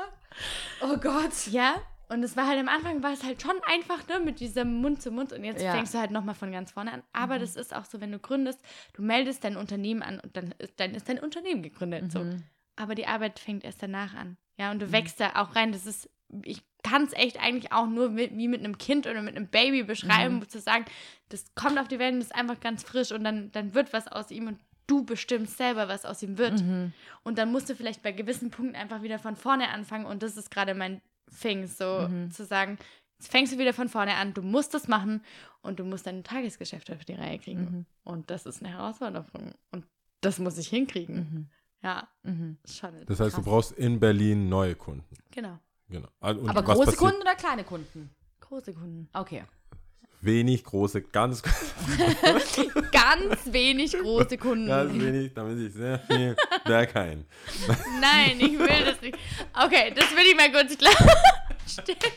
Oh Gott. Ja, und es war halt am Anfang war es halt schon einfach, ne, mit diesem Mund zu Mund und jetzt Ja. fängst du halt nochmal von ganz vorne an. Aber das ist auch so, wenn du gründest, du meldest dein Unternehmen an und dann ist, dann ist dein Unternehmen gegründet. So. Mhm. Aber die Arbeit fängt erst danach an. Ja, und du wächst da auch rein. Das ist, ich kann es echt eigentlich auch nur mit, wie mit einem Kind oder mit einem Baby beschreiben, zu sagen, das kommt auf die Welt und ist einfach ganz frisch und dann, dann wird was aus ihm und du bestimmst selber, was aus ihm wird. Mhm. Und dann musst du vielleicht bei gewissen Punkten einfach wieder von vorne anfangen und das ist gerade mein Thing, so zu sagen, jetzt fängst du wieder von vorne an, du musst das machen und du musst dein Tagesgeschäft auf die Reihe kriegen. Und das ist eine Herausforderung und das muss ich hinkriegen. Ja, Mhm. schon. Das heißt, du brauchst in Berlin neue Kunden. Genau. Genau. Also, und Aber große passiert? Kunden oder kleine Kunden? Große Kunden. Okay. Wenig, große, ganz, [laughs] Ganz wenig große Kunden. ganz wenig, damit ich sehr viel [laughs] Berghain. Nein, ich will das nicht. Okay, das will ich mal kurz klarstellen.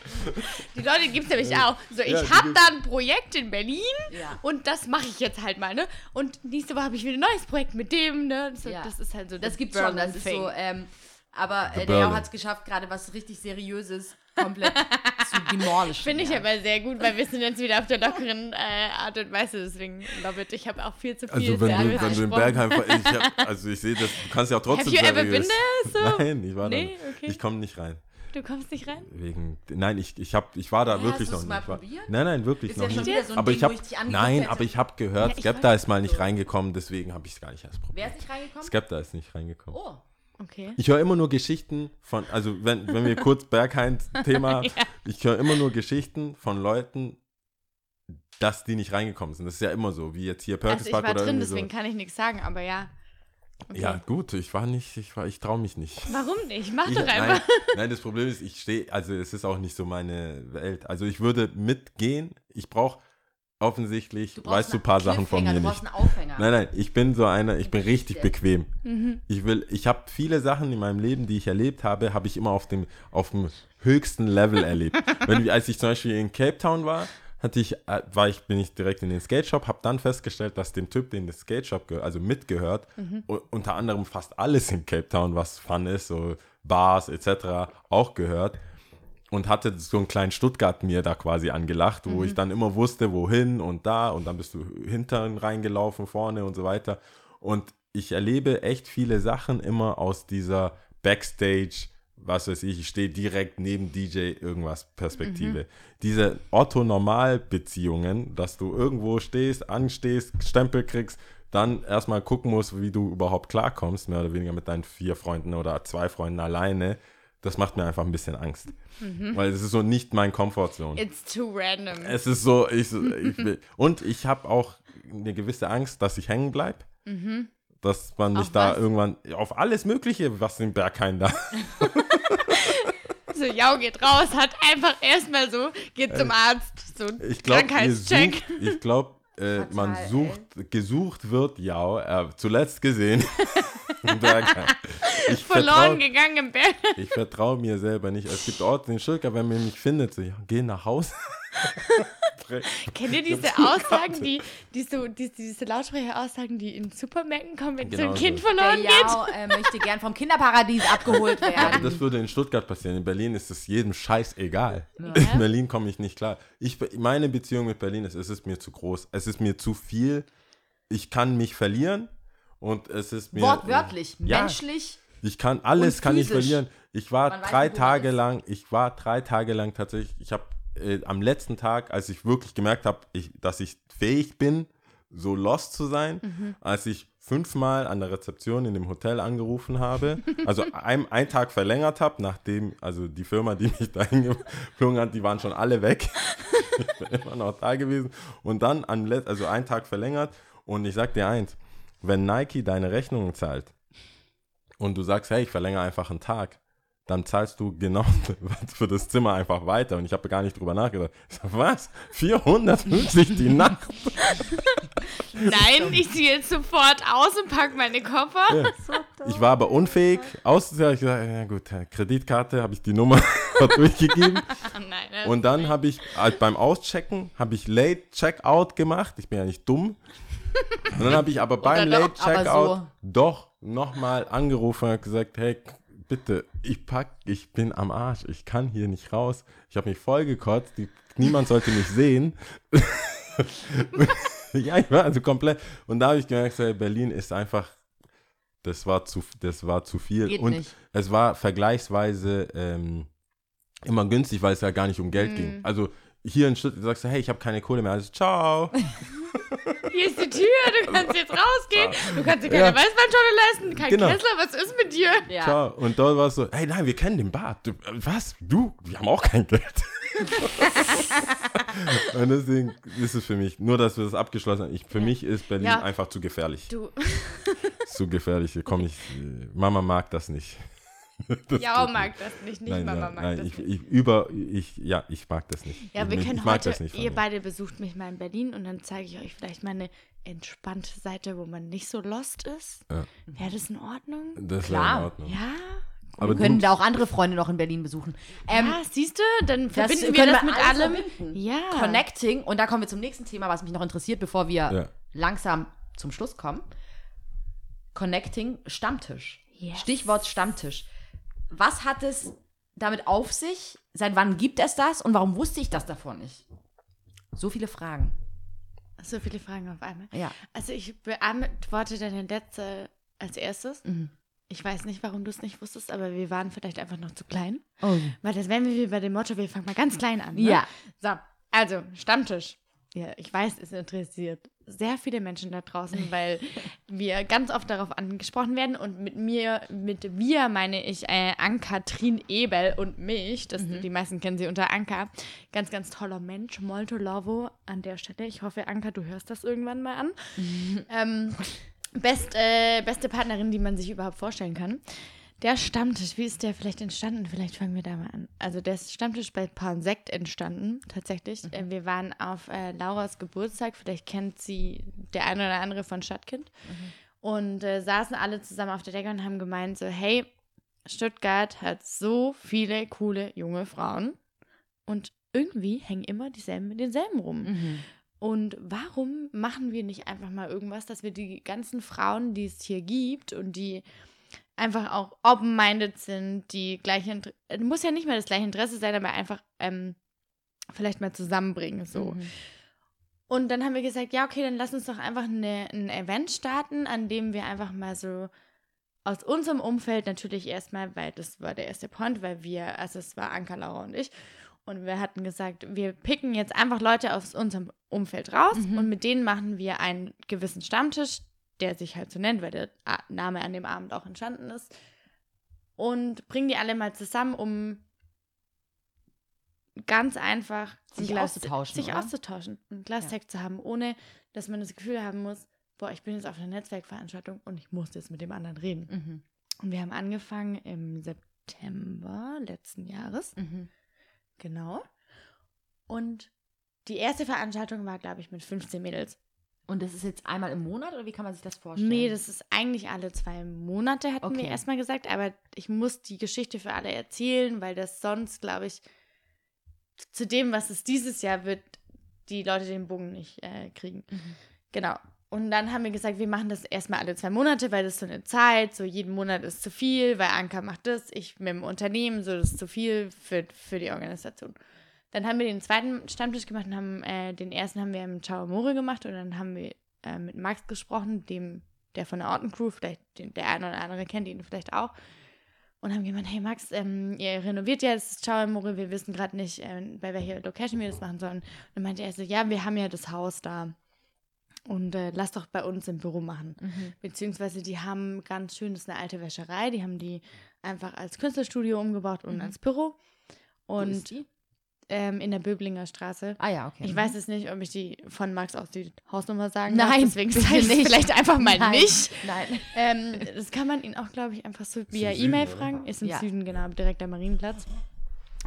Die Leute gibt es nämlich auch. So, ich Ja, habe da ein Projekt in Berlin Ja. und das mache ich jetzt halt mal, ne? Und nächste Woche habe ich wieder ein neues Projekt mit dem, ne? So, Ja. Das ist halt so. Das gibt's schon, das ist so, ähm, aber äh, der hat es geschafft, gerade was richtig Seriöses komplett [laughs] zu demolischen. Finde ich ja. aber sehr gut, weil wir sind jetzt wieder auf der lockeren äh, Art und Weise. Deswegen, it. Ich habe auch viel zu viel Also wenn du, wenn du in. Bergheim, ich hab, [laughs] also ich sehe das, du kannst ja auch trotzdem Have you ever been there? So? Nein, ich war Nee, da. okay. Ich komme nicht rein. Du kommst nicht rein? Wegen, nein, ich, ich, hab, ich war da Hä, wirklich hast noch nicht. mal war- probiert? Nein, nein, wirklich Ist noch ja nicht. so ein aber Ding, ich hab, wo ich nein, hätte. aber ich habe gehört, Ja, Skepta ist mal nicht so. reingekommen, deswegen habe ich es gar nicht erst Wer probiert. ist nicht reingekommen? Skepta ist nicht reingekommen. Oh. Okay. Ich höre immer nur Geschichten von, also wenn, wenn wir kurz [laughs] Berghain-Thema, ich höre immer nur Geschichten von Leuten, dass die nicht reingekommen sind. Das ist ja immer so, wie jetzt hier Perkins Also ich Park war oder drin, irgendwie deswegen so. kann ich nichts sagen, aber ja. Okay. Ja, gut, ich war nicht, ich war, ich traue mich nicht. Warum nicht? Mach Ich, doch nein, einfach. nein, das Problem ist, ich stehe, also es ist auch nicht so meine Welt. Also ich würde mitgehen, ich brauche offensichtlich, Du weißt du ein paar Sachen von mir du nicht. einen Aufhänger. Nein, nein, ich bin so einer, ich bin richtig bequem. Mhm. Ich will, ich habe viele Sachen in meinem Leben, die ich erlebt habe, habe ich immer auf dem, auf dem höchsten Level erlebt. [laughs] Wenn, als ich zum Beispiel in Cape Town war, hatte ich, äh, war ich, bin ich direkt in den Skate Shop, habe dann festgestellt, dass dem Typ, den das Skate Shop gehört, also mitgehört, u- unter anderem fast alles in Cape Town, was Fun ist, so Bars etc. auch gehört und hatte so einen kleinen Stuttgart mir da quasi angelacht, wo ich dann immer wusste, wohin und da und dann bist du hinten reingelaufen, vorne und so weiter. Und ich erlebe echt viele Sachen immer aus dieser Backstage was weiß ich, ich stehe direkt neben DJ irgendwas Perspektive. Mhm. Diese Otto-Normal-Beziehungen, dass du irgendwo stehst, anstehst, Stempel kriegst, dann erstmal gucken musst, wie du überhaupt klarkommst, mehr oder weniger mit deinen vier Freunden oder zwei Freunden alleine, das macht mir einfach ein bisschen Angst. Mhm. Weil es ist so nicht mein Comfortzone. It's too random. Es ist so, ich, ich will, und ich habe auch eine gewisse Angst, dass ich hängen bleibe. Dass man mich da was? irgendwann auf alles Mögliche, was im Berghain da. [laughs] So, Jau geht raus, hat einfach erstmal so, geht zum Arzt. So, Äh, Ich glaube, Krankheitscheck. ich glaube, äh, man ey. sucht, gesucht wird, ja, äh, zuletzt gesehen. [laughs] im Berghain. [laughs] Ich Verloren vertraue gegangen im Berg. ich vertrau mir selber nicht. Es gibt Orte in Stuttgart, wenn man mich findet, so, ja, geh nach Hause. [laughs] Kennt ihr diese Aussagen, die, die so, die, diese Lautsprecher-Aussagen, die in Supermärkten kommen, wenn so Genau ein Kind so. verloren Der geht? Jau äh, möchte gern vom Kinderparadies abgeholt [laughs] werden. Das würde in Stuttgart passieren. In Berlin ist es jedem Scheiß egal. In Berlin komme ich nicht klar. Ich, meine Beziehung mit Berlin ist, es ist mir zu groß. Es ist mir zu viel. Ich kann mich verlieren und es ist mir. Wortwörtlich, Ja. menschlich. Ich kann alles kann ich verlieren. Ich war Man drei nicht, Tage lang, ich war drei Tage lang tatsächlich, ich habe äh, am letzten Tag, als ich wirklich gemerkt habe, dass ich fähig bin, so lost zu sein, Mhm. als ich fünfmal an der Rezeption in dem Hotel angerufen habe, also [laughs] ein, einen Tag verlängert habe, nachdem, also die Firma, die mich da hingeflogen hat, die waren schon alle weg. [laughs] ich bin immer noch da gewesen. Und dann, an, also einen Tag verlängert. Und ich sag dir eins, wenn Nike deine Rechnungen zahlt und du sagst, hey, ich verlängere einfach einen Tag, dann zahlst du genau [laughs] für das Zimmer einfach weiter. Und ich habe gar nicht drüber nachgedacht. Ich sag, was? 450 die Nacht? [laughs] Nein, ich ziehe jetzt sofort aus und packe meine Koffer. [laughs] Ich war aber unfähig auszuzahlen. Ich gesagt, ja gut, Kreditkarte, habe ich die Nummer durchgegeben. Nein, Und dann habe ich halt beim Auschecken, habe ich Late Checkout gemacht. Ich bin ja nicht dumm. Und dann habe ich aber beim Late Checkout so. doch nochmal angerufen und gesagt, hey, bitte, ich pack, ich bin am Arsch, ich kann hier nicht raus. Ich habe mich voll gekotzt, die, niemand sollte mich sehen. [laughs] ja, ich war also komplett. Und da habe ich gemerkt, hey, Berlin ist einfach, das war zu, das war zu viel. Geht und nicht. es war vergleichsweise ähm, immer günstig, weil es ja gar nicht um Geld ging. Also hier in Stuttgart sagst du, hey, ich habe keine Kohle mehr. Also, ciao. [laughs] Hier ist die Tür, du kannst jetzt rausgehen. Du kannst dir keine Ja. Weißweinschorle leisten, kein Genau. Kessler, was ist mit dir? Ja. Ciao. Und dort war es so, hey, nein, wir kennen den Bad. Du, äh, was? Du? Wir haben auch kein Geld. [laughs] Und deswegen ist es für mich, nur dass wir das abgeschlossen haben, ich, für mich ist Berlin Ja. einfach zu gefährlich. Du, Zu gefährlich. Hier komm ich, äh, Mama mag das nicht. [laughs] Das ja, mag das nicht, nicht Nein, Mama nein, mag nein, das ich, nicht. ich, über, ich, ja, ich mag das nicht. Ja, wir ich, können ich mag heute, das nicht von ihr mir. beide besucht mich mal in Berlin und dann zeige ich euch vielleicht mal eine entspannte Seite, wo man nicht so lost ist. Ja. Wäre das in Ordnung? Das wäre Klar. in Ordnung. Ja? Aber Wir können da auch andere Freunde noch in Berlin besuchen. Ähm, ja, siehst du, dann verbinden wir das wir mit allem. verbinden. Ja. Connecting. Und da kommen wir zum nächsten Thema, was mich noch interessiert, bevor wir Ja. langsam zum Schluss kommen. Connecting Stammtisch. Yes. Stichwort Stammtisch. Was hat es damit auf sich? Seit wann gibt es das? Und warum wusste ich das davor nicht? So viele Fragen. So viele Fragen auf einmal. Ja. Also ich beantworte deine letzte als erstes. Mhm. Ich weiß nicht, warum du es nicht wusstest, aber wir waren vielleicht einfach noch zu klein. Oh. Weil das wären wir wie bei dem Motto, wir fangen mal ganz klein an. Ne? Ja. So, also Stammtisch. Ja, ich weiß, es interessiert sehr viele Menschen da draußen, [laughs] weil wir ganz oft darauf angesprochen werden und mit mir, mit wir meine ich äh, Ann-Kathrin Ebel und mich, das, die meisten kennen sie unter Anka, ganz, ganz toller Mensch, molto lovo an der Stelle. Ich hoffe, Anka, du hörst das irgendwann mal an. [laughs] ähm, best, äh, beste Partnerin, die man sich überhaupt vorstellen kann. Der Stammtisch, wie ist der vielleicht entstanden? Vielleicht fangen wir da mal an. Also der Stammtisch bei Paar Sekt entstanden, tatsächlich. Äh, Wir waren auf äh, Lauras Geburtstag, vielleicht kennt sie der eine oder andere von Stadtkind. Und äh, saßen alle zusammen auf der Decke und haben gemeint so, hey, Stuttgart hat so viele coole junge Frauen und irgendwie hängen immer dieselben mit denselben rum. Mhm. Und warum machen wir nicht einfach mal irgendwas, dass wir die ganzen Frauen, die es hier gibt und die einfach auch open-minded sind, die gleiche Inter äh, muss ja nicht mal das gleiche Interesse sein, aber einfach ähm, vielleicht mal zusammenbringen so. Mhm. Und dann haben wir gesagt, ja, okay, dann lass uns doch einfach eine, ein Event starten, an dem wir einfach mal so aus unserem Umfeld natürlich erstmal, weil das war der erste Point, weil wir, also es war Anka, Laura und ich, und wir hatten gesagt, wir picken jetzt einfach Leute aus unserem Umfeld raus und mit denen machen wir einen gewissen Stammtisch, der sich halt so nennt, weil der Name an dem Abend auch entstanden ist. Und bringen die alle mal zusammen, um ganz einfach ein Sich Glas- auszutauschen, sich oder? auszutauschen, ein Glas Ja. Zu haben, ohne dass man das Gefühl haben muss, boah, ich bin jetzt auf einer Netzwerkveranstaltung und ich muss jetzt mit dem anderen reden. Mhm. Und wir haben angefangen im September letzten Jahres. Mhm. Genau. Und die erste Veranstaltung war, glaube ich, mit 15 Mädels. Und das ist jetzt einmal im Monat oder wie kann man sich das vorstellen? Nee, das ist eigentlich alle zwei Monate, hatten wir Okay. erstmal gesagt. Aber ich muss die Geschichte für alle erzählen, weil das sonst, glaube ich, zu dem, was es dieses Jahr wird, die Leute den Bogen nicht äh, kriegen. Genau. Und dann haben wir gesagt, wir machen das erstmal alle zwei Monate, weil das so eine Zeit, so jeden Monat ist zu viel, weil Anka macht das, ich mit dem Unternehmen, so das ist zu viel für, für die Organisation. Dann haben wir den zweiten Stammtisch gemacht und haben, äh, den ersten haben wir im Ciao More gemacht und dann haben wir äh, mit Max gesprochen, dem, der von der Orton-Crew, vielleicht den, der eine oder andere kennt ihn vielleicht auch. Und haben gemeint, hey Max, ähm, ihr renoviert ja das Ciao More, wir wissen gerade nicht, äh, bei welcher Location wir das machen sollen. Und dann meinte er so, ja, wir haben ja das Haus da. Und äh, lass doch bei uns im Büro machen. Mhm. Beziehungsweise die haben ganz schön, das ist eine alte Wäscherei, die haben die einfach als Künstlerstudio umgebaut und Mhm. als Büro. Wo Und ist die? Ähm, in der Böblinger Straße. Ah ja, okay. Ich weiß jetzt nicht, ob ich die von Max aus die Hausnummer sagen Nein, darf, deswegen sage ich nicht. vielleicht einfach mal Nein. nicht. Nein. Ähm, das kann man ihn auch, glaube ich, einfach so via E-Mail fragen. Ist im Ja. Süden, genau, direkt am Marienplatz.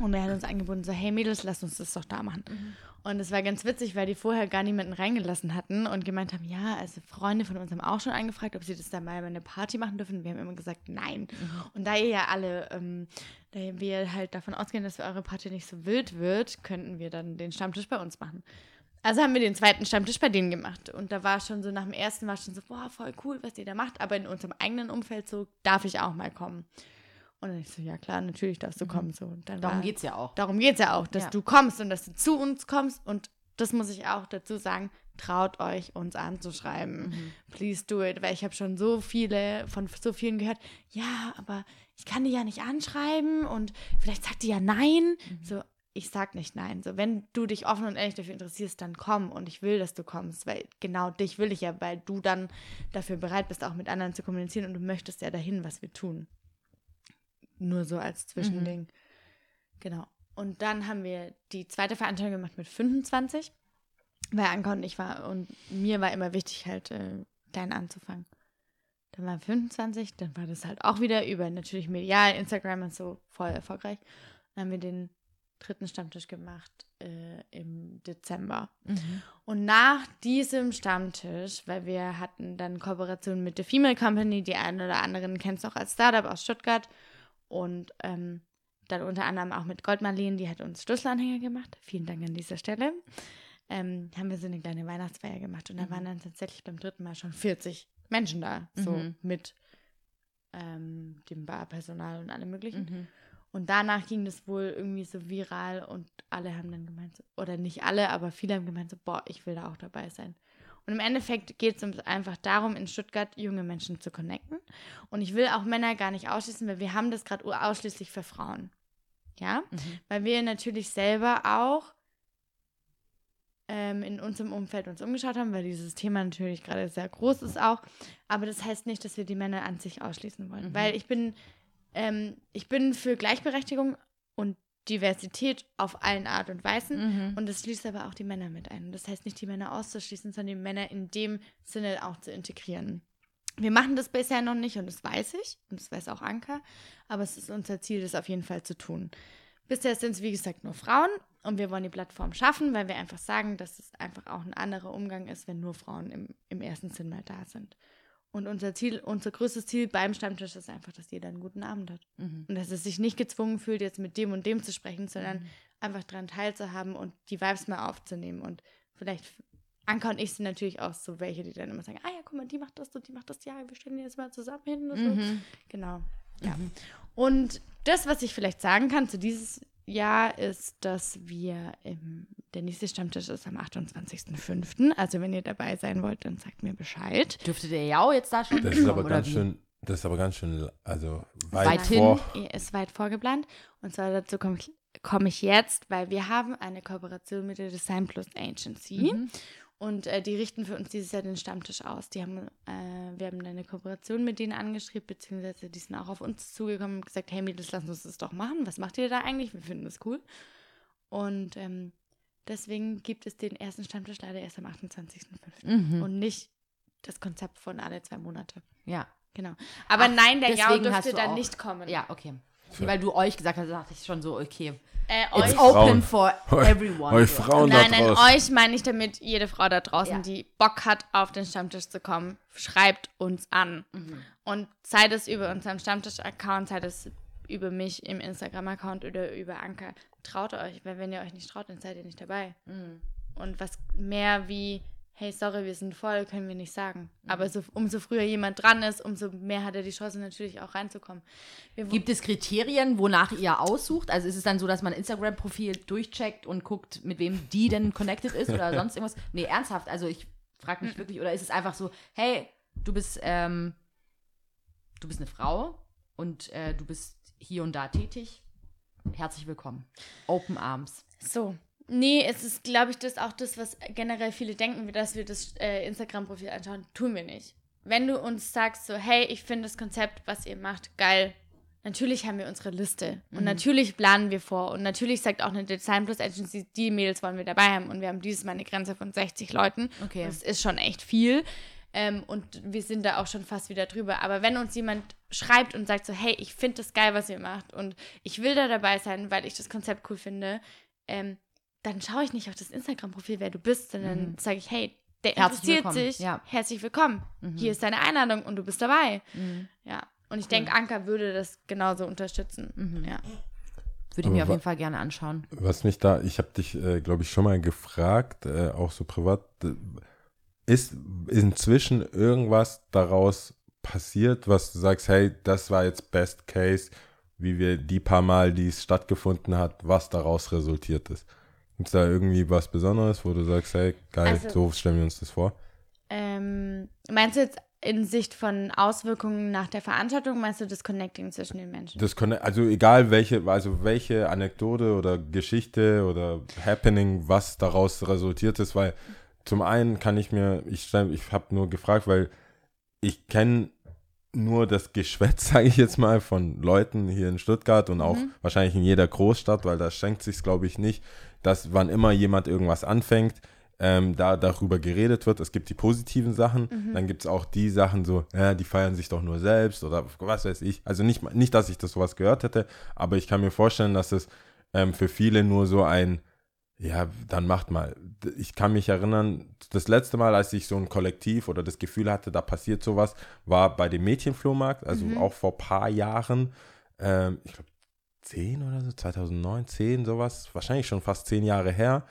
Und er hat uns angeboten, so, hey Mädels, lasst uns das doch da machen. Mhm. Und es war ganz witzig, weil die vorher gar niemanden reingelassen hatten und gemeint haben, ja, also Freunde von uns haben auch schon angefragt, ob sie das da mal bei einer Party machen dürfen. Wir haben immer gesagt, nein. Mhm. Und da ihr ja alle, ähm, da wir halt davon ausgehen, dass eure Party nicht so wild wird, könnten wir dann den Stammtisch bei uns machen. Also haben wir den zweiten Stammtisch bei denen gemacht. Und da war schon so, nach dem ersten war schon so, boah, voll cool, was ihr da macht. Aber in unserem eigenen Umfeld so, darf ich auch mal kommen. Und dann ich so, ja klar, natürlich darfst du kommen. So. Und dann Darum war, geht es ja auch. Darum geht es ja auch, dass Ja. du kommst und dass du zu uns kommst. Und das muss ich auch dazu sagen, traut euch, uns anzuschreiben. Mhm. Please do it. Weil ich habe schon so viele, von so vielen gehört, ja, aber ich kann die ja nicht anschreiben und vielleicht sagt die ja nein. Mhm. So, ich sag nicht nein. So, wenn du dich offen und ehrlich dafür interessierst, dann komm und ich will, dass du kommst, weil genau dich will ich ja, weil du dann dafür bereit bist, auch mit anderen zu kommunizieren und du möchtest ja dahin, was wir tun. Nur so als Zwischending. Genau. Und dann haben wir die zweite Veranstaltung gemacht mit 25, weil Anka und ich war und mir war immer wichtig, halt äh, klein anzufangen. Dann waren 25, dann war das halt auch wieder über natürlich medial, Instagram und so voll erfolgreich. Dann haben wir den dritten Stammtisch gemacht äh, im Dezember. Mhm. Und nach diesem Stammtisch, weil wir hatten dann Kooperation mit der Female Company, die einen oder anderen kennst du auch als Startup aus Stuttgart und ähm, dann unter anderem auch mit Goldmarleen, die hat uns Schlüsselanhänger gemacht. Vielen Dank an dieser Stelle. Ähm, haben wir so eine kleine Weihnachtsfeier gemacht und da waren dann tatsächlich beim dritten Mal schon 40 Menschen da, so Mhm. mit ähm, dem Barpersonal und allem möglichen. Mhm. Und danach ging das wohl irgendwie so viral und alle haben dann gemeint, so, oder nicht alle, aber viele haben gemeint, so, boah, ich will da auch dabei sein. Und im Endeffekt geht es uns einfach darum, in Stuttgart junge Menschen zu connecten. Und ich will auch Männer gar nicht ausschließen, weil wir haben das gerade ausschließlich für Frauen. Ja, Mhm. weil wir natürlich selber auch ähm, in unserem Umfeld uns umgeschaut haben, weil dieses Thema natürlich gerade sehr groß ist auch. Aber das heißt nicht, dass wir die Männer an sich ausschließen wollen. Mhm. Weil ich bin, ähm, ich bin für Gleichberechtigung und Diversität auf allen Art und Weisen. Mhm. Und das schließt aber auch die Männer mit ein. Das heißt nicht die Männer auszuschließen, sondern die Männer in dem Sinne auch zu integrieren. Wir machen das bisher noch nicht und das weiß ich und das weiß auch Anka, aber es ist unser Ziel, das auf jeden Fall zu tun. Bisher sind es, wie gesagt, nur Frauen und wir wollen die Plattform schaffen, weil wir einfach sagen, dass es einfach auch ein anderer Umgang ist, wenn nur Frauen im, im ersten Sinn mal da sind. Und unser Ziel, unser größtes Ziel beim Stammtisch ist einfach, dass jeder einen guten Abend hat. Mhm. Und dass es sich nicht gezwungen fühlt, jetzt mit dem und dem zu sprechen, sondern einfach daran teilzuhaben und die Vibes mal aufzunehmen. Und vielleicht, Anka und ich sind natürlich auch so welche, die dann immer sagen, ah ja, guck mal, die macht das und die macht das, ja, wir stellen jetzt mal zusammen hin und so. Mhm. Genau. Ja. Und das, was ich vielleicht sagen kann zu dieses Jahr, ist, dass wir im, der nächste Stammtisch ist am 28.05. Also wenn ihr dabei sein wollt, dann sagt mir Bescheid. Dürfte der ja auch jetzt da schon Das ist aber ganz schön Das ist aber ganz schön, also weit, Weit hin. vor. ist weit vorgeplant. Und zwar dazu komme ich, komm ich jetzt, weil wir haben eine Kooperation mit der Design Plus Agency. Mhm. Und äh, die richten für uns dieses Jahr den Stammtisch aus. Die haben, äh, wir haben eine Kooperation mit denen angeschrieben, beziehungsweise die sind auch auf uns zugekommen und gesagt, hey Mädels, lass uns das doch machen. Was macht ihr da eigentlich? Wir finden das cool. Und ähm, deswegen gibt es den ersten Stammtisch leider erst am 28.05. Mhm. Und nicht das Konzept von alle zwei Monate. Ja. Genau. Aber Ach, nein, der Jao dürfte du dann auch- nicht kommen. Ja, okay. Weil du euch gesagt hast, dachte ich schon so, okay. Äh, It's euch, open Frauen. for Eu- everyone. Euch. Frauen nein, da nein, draußen. euch meine ich damit jede Frau da draußen, Ja. die Bock hat, auf den Stammtisch zu kommen, schreibt uns an. Mhm. Und sei das über unseren Stammtisch-Account, sei das über mich im Instagram-Account oder über Anker. Traut euch, weil wenn ihr euch nicht traut, dann seid ihr nicht dabei. Mhm. Und was mehr wie, hey, sorry, wir sind voll, können wir nicht sagen. Mhm. Aber so, umso früher jemand dran ist, umso mehr hat er die Chance natürlich auch reinzukommen. Wir, Gibt es Kriterien, wonach ihr aussucht? Also ist es dann so, dass man Instagram-Profil durchcheckt und guckt, mit wem die denn connected ist oder [laughs] sonst irgendwas? Nee, ernsthaft. Also ich frage mich wirklich, oder ist es einfach so, hey, du bist, ähm, du bist eine Frau und äh, du bist hier und da tätig. Herzlich willkommen. Open Arms. So. Nee, es ist, glaube ich, das auch das, was generell viele denken, dass wir das äh, Instagram-Profil anschauen. Tun wir nicht. Wenn du uns sagst, so, hey, ich finde das Konzept, was ihr macht, geil. Natürlich haben wir unsere Liste. Und natürlich planen wir vor. Und natürlich sagt auch eine Design Plus Agency, die Mädels wollen wir dabei haben. Und wir haben dieses Mal eine Grenze von 60 Leuten. Okay. Das ist schon echt viel. Ähm, und wir sind da auch schon fast wieder drüber. Aber wenn uns jemand schreibt und sagt so, hey, ich finde das geil, was ihr macht und ich will da dabei sein, weil ich das Konzept cool finde, ähm, dann schaue ich nicht auf das Instagram-Profil, wer du bist, sondern sage ich, hey, der Herzlich interessiert willkommen, sich, ja. herzlich willkommen. Hier ist deine Einladung und du bist dabei. Mhm. Ja. Und ich denke, Anka würde das genauso unterstützen. Mhm. Ja. Würde ich mir auf jeden Fall gerne anschauen. Was mich da, ich habe dich, äh, glaube ich, schon mal gefragt, äh, auch so privat, äh, ist inzwischen irgendwas daraus passiert, was du sagst, hey, das war jetzt Best Case, wie wir die paar Mal, die es stattgefunden hat, was daraus resultiert ist? Gibt es da irgendwie was Besonderes, wo du sagst, hey, geil, Also- so stellen wir uns das vor? Ähm, meinst du jetzt in Sicht von Auswirkungen nach der Veranstaltung, meinst du das Connecting zwischen den Menschen? Das also egal welche, also welche Anekdote oder Geschichte oder Happening, was daraus resultiert ist, weil zum einen kann ich mir, ich, ich habe nur gefragt, weil ich kenne nur das Geschwätz, [laughs] sage ich jetzt mal, von Leuten hier in Stuttgart und auch wahrscheinlich in jeder Großstadt, weil da schenkt sich glaube ich, nicht, dass wann immer jemand irgendwas anfängt, ähm, da darüber geredet wird. Es gibt die positiven Sachen, dann gibt es auch die Sachen so, ja, die feiern sich doch nur selbst oder was weiß ich. Also nicht, nicht dass ich das sowas gehört hätte, aber ich kann mir vorstellen, dass es ähm, für viele nur so ein, ja, dann macht mal. Ich kann mich erinnern, das letzte Mal, als ich so ein Kollektiv oder das Gefühl hatte, da passiert sowas, war bei dem Mädchenflohmarkt, also auch vor ein paar Jahren, ähm, ich glaube 10 oder so, 2009, 10, sowas, wahrscheinlich schon fast zehn Jahre her.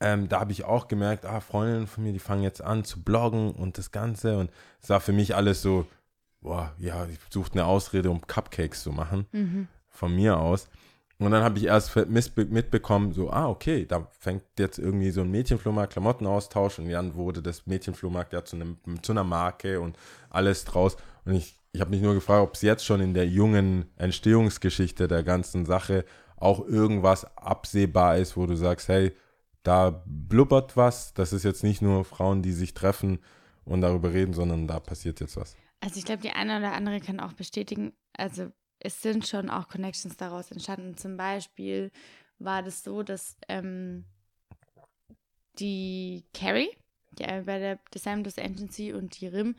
Ähm, da habe ich auch gemerkt, ah, Freundinnen von mir, die fangen jetzt an zu bloggen und das Ganze. Und es war für mich alles so, boah, ja, ich suchte eine Ausrede, um Cupcakes zu machen, von mir aus. Und dann habe ich erst mitbekommen, so, ah, okay, da fängt jetzt irgendwie so ein Mädchenflohmarkt, Klamottenaustausch und dann wurde das Mädchenflohmarkt ja zu, einem, zu einer Marke und alles draus. Und ich, ich habe mich nur gefragt, ob es jetzt schon in der jungen Entstehungsgeschichte der ganzen Sache auch irgendwas absehbar ist, wo du sagst, hey, da blubbert was, das ist jetzt nicht nur Frauen, die sich treffen und darüber reden, sondern da passiert jetzt was. Also ich glaube, die eine oder andere kann auch bestätigen, also es sind schon auch Connections daraus entstanden. Zum Beispiel war das so, dass ähm, die Carrie, die bei der Plus Agency und die Rim,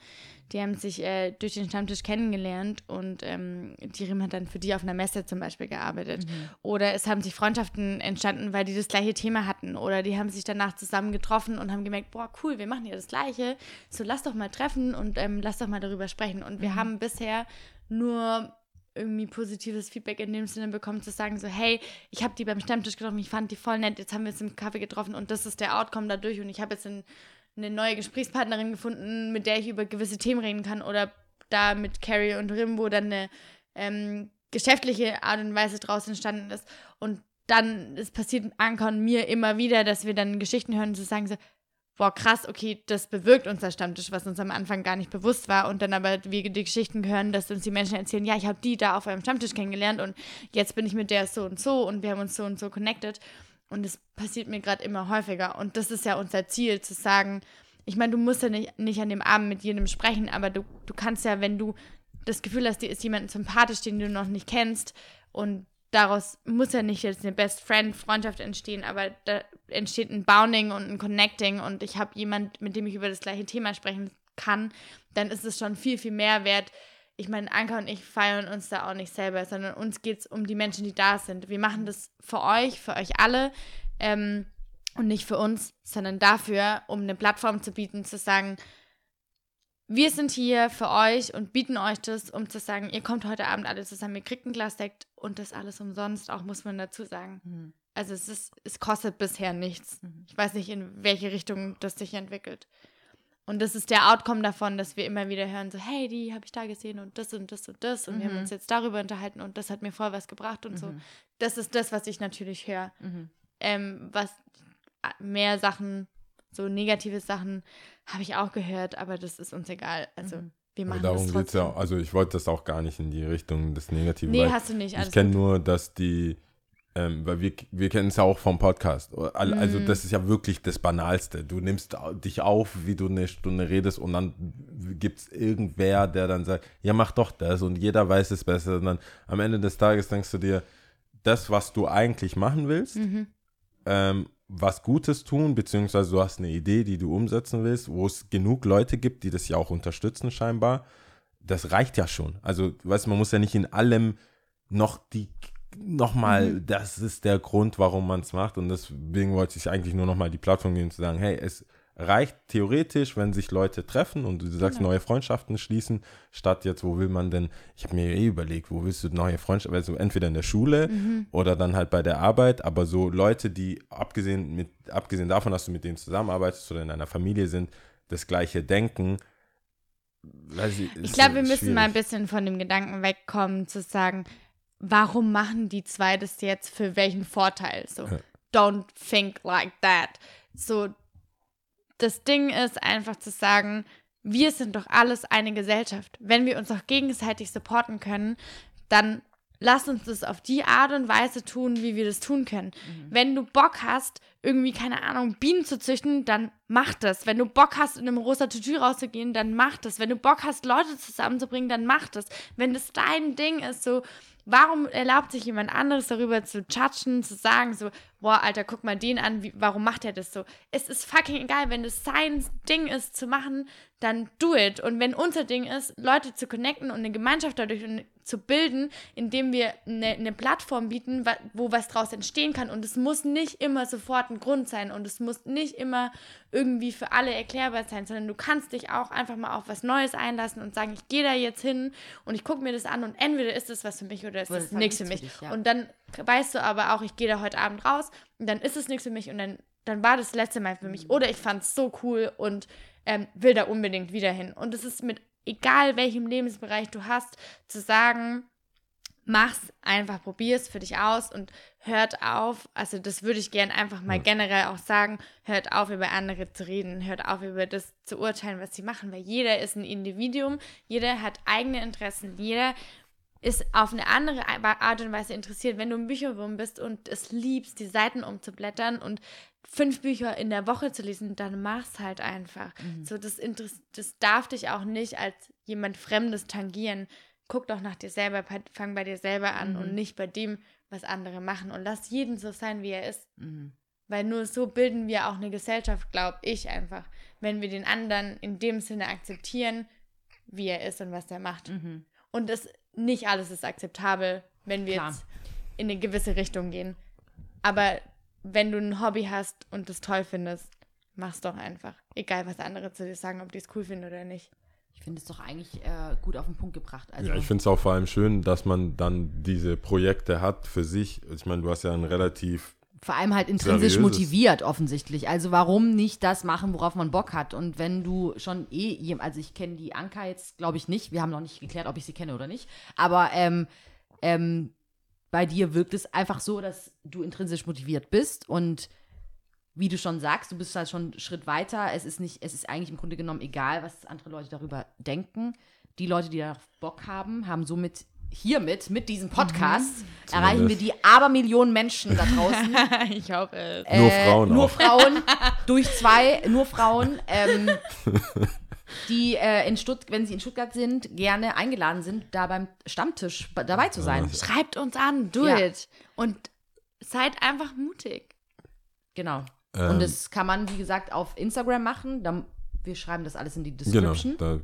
die haben sich äh, durch den Stammtisch kennengelernt und ähm, die Rim hat dann für die auf einer Messe zum Beispiel gearbeitet. Oder es haben sich Freundschaften entstanden, weil die das gleiche Thema hatten. Oder die haben sich danach zusammen getroffen und haben gemerkt, boah, cool, wir machen ja das Gleiche. So, lass doch mal treffen und ähm, lass doch mal darüber sprechen. Und wir haben bisher nur irgendwie positives Feedback in dem Sinne bekommen, zu sagen so, hey, ich habe die beim Stammtisch getroffen, ich fand die voll nett, jetzt haben wir uns im Kaffee getroffen und das ist der Outcome dadurch und ich habe jetzt ein, eine neue Gesprächspartnerin gefunden, mit der ich über gewisse Themen reden kann oder da mit Carrie und Rimbo dann eine ähm, geschäftliche Art und Weise draus entstanden ist und dann, es passiert Anka und mir immer wieder, dass wir dann Geschichten hören und so sagen so, boah, krass, okay, das bewirkt unser Stammtisch, was uns am Anfang gar nicht bewusst war. Und dann aber wir die Geschichten hören, dass uns die Menschen erzählen, ja, ich habe die da auf einem Stammtisch kennengelernt und jetzt bin ich mit der so und so und wir haben uns so und so connected. Und es passiert mir gerade immer häufiger. Und das ist ja unser Ziel, zu sagen, ich meine, du musst ja nicht, nicht an dem Abend mit jedem sprechen, aber du, du kannst ja, wenn du das Gefühl hast, dir ist jemand sympathisch, den du noch nicht kennst und daraus muss ja nicht jetzt eine Best Friend Freundschaft entstehen, aber da entsteht ein Bounding und ein Connecting und ich habe jemand, mit dem ich über das gleiche Thema sprechen kann, dann ist es schon viel, viel mehr wert. Ich meine, Anka und ich feiern uns da auch nicht selber, sondern uns geht es um die Menschen, die da sind. Wir machen das für euch, für euch alle ähm, und nicht für uns, sondern dafür, um eine Plattform zu bieten, zu sagen, wir sind hier für euch und bieten euch das, um zu sagen, ihr kommt heute Abend alle zusammen, ihr kriegt ein Glas Sekt und das alles umsonst, auch muss man dazu sagen. Mhm. Also es ist, es kostet bisher nichts. Mhm. Ich weiß nicht, in welche Richtung das sich entwickelt. Und das ist der Outcome davon, dass wir immer wieder hören, so, hey, die habe ich da gesehen und das und das und das und wir haben Mhm. uns jetzt darüber unterhalten und das hat mir voll was gebracht und so. Das ist das, was ich natürlich höre. Mhm. Ähm, was mehr Sachen, so negative Sachen, habe ich auch gehört, aber das ist uns egal. Also Mhm. wir Aber machen darum das geht es ja. Also ich wollte das auch gar nicht in die Richtung des Negativen. nee, hast du nicht. ich kenne nur, dass die, ähm, weil wir, wir kennen es ja auch vom Podcast. Al- Also Mhm. das ist ja wirklich das Banalste. Du nimmst dich auf, wie du eine Stunde redest und dann gibt es irgendwer, der dann sagt, ja mach doch das und jeder weiß es besser. Und dann am Ende des Tages denkst du dir, das, was du eigentlich machen willst, Mhm. ähm, was Gutes tun, beziehungsweise du hast eine Idee, die du umsetzen willst, wo es genug Leute gibt, die das ja auch unterstützen scheinbar, das reicht ja schon. Also, weißt du, man muss ja nicht in allem noch die, nochmal, Mhm. das ist der Grund, warum man es macht und deswegen wollte ich eigentlich nur nochmal die Plattform geben, zu sagen, hey, es reicht theoretisch, wenn sich Leute treffen und du sagst, Genau. neue Freundschaften schließen, statt jetzt, wo will man denn, ich habe mir eh überlegt, wo willst du neue Freundschaften, also entweder in der Schule Mhm. oder dann halt bei der Arbeit, aber so Leute, die abgesehen, mit, abgesehen davon, dass du mit denen zusammenarbeitest oder in einer Familie sind, das gleiche denken. Ich ist glaube, wir müssen mal ein schwierig. bisschen von dem Gedanken wegkommen, zu sagen, warum machen die zwei das jetzt für welchen Vorteil? So, Ja. don't think like that. So, das Ding ist einfach zu sagen, wir sind doch alles eine Gesellschaft. Wenn wir uns auch gegenseitig supporten können, dann lass uns das auf die Art und Weise tun, wie wir das tun können. Wenn du Bock hast, irgendwie, keine Ahnung, Bienen zu züchten, dann mach das. Wenn du Bock hast, in einem rosa Tütü rauszugehen, dann mach das. Wenn du Bock hast, Leute zusammenzubringen, dann mach das. Wenn das dein Ding ist, so, warum erlaubt sich jemand anderes darüber zu judgen, zu sagen, so, boah, Alter, guck mal den an, wie, warum macht er das so? Es ist fucking egal, wenn das sein Ding ist zu machen, dann do it. Und wenn unser Ding ist, Leute zu connecten und eine Gemeinschaft dadurch zu bilden, indem wir eine, eine Plattform bieten, wo was draus entstehen kann. Und es muss nicht immer sofort ein Grund sein und es muss nicht immer irgendwie für alle erklärbar sein, sondern du kannst dich auch einfach mal auf was Neues einlassen und sagen, ich gehe da jetzt hin und ich gucke mir das an und entweder ist es was für mich oder ist hat nichts für mich. dich, ja. Und dann weißt du aber auch, ich gehe da heute Abend raus und dann ist es nichts für mich und dann, dann war das letzte Mal für mich. Oder ich fand es so cool und ähm, will da unbedingt wieder hin. Und es ist mit egal welchem Lebensbereich du hast, zu sagen, mach's einfach, probier's für dich aus und hört auf, also das würde ich gern einfach mal generell auch sagen, hört auf, über andere zu reden, hört auf, über das zu urteilen, was sie machen, weil jeder ist ein Individuum, jeder hat eigene Interessen, jeder ist auf eine andere Art und Weise interessiert. Wenn du ein Bücherwurm bist und es liebst, die Seiten umzublättern und fünf Bücher in der Woche zu lesen, dann mach's halt einfach. So, das, Interess das darf dich auch nicht als jemand Fremdes tangieren. Guck doch nach dir selber, fang bei dir selber an und nicht bei dem, was andere machen. Und lass jeden so sein, wie er ist. Mhm. Weil nur so bilden wir auch eine Gesellschaft, glaube ich einfach. Wenn wir den anderen in dem Sinne akzeptieren, wie er ist und was er macht. Mhm. Und das nicht alles ist akzeptabel, wenn wir Klar. jetzt in eine gewisse Richtung gehen. Aber wenn du ein Hobby hast und das toll findest, mach's doch einfach. Egal, was andere zu dir sagen, ob die es cool finden oder nicht. Ich finde es doch eigentlich äh, gut auf den Punkt gebracht. Also, ja, ich finde es auch vor allem schön, dass man dann diese Projekte hat für sich. Ich meine, du hast ja ein relativ vor allem halt intrinsisch Seriöses. motiviert, offensichtlich. Also warum nicht das machen, worauf man Bock hat? Und wenn du schon eh, also ich kenne die Anka jetzt, glaube ich, nicht. Wir haben noch nicht geklärt, ob ich sie kenne oder nicht. Aber ähm, ähm, bei dir wirkt es einfach so, dass du intrinsisch motiviert bist und wie du schon sagst, du bist halt schon einen Schritt weiter. Es ist nicht, es ist eigentlich im Grunde genommen egal, was andere Leute darüber denken. Die Leute, die darauf Bock haben, haben somit hiermit, mit diesem Podcast, erreichen wir die Abermillionen Menschen da draußen. [laughs] ich hoffe es. Nur Frauen Nur auch. Frauen, [laughs] durch zwei, nur Frauen, ähm, [laughs] die, äh, in Stutt wenn sie in Stuttgart sind, gerne eingeladen sind, da beim Stammtisch dabei zu sein. Schreibt uns an, do Ja. it. Und seid einfach mutig. Genau. Ähm, Und das kann man, wie gesagt, auf Instagram machen. Dann, wir schreiben das alles in die Genau, Description. da,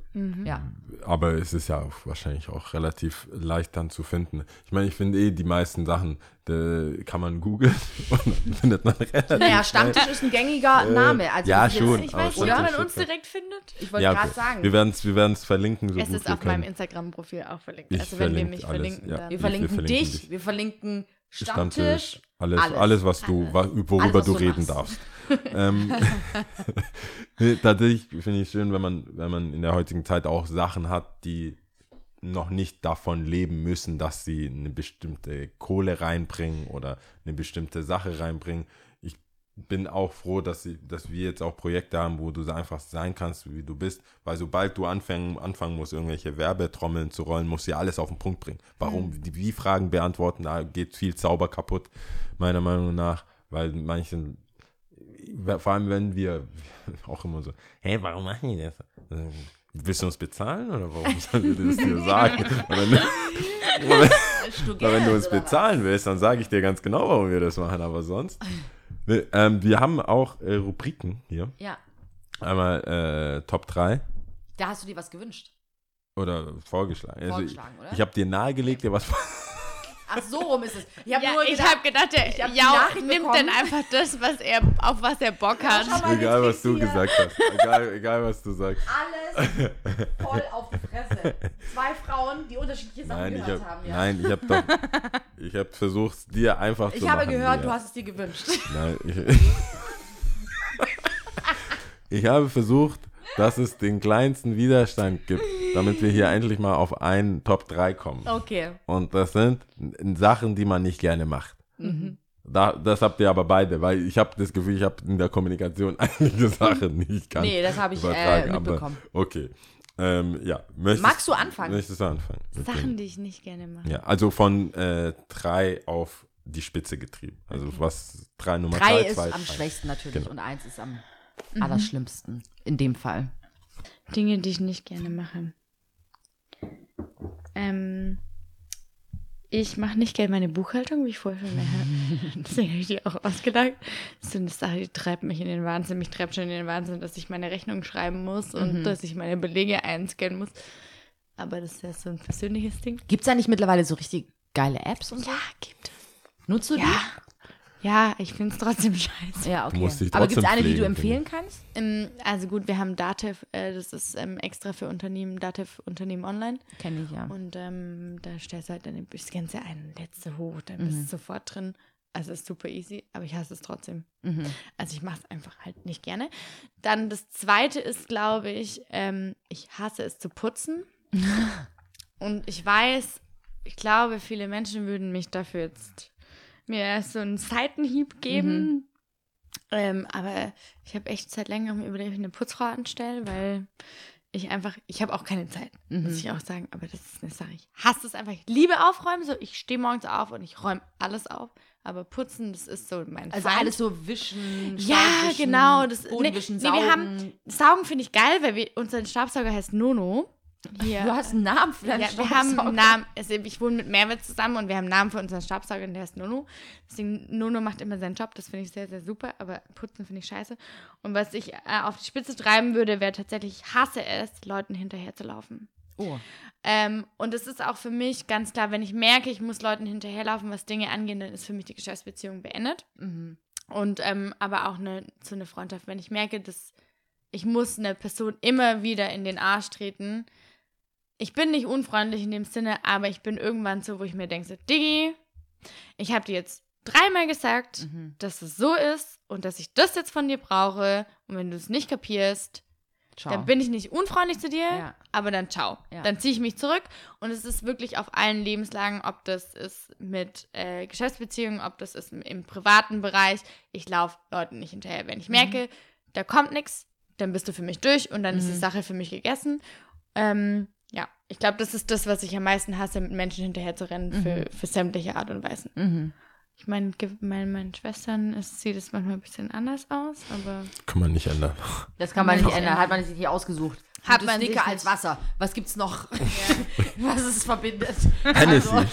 Ja. aber es ist ja auch wahrscheinlich auch relativ leicht dann zu finden. Ich meine, ich finde eh, die meisten Sachen, da kann man googeln [laughs] und dann findet man relativ Naja. Stammtisch ist ein gängiger Name. Also ja, schon. Ich weiß nicht, ob man uns direkt findet. Ich wollte Ja, gerade okay. sagen. Wir werden es wir werden's verlinken, so Es ist wir auf meinem Instagram-Profil auch verlinkt. Ich also wenn wir mich alles, verlinken, ja. dann. wir wir verlinken verlinken dich, dich. wir verlinken Stammtisch. Stammtisch, alles, alles. alles, was du, wa- worüber Alles, was du du reden darfst. Ähm, [laughs] tatsächlich finde ich schön, wenn man, wenn man in der heutigen Zeit auch Sachen hat, die noch nicht davon leben müssen, dass sie eine bestimmte Kohle reinbringen oder eine bestimmte Sache reinbringen. Ich bin auch froh, dass, sie, dass wir jetzt auch Projekte haben, wo du so einfach sein kannst, wie du bist, weil sobald du anfangen, anfangen musst, irgendwelche Werbetrommeln zu rollen, musst du ja alles auf den Punkt bringen. Warum? Die Wie-Fragen beantworten, da geht viel Zauber kaputt, meiner Meinung nach, weil manchen, vor allem wenn wir [laughs] auch immer so, hey, warum machen die das? Willst du uns bezahlen oder warum sollen wir das dir sagen? [laughs] Und wenn, aber [laughs] wenn du uns bezahlen willst, dann sage ich dir ganz genau, warum wir das machen, aber sonst. Nee, ähm, wir haben auch äh, Rubriken hier. Ja, Einmal äh, Top 3 da hast du dir was gewünscht. oder vorgeschlagen. Also Vorgeschlagen, oder? ich ich habe dir nahegelegt, dir was. Ach, so rum ist es. Ich habe Ja, nur ich gedacht, habe gedacht, der ich hab Jau nimmt bekommen. dann einfach das, was er, auf was er Bock hat. mal, egal, was du hier. gesagt hast. Egal, egal, was du sagst. alles voll auf die Fresse. Zwei Frauen, die unterschiedliche Sachen Nein, ich gehört habe haben. Ja. nein, ich habe doch. Ich habe versucht, dir einfach zu ich machen. habe gehört, Lea. du hast es dir gewünscht. Nein, ich, [laughs] ich habe versucht, dass es den kleinsten Widerstand gibt, damit wir hier endlich mal auf einen Top 3 kommen. Okay. Und das sind Sachen, die man nicht gerne macht. Mhm. Da, das habt ihr aber beide, weil ich habe das Gefühl, ich habe in der Kommunikation [laughs] einige Sachen nicht ganz Nee, das habe ich, äh, mitbekommen. Aber okay. Ähm, ja, möchtest, Magst du anfangen? Möchtest du anfangen? Sachen, die ich nicht gerne mache. Ja, also von äh, drei auf die Spitze getrieben. Also was drei Nummer Drei drei, ist zwei, am eins. schwächsten natürlich Genau. und eins ist am Mhm. allerschlimmsten. In dem Fall. Dinge, die ich nicht gerne mache. Ähm, ich mache nicht gerne meine Buchhaltung, wie ich vorher schon mehr. [laughs] Deswegen habe ich die auch ausgedacht. Das ist so eine Sache, die treibt mich in den Wahnsinn. Mich treibt schon in den Wahnsinn, dass ich meine Rechnung schreiben muss und dass ich meine Belege einscannen muss. Aber das ist ja so ein persönliches Ding. Gibt es da nicht mittlerweile so richtig geile Apps und so? Ja, gibt es. Nutzt du die? Ja. Ich finde es trotzdem [laughs] scheiße. Ja, okay. musst dich Aber gibt es eine, die du empfehlen kannst? Ähm, also gut, wir haben Datev, äh, das ist ähm, extra für Unternehmen, Datev Unternehmen Online. Kenne ich ja. Und ähm, da stellst du halt deine ja ein, letzte hoch, dann bist du sofort drin. Also ist super easy, aber ich hasse es trotzdem. Mhm. Also ich mache es einfach halt nicht gerne. Dann das zweite ist, glaube ich, ähm, ich hasse es zu putzen. [laughs] Und ich weiß, ich glaube, viele Menschen würden mich dafür jetzt mir so einen Seitenhieb geben. Ähm, aber ich habe echt seit längerem überlegt, eine Putzfrau anstellen, weil ich einfach, ich habe auch keine Zeit, muss ich auch sagen. Aber das ist eine Sache. Ich hasse es einfach. Ich liebe aufräumen. So, ich stehe morgens auf und ich räume alles auf. Aber putzen, das ist so mein Also Feind. alles so wischen, Ja, genau. Das, nee, nee, wir haben, saugen. Saugen finde ich geil, weil wir, unser Staubsauger heißt Nono. Hier. Du hast einen Namen für deinen ja, wir haben einen Namen. Also ich wohne mit Mehrwert zusammen und wir haben einen Namen für unseren Staubsauger und der heißt Nono. Deswegen, Nono macht immer seinen Job. Das finde ich sehr, sehr super. Aber putzen finde ich scheiße. Und was ich äh, auf die Spitze treiben würde, wäre tatsächlich, ich hasse es, Leuten hinterher zu laufen. Oh. Ähm, und es ist auch für mich ganz klar, wenn ich merke, ich muss Leuten hinterherlaufen, was Dinge angeht, dann ist für mich die Geschäftsbeziehung beendet. Und ähm, aber auch eine, zu einer Freundschaft, wenn ich merke, dass ich muss eine Person immer wieder in den Arsch treten. Ich bin nicht unfreundlich in dem Sinne, aber ich bin irgendwann so, wo ich mir denke, so, Diggi, ich habe dir jetzt dreimal gesagt, dass es so ist und dass ich das jetzt von dir brauche. Und wenn du es nicht kapierst, Ciao. Dann bin ich nicht unfreundlich zu dir, Ja. aber dann ciao. Ja. Dann ziehe ich mich zurück und es ist wirklich auf allen Lebenslagen, ob das ist mit äh, Geschäftsbeziehungen, ob das ist im, im privaten Bereich. Ich laufe Leuten nicht hinterher. Wenn ich Mhm. merke, da kommt nichts, dann bist du für mich durch und dann ist die Mhm. Sache für mich gegessen. Ähm, ich glaube, das ist das, was ich am meisten hasse, mit Menschen hinterher zu rennen für, für sämtliche Art und Weisen. Mhm. Ich meine, ge- meinen, Schwestern ist, sieht es manchmal ein bisschen anders aus, aber Kann man nicht ändern. Das kann man nicht ändern, hat man sich nicht ausgesucht. Hat man sich dicker als. Wasser. Was gibt's noch? [laughs] Was es verbindet? Hennessy. Also,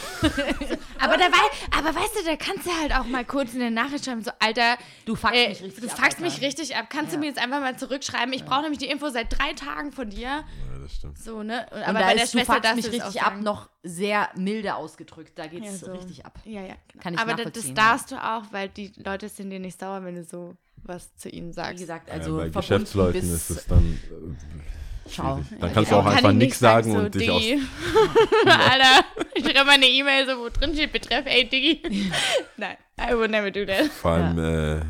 Aber, da wei aber weißt du, da kannst du halt auch mal kurz in der Nachricht schreiben, so, Alter, Du fuckst äh, mich richtig du ab, fuckst mich richtig ab. Kannst du mir jetzt einfach mal zurückschreiben? Ich brauche nämlich die Info seit drei Tagen von dir. Ja, das stimmt. So, ne? Und, Und aber da bei der ist du Schwester fuckst mich du es auch richtig ab noch sehr milde ausgedrückt. Da geht's Ja, so. richtig ab. Ja, ja, genau. Kann ich aber da- das nachvollziehen, darfst du auch, weil die Leute sind dir nicht sauer, wenn du so was zu ihnen sagst. Wie gesagt, Also ja, bei Geschäftsleuten ist es dann Ciao. Dann Ja, kannst ja, du auch kann einfach ich nichts sagen so, und dich aus. [laughs] [laughs] Alter, ich schreibe mal eine E-Mail, so, wo drin steht, betreff, ey, Diggi. [laughs] Nein, I would never do that. Vor allem, äh,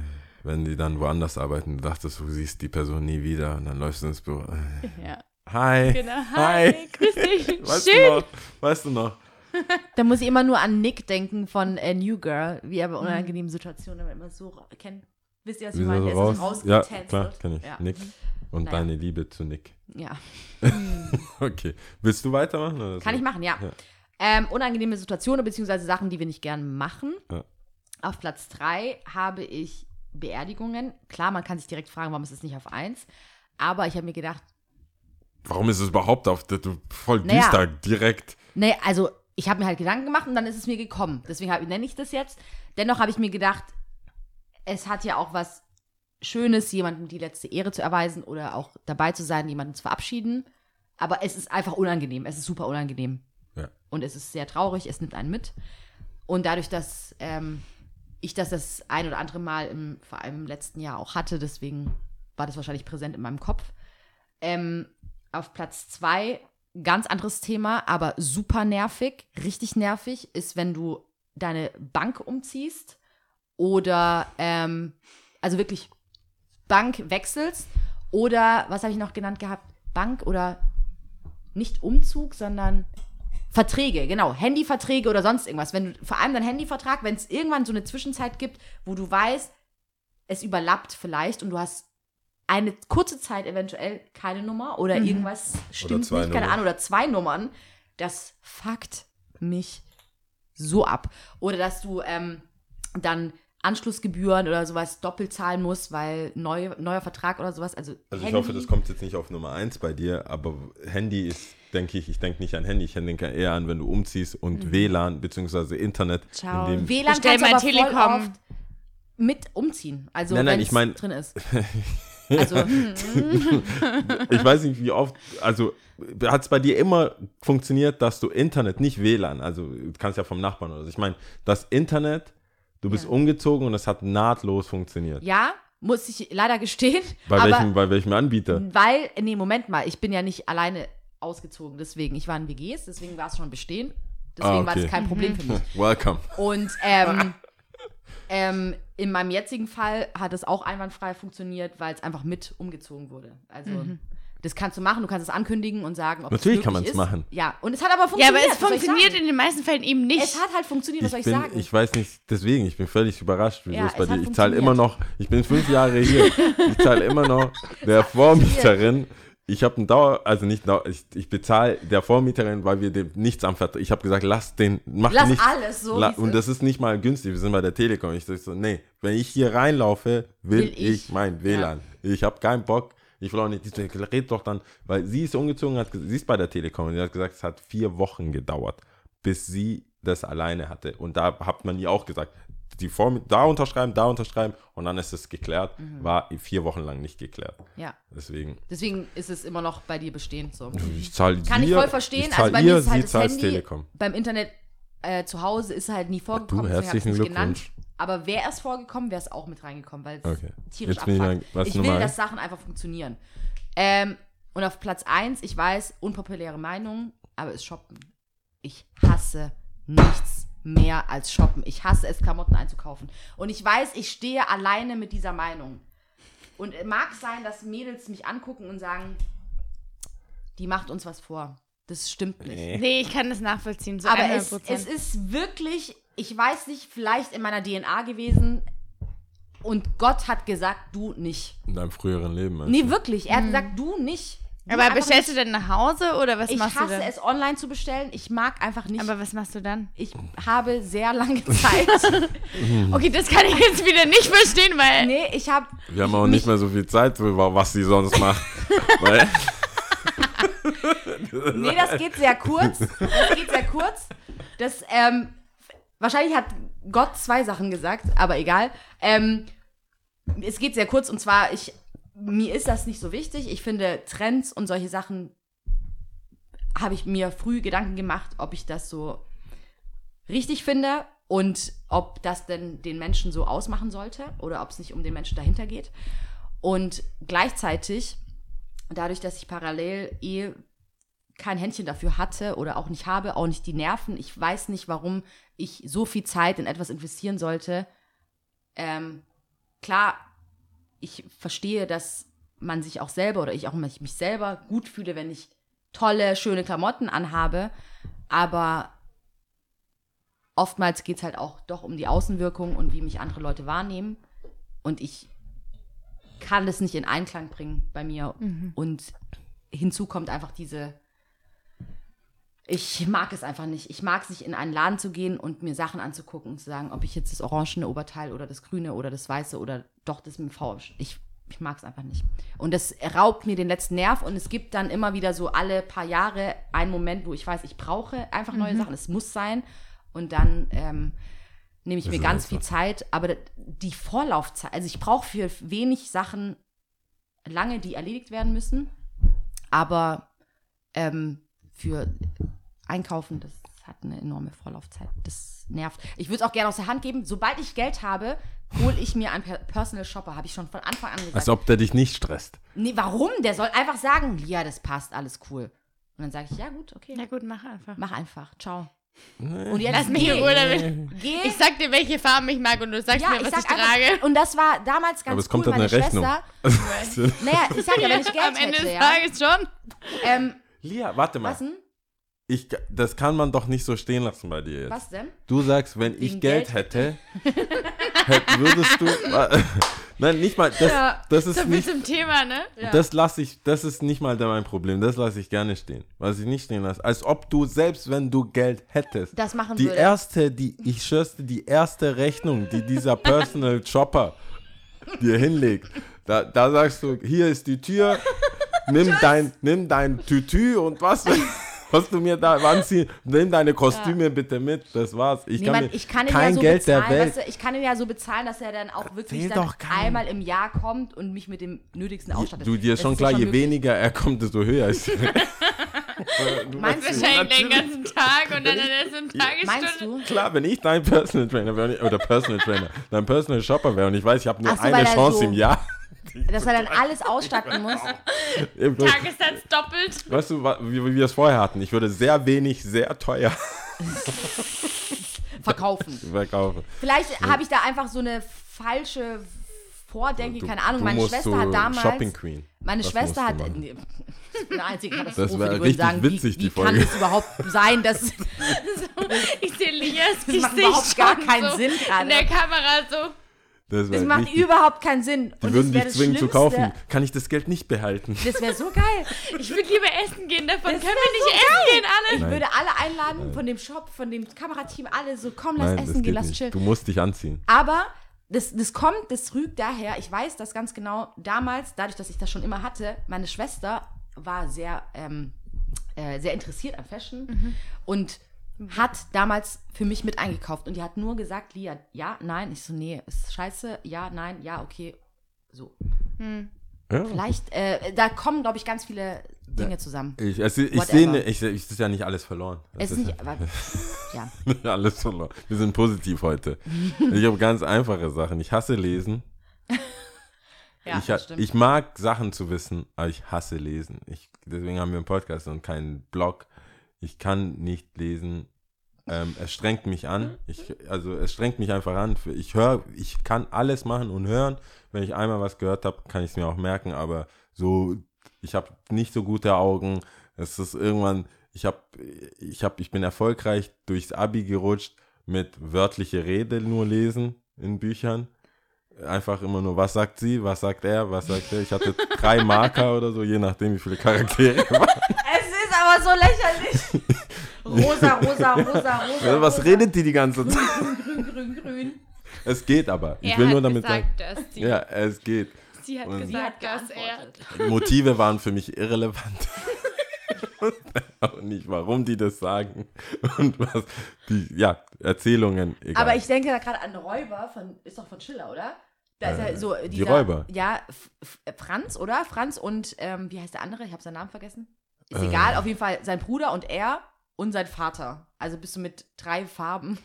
wenn die dann woanders arbeiten, du dachtest, du siehst die Person nie wieder und dann läufst du ins Büro. Ja, Hi. genau. Hi, grüß dich. Weißt du Schön. noch? Weißt du noch? Da muss ich immer nur an Nick denken von äh, New Girl, wie er bei Mhm. unangenehmen Situationen aber immer so kennt. Wisst ihr, was ich Wie meine? raus? ist so Ja, klar, kenn ich. Ja. Nick. Und Naja. deine Liebe zu Nick. Ja. [laughs] Okay. Willst du weitermachen? Oder Kann so? ich machen, ja. Ja. Ähm, unangenehme Situationen beziehungsweise Sachen, die wir nicht gern machen. Ja. Auf Platz 3 habe ich Beerdigungen. Klar, man kann sich direkt fragen, warum ist es nicht auf 1. Aber ich habe mir gedacht, Warum ist es überhaupt auf du voll Naja. düster direkt? nee, also ich habe mir halt Gedanken gemacht und dann ist es mir gekommen. Deswegen hab- nenne ich das jetzt. Dennoch habe ich mir gedacht, es hat ja auch was Schönes, jemandem die letzte Ehre zu erweisen oder auch dabei zu sein, jemanden zu verabschieden. Aber es ist einfach unangenehm. Es ist super unangenehm. Ja. Und es ist sehr traurig. Es nimmt einen mit. Und dadurch, dass ähm, ich das das ein oder andere Mal im, vor allem im letzten Jahr auch hatte, deswegen war das wahrscheinlich präsent in meinem Kopf. Ähm, auf Platz zwei, ganz anderes Thema, aber super nervig, richtig nervig, ist, wenn du deine Bank umziehst oder, ähm, also wirklich Bank wechselst oder, was habe ich noch genannt gehabt? Bank oder nicht Umzug, sondern Verträge, genau, Handyverträge oder sonst irgendwas. Wenn du, vor allem dein Handyvertrag, wenn es irgendwann so eine Zwischenzeit gibt, wo du weißt, es überlappt vielleicht und du hast eine kurze Zeit eventuell keine Nummer oder irgendwas stimmt zwei nicht, keine. Ahnung, oder zwei Nummern, das fuckt mich so ab. Oder dass du ähm, dann Anschlussgebühren oder sowas doppelt zahlen musst, weil neu, neuer Vertrag oder sowas. Also, Also ich hoffe, das kommt jetzt nicht auf Nummer 1 bei dir, aber Handy ist, denke ich, ich denke nicht an Handy, ich denke eher an, wenn du umziehst und WLAN bzw. Internet. Mhm. Ciao. In dem, WLAN Bestell kannst voll Telekom. oft mit umziehen. Also Nein, nein, wenn's ich mein- drin ist. [laughs] Also, [laughs] ich weiß nicht, wie oft, also hat es bei dir immer funktioniert, dass du Internet, nicht WLAN, also du kannst ja vom Nachbarn oder so. Ich meine, das Internet, du bist Ja. umgezogen und es hat nahtlos funktioniert. ja, muss ich leider gestehen. Bei, aber welchem, bei welchem Anbieter? Weil, nee, Moment mal, ich bin ja nicht alleine ausgezogen, deswegen, ich war in WGs, deswegen war es schon bestehen. Deswegen Ah, war okay. das kein Problem für mich. [laughs] Welcome. Und ähm, ähm, in meinem jetzigen Fall hat es auch einwandfrei funktioniert, weil es einfach mit umgezogen wurde. Also das kannst du machen, du kannst es ankündigen und sagen, ob Natürlich es kann man's ist. machen. Ja, und es hat aber Ja, funktioniert. aber es ich funktioniert in den meisten Fällen eben nicht. Es hat halt funktioniert, was soll Ich ich bin, sagen? ich weiß nicht, deswegen, ich bin völlig überrascht, wieso Ja, es bei es dir, ich zahle immer noch, ich bin fünf Jahre hier, ich zahle immer noch [laughs] der Vormieterin, ich habe einen Dauer, also nicht Dauer, ich, ich bezahle der Vormieterin, weil wir dem nichts am Vertrag, ich habe gesagt, lass den, mach Lass nicht, alles so, la, und das ist nicht mal günstig, wir sind bei der Telekom, ich sag so, nee, wenn ich hier reinlaufe, will, Will ich, ich. mein WLAN, ich habe keinen Bock, ich will auch nicht, die red doch dann, weil sie ist umgezogen, hat, sie ist bei der Telekom und sie hat gesagt, es hat vier Wochen gedauert, bis sie das alleine hatte. Und da hat man ihr auch gesagt, die Form, da unterschreiben, da unterschreiben und dann ist es geklärt. War vier Wochen lang nicht geklärt. ja, Deswegen, deswegen ist es immer noch bei dir bestehend so. ich zahle Kann ich ihr, voll verstehen. Ich also bei mir ihr, ist halt sie das zahlt Handy Telekom. beim Internet äh, zu Hause ist halt nie vorgekommen. du, herzlichen nicht genannt. Aber wäre es vorgekommen, wäre es auch mit reingekommen, weil es Okay. tierisch Jetzt ich was ich will, dass Sachen einfach funktionieren. Ähm, und auf Platz 1, ich weiß, unpopuläre Meinung, aber ist Shoppen. Ich hasse nichts mehr als Shoppen. Ich hasse es, Klamotten einzukaufen. Und ich weiß, ich stehe alleine mit dieser Meinung. Und es mag sein, dass Mädels mich angucken und sagen, die macht uns was vor. Das stimmt nicht. Nee. Nee, ich kann das nachvollziehen. So Aber 100%. es, es ist wirklich, ich weiß nicht, vielleicht in meiner DNA gewesen. Und Gott hat gesagt, du nicht. In deinem früheren Leben. meinst Nee, wirklich. Er hat gesagt, du nicht. Du aber bestellst nicht. du denn nach Hause oder was Ich machst du hasse denn? es, online zu bestellen. Ich mag einfach nicht. Aber was machst du dann? ich habe sehr lange Zeit. [laughs] Okay, das kann ich jetzt wieder nicht verstehen, weil. nee, ich habe. Wir haben auch nicht mehr so viel Zeit, was sie sonst [laughs] macht. Weil, Nee, das geht sehr kurz. Das geht sehr kurz. Das, ähm, wahrscheinlich hat Gott zwei Sachen gesagt, aber egal. Ähm, es geht sehr kurz und zwar, ich, mir ist das nicht so wichtig. Ich finde Trends und solche Sachen habe ich mir früh Gedanken gemacht, ob ich das so richtig finde und ob das denn den Menschen so ausmachen sollte oder ob es nicht um den Menschen dahinter geht. Und gleichzeitig, dadurch, dass ich parallel eh kein Händchen dafür hatte oder auch nicht habe, auch nicht die Nerven. Ich weiß nicht, warum ich so viel Zeit in etwas investieren sollte. Ähm, klar, ich verstehe, dass man sich auch selber oder ich auch mich, mich selber gut fühle, wenn ich tolle, schöne Klamotten anhabe. Aber oftmals geht es halt auch doch um die Außenwirkung und wie mich andere Leute wahrnehmen. Und ich kann das nicht in Einklang bringen bei mir. Und hinzu kommt einfach diese. Ich mag es einfach nicht. Ich mag es nicht, in einen Laden zu gehen und mir Sachen anzugucken und zu sagen, ob ich jetzt das orangene Oberteil oder das grüne oder das weiße oder doch das mit dem V. Ich, ich mag es einfach nicht. Und das raubt mir den letzten Nerv und es gibt dann immer wieder so alle paar Jahre einen Moment, wo ich weiß, ich brauche einfach neue Sachen. Es muss sein. Und dann ähm, nehme ich Das mir ganz viel Zeit. Aber die Vorlaufzeit, also ich brauche für wenig Sachen lange, die erledigt werden müssen. Aber ähm, für Einkaufen, das hat eine enorme Vorlaufzeit. Das nervt. Ich würde es auch gerne aus der Hand geben. Sobald ich Geld habe, hole ich mir einen Per- Personal Shopper. Habe ich schon von Anfang an gesagt. als ob der dich nicht stresst. nee, warum? Der soll einfach sagen, ja, das passt, alles cool. Und dann sage ich, ja gut, okay. Na gut, mach einfach. Mach einfach. Ciao. Und jetzt Lass mich in geh. Ruhe damit. Geh. Ich sag dir, welche Farben ich mag und du sagst ja, mir, ich was ich einfach, trage. und das war damals ganz Aber es cool. kommt dann Meine eine Rechnung. Schwester, [laughs] naja, ich sag ja, wenn ich [laughs] Geld Am Ende hätte, des ja. Tages schon. Ähm, Lia, warte mal. was denn? Ich, das kann man doch nicht so stehen lassen bei dir jetzt. Was denn? Du sagst, wenn ich Wegen Geld, Geld? hätte, hätt, würdest du. [laughs] Nein, nicht mal. Das, Ja, das ist So nicht. zum Thema, ne? Das lasse ich, das ist nicht mal mein Problem. Das lasse ich gerne stehen. Was ich nicht stehen lasse. Als ob du, selbst wenn du Geld hättest, Das machen die würde. erste, die, ich schwör's dir, die erste Rechnung, die dieser [laughs] Personal Shopper dir hinlegt, da, da sagst du, hier ist die Tür, [laughs] nimm dein, nimm dein Tütü und was, was du mir da anziehen, nimm deine Kostüme bitte mit, das war's. Ich Nee, kann man, mir ich kann kein ja so Geld bezahlen, der Welt. Weißt du, ich kann ihn ja so bezahlen, dass er dann auch wirklich dann einmal im Jahr kommt und mich mit dem Nötigsten ausstattet. Du dir ist Das schon ist klar, ja je möglich. weniger er kommt, desto höher ist. Meinst [laughs] du? Wahrscheinlich den ganzen Tag und dann in der ersten Meinst Tagesstunde. du? Klar, wenn ich dein Personal Trainer wäre oder Personal Trainer, dein Personal Shopper wäre und ich weiß, ich habe nur so, eine er Chance so- im Jahr. Dass er dann alles ausstatten muss. Tagessatz doppelt. Weißt du, wie, wie wir es vorher hatten? Ich würde sehr wenig, sehr teuer [laughs] Verkaufen. verkaufen. Vielleicht habe ich da einfach so eine falsche Vordenke, Du- keine Ahnung. du Meine musst Schwester so hat damals. Shopping Queen. Meine Das Schwester hat. Nee, [laughs] eine einzige Das die würden richtig sagen, witzig, wie, die wie Folge. kann es überhaupt sein, dass. [laughs] Ich sehe Lias Das macht Gesicht überhaupt gar keinen so Sinn gerade. In der Kamera so. Das, Das macht richtig. überhaupt keinen Sinn. Die Und würden dich zwingen zu kaufen. Kann ich das Geld nicht behalten? Das wäre so geil. Ich würde lieber essen gehen davon. Das Können wir nicht so essen gehen alle? Ich Nein. würde alle einladen von dem Shop, von dem Kamerateam, alle so, komm, lass Nein, essen gehen, lass chillen. Du musst dich anziehen. Aber das, das kommt, das rügt daher, ich weiß das ganz genau, damals, dadurch, dass ich das schon immer hatte, meine Schwester war sehr, ähm, äh, sehr interessiert an Fashion und hat damals für mich mit eingekauft und die hat nur gesagt, Lia, ja, nein. Ich so, nee, ist scheiße, ja, nein, ja, okay. So. Ja. Vielleicht, äh, da kommen, glaube ich, ganz viele Dinge zusammen. Ich, es, ich sehe, ne- ich, ich, es ist ja nicht alles verloren. Es ist nicht, aber, [laughs] ja. nicht alles verloren. Wir sind positiv heute. Ich habe ganz einfache Sachen. Ich hasse lesen. [laughs] ja ich, das stimmt. ich mag Sachen zu wissen, aber ich hasse lesen. Ich, deswegen haben wir einen Podcast und keinen Blog. Ich kann nicht lesen. ähm, es strengt mich an. Ich, also es strengt mich einfach an. Ich höre, ich kann alles machen und hören. Wenn ich einmal was gehört habe, kann ich es mir auch merken. Aber so, ich habe nicht so gute Augen. Es ist irgendwann, ich habe, ich habe, ich bin erfolgreich durchs Abi gerutscht mit wörtliche Rede nur lesen in Büchern. Einfach immer nur, was sagt sie, was sagt er, was sagt er. Ich hatte drei Marker oder so, je nachdem, wie viele Charaktere. [laughs] Es aber so lächerlich. [laughs] Rosa, rosa, rosa, rosa. Was rosa. redet die die ganze Zeit? Grün, grün, grün, grün. Es geht aber. Ich Er will hat nur damit gesagt, sagen. dass sie, Ja, es geht. sie hat Und- gesagt, dass er. Motive waren für mich irrelevant. [laughs] Auch nicht, warum die das sagen. Und was. Die, ja, Erzählungen. Egal. Aber ich denke da gerade an Räuber von, ist doch von Schiller, oder? Da ist ja so die dieser, Räuber. Ja, F F Franz, oder? Franz und, ähm, wie heißt der andere? Ich habe seinen Namen vergessen. Ist Äh. egal, auf jeden Fall sein Bruder und er und sein Vater. Also bist du mit drei Farben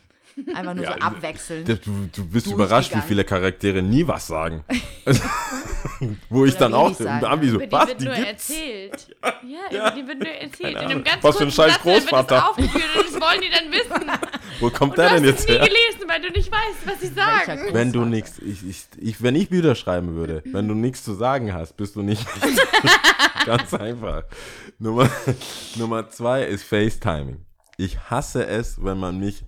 einfach nur Ja, so abwechselnd. Du, du bist überrascht, wie viele Charaktere nie was sagen. [laughs] Wo ich Oder dann auch wenig im sagen. Abi so, Über die was, wird die nur gibt's? erzählt. [laughs] Ja, über die wird nur erzählt. In einem ganz Was für ein scheiß Satz, wird Großvater. das aufgeführt und das wollen die dann wissen. [laughs] Wo kommt Und du der hast denn es jetzt nie her? gelesen, weil du nicht weißt, was sagen. Groß- Wenn du nichts, ich, ich, ich, wenn ich Bücher schreiben würde, wenn du nichts zu sagen hast, bist du nicht. Ganz einfach. Nummer, Nummer zwei ist FaceTiming. Ich hasse es, wenn man mich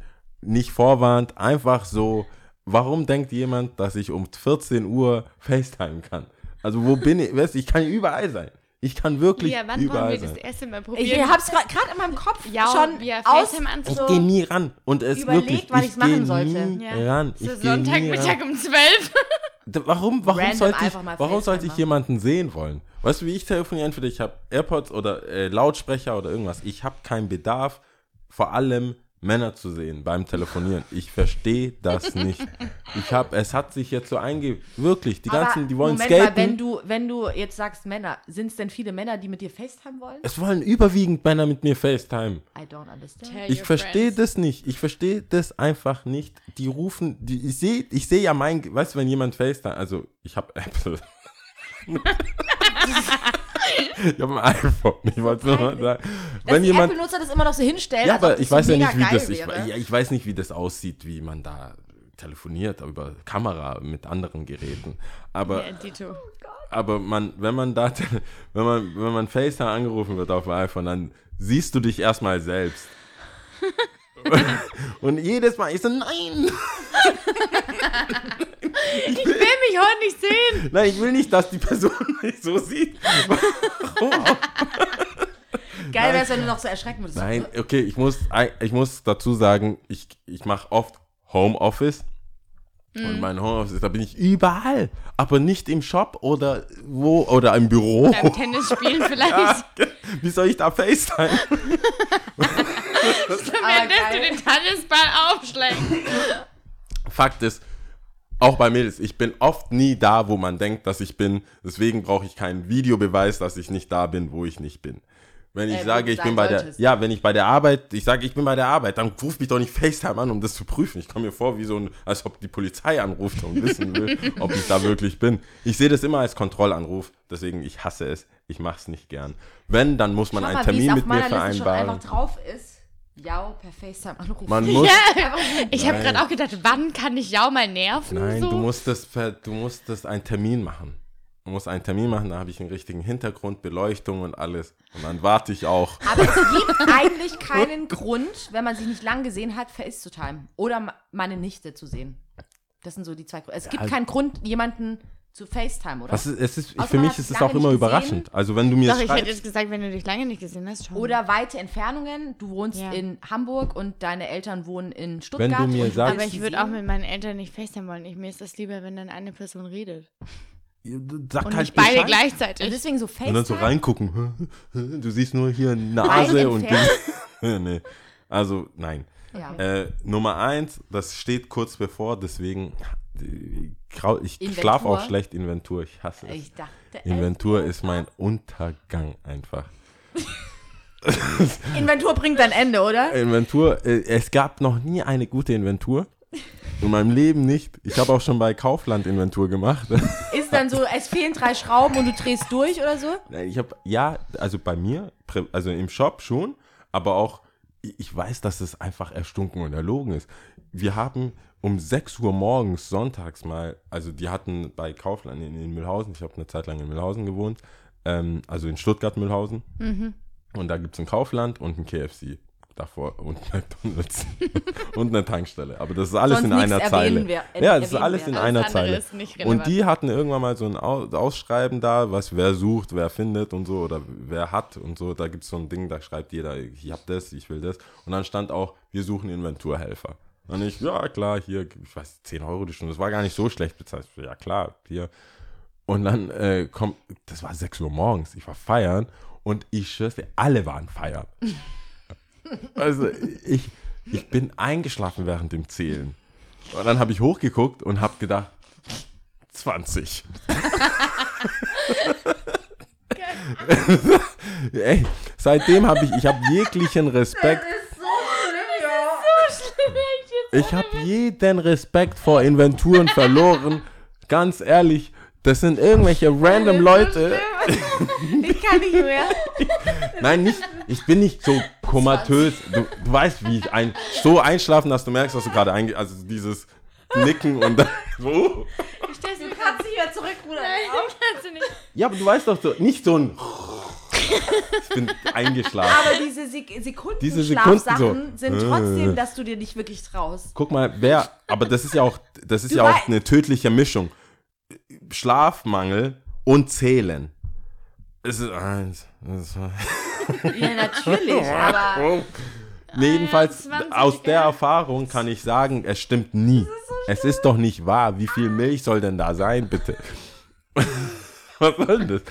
nicht vorwarnt, einfach so. Warum denkt jemand, dass ich um 14 Uhr FaceTime kann? Also wo bin ich? Weißt, du, ich kann überall sein. Ich kann wirklich Ja, wann wollen überall wir das sein. erste Mal Ich probieren? hab's gerade in meinem Kopf Ja, schon aus. Ich gehe nie ran. Und es Überlegt, wirklich, wann ich ich's machen sollte. nie Ja. ran. So Ich geh nie ran. Sonntagmittag um 12. [laughs] Da- Warum, warum, Random sollte ich, warum sollte ich jemanden sehen wollen? Weißt du, wie ich telefoniere? Entweder ich habe AirPods oder äh, Lautsprecher oder irgendwas. Ich habe keinen Bedarf, vor allem Männer zu sehen beim Telefonieren. Ich verstehe das nicht. Ich habe, es hat sich jetzt so einge... Wirklich, die ganzen, Aber die wollen Moment skaten. mal, wenn du, wenn du jetzt sagst Männer, sind es denn viele Männer, die mit dir FaceTime wollen? es wollen überwiegend Männer mit mir FaceTime. I don't understand. Tell Ich verstehe das nicht. Ich verstehe das einfach nicht. Die rufen, die, ich sehe ich seh ja mein, weißt du, wenn jemand FaceTime, also ich habe Apple. [laughs] [laughs] ich habe ein iPhone. Ich wollte nur mal sagen. Dass Wenn die jemand, Apple-Nutzer das immer noch so hinstellen, ja, aber ich weiß ja nicht, wie das, ich, ja, ich weiß nicht, wie das aussieht, wie man da telefoniert über Kamera mit anderen Geräten. Aber Ja, Dito. aber man, wenn man da, wenn man, wenn man FaceTime angerufen wird auf dem iPhone, dann siehst du dich erstmal selbst. [laughs] Und jedes Mal, ich so, nein, [laughs] Ich will mich heute nicht sehen. nein, ich will nicht, dass die Person [laughs] mich so sieht. Warum? Geil wäre es, wenn du noch so erschrecken würdest. Nein, okay, ich muss, ich muss dazu sagen, ich, ich mache oft Homeoffice. Und mein Homeoffice, da bin ich überall, aber nicht im Shop oder wo oder im Büro. Beim Tennis spielen [laughs] vielleicht. Ja, wie soll ich da FaceTime? [laughs] Währenddessen du geil. den Tennisball aufschlägst. Fakt ist, auch bei Mädels, ich bin oft nie da, wo man denkt, dass ich bin. Deswegen brauche ich keinen Videobeweis, dass ich nicht da bin, wo ich nicht bin. Wenn ich Äh, sage, ich bin bei der, ja, wenn ich bei der Arbeit, ich sage, ich bin bei der Arbeit, dann ruf mich doch nicht FaceTime an, um das zu prüfen. Ich komme mir vor, wie so ein, als ob die Polizei anruft und wissen will, [laughs] ob ich da wirklich bin. Ich sehe das immer als Kontrollanruf, deswegen ich hasse es, ich mache es nicht gern. Wenn, dann muss man Schau einen mal, Termin mit mir meiner Liste schon vereinbaren. einfach drauf ist. Ja, per FaceTime anrufen. Man [laughs] muss, Ja, ich habe gerade auch gedacht, wann kann ich Jau mal nerven? Nein, so? du musst das, ver- du musst das einen Termin machen. Du musst einen Termin machen, da habe ich einen richtigen Hintergrund, Beleuchtung und alles. Und dann warte ich auch. [laughs] Aber es gibt [laughs] eigentlich keinen Grund, wenn man sich nicht lang gesehen hat, FaceTime. Oder meine Nichte zu sehen. Das sind so die zwei Gründe. Es gibt Ja. keinen Grund, jemanden zu FaceTime, oder? Was ist, es ist, Außer für mich ist es auch immer überraschend. Also wenn du mir Doch, ich hätte schreibst, jetzt gesagt, wenn du dich lange nicht gesehen hast, schon. Oder weite Entfernungen. Du wohnst Ja. in Hamburg und deine Eltern wohnen in Stuttgart. Wenn du mir und sagst- Aber ich würde auch mit meinen Eltern nicht FaceTime wollen. Ich, mir ist das lieber, wenn dann eine Person redet. sag Und halt nicht beide Bescheid. Und gleichzeitig. deswegen so Und FaceTime. dann so reingucken. [laughs] Du siehst nur hier Weit Nase und [laughs] nee. Also nein. Ja. Äh, Nummer eins, das steht kurz bevor, deswegen ich schlafe auch schlecht Inventur. Ich hasse es. Ich dachte, Inventur ist mein Untergang einfach. [laughs] Inventur bringt ein Ende, oder? Inventur, äh, es gab noch nie eine gute Inventur. In meinem Leben nicht. Ich habe auch schon bei Kaufland Inventur gemacht. [laughs] Ist dann so, es fehlen drei Schrauben und du drehst durch oder so? Ich habe, ja, also bei mir, also im Shop schon, aber auch ich weiß, dass es einfach erstunken und erlogen ist. Wir haben um 6 Uhr morgens sonntags mal, also die hatten bei Kaufland in, in Mühlhausen, ich habe eine Zeit lang in Mühlhausen gewohnt, ähm, also in Stuttgart-Mühlhausen. Und da gibt es ein Kaufland und ein KFC davor und McDonalds [laughs] und eine Tankstelle. Aber das ist alles Sonst in einer Zeile. wir- ja, das ist alles wir. in Alles einer Zeile. Und die hatten irgendwann mal so ein Au- Ausschreiben da, was wer sucht, wer findet und so oder wer hat und so. Da gibt es so ein Ding, da schreibt jeder, ich hab das, ich will das. Und dann stand auch, wir suchen Inventurhelfer. Und ich, ja klar, hier, ich weiß, 10 Euro die Stunde, das war gar nicht so schlecht bezahlt. Ja klar, hier. Und dann äh, kommt, das war 6 Uhr morgens, ich war feiern und ich schwör's dir, alle waren feiern. [laughs] Also ich, ich bin eingeschlafen während dem Zählen. Und dann habe ich hochgeguckt und habe gedacht, 20. [laughs] [laughs] Ey, seitdem habe ich, ich habe jeglichen Respekt. Ich habe jeden Respekt vor Inventuren verloren. Ganz ehrlich, das sind irgendwelche random Leute. Ich kann nicht mehr. Nein, nicht, ich bin nicht so komatös. Du, du weißt, wie ich ein, so einschlafen, dass du merkst, dass du gerade einge... Also dieses Nicken und dann [laughs] so. Ich stell's mir gerade kannst dich wieder zurückrudern. kannst du nicht. Ja, aber du weißt doch so, nicht so ein... Ich bin eingeschlafen. Aber diese Sek Sekunden Diese Sekunden so. sind Äh. trotzdem, dass du dir nicht wirklich traust. Guck mal, wer... Aber das ist ja auch, das ist Du ja auch eine tödliche Mischung. Schlafmangel und Zählen. Es ist eins, ist zwei. Ja, natürlich, [laughs] aber Nee, jedenfalls, 20, aus der ja. Erfahrung kann ich sagen, es stimmt nie. es ist doch nicht wahr. Wie viel Milch soll denn da sein, bitte? Was soll denn das?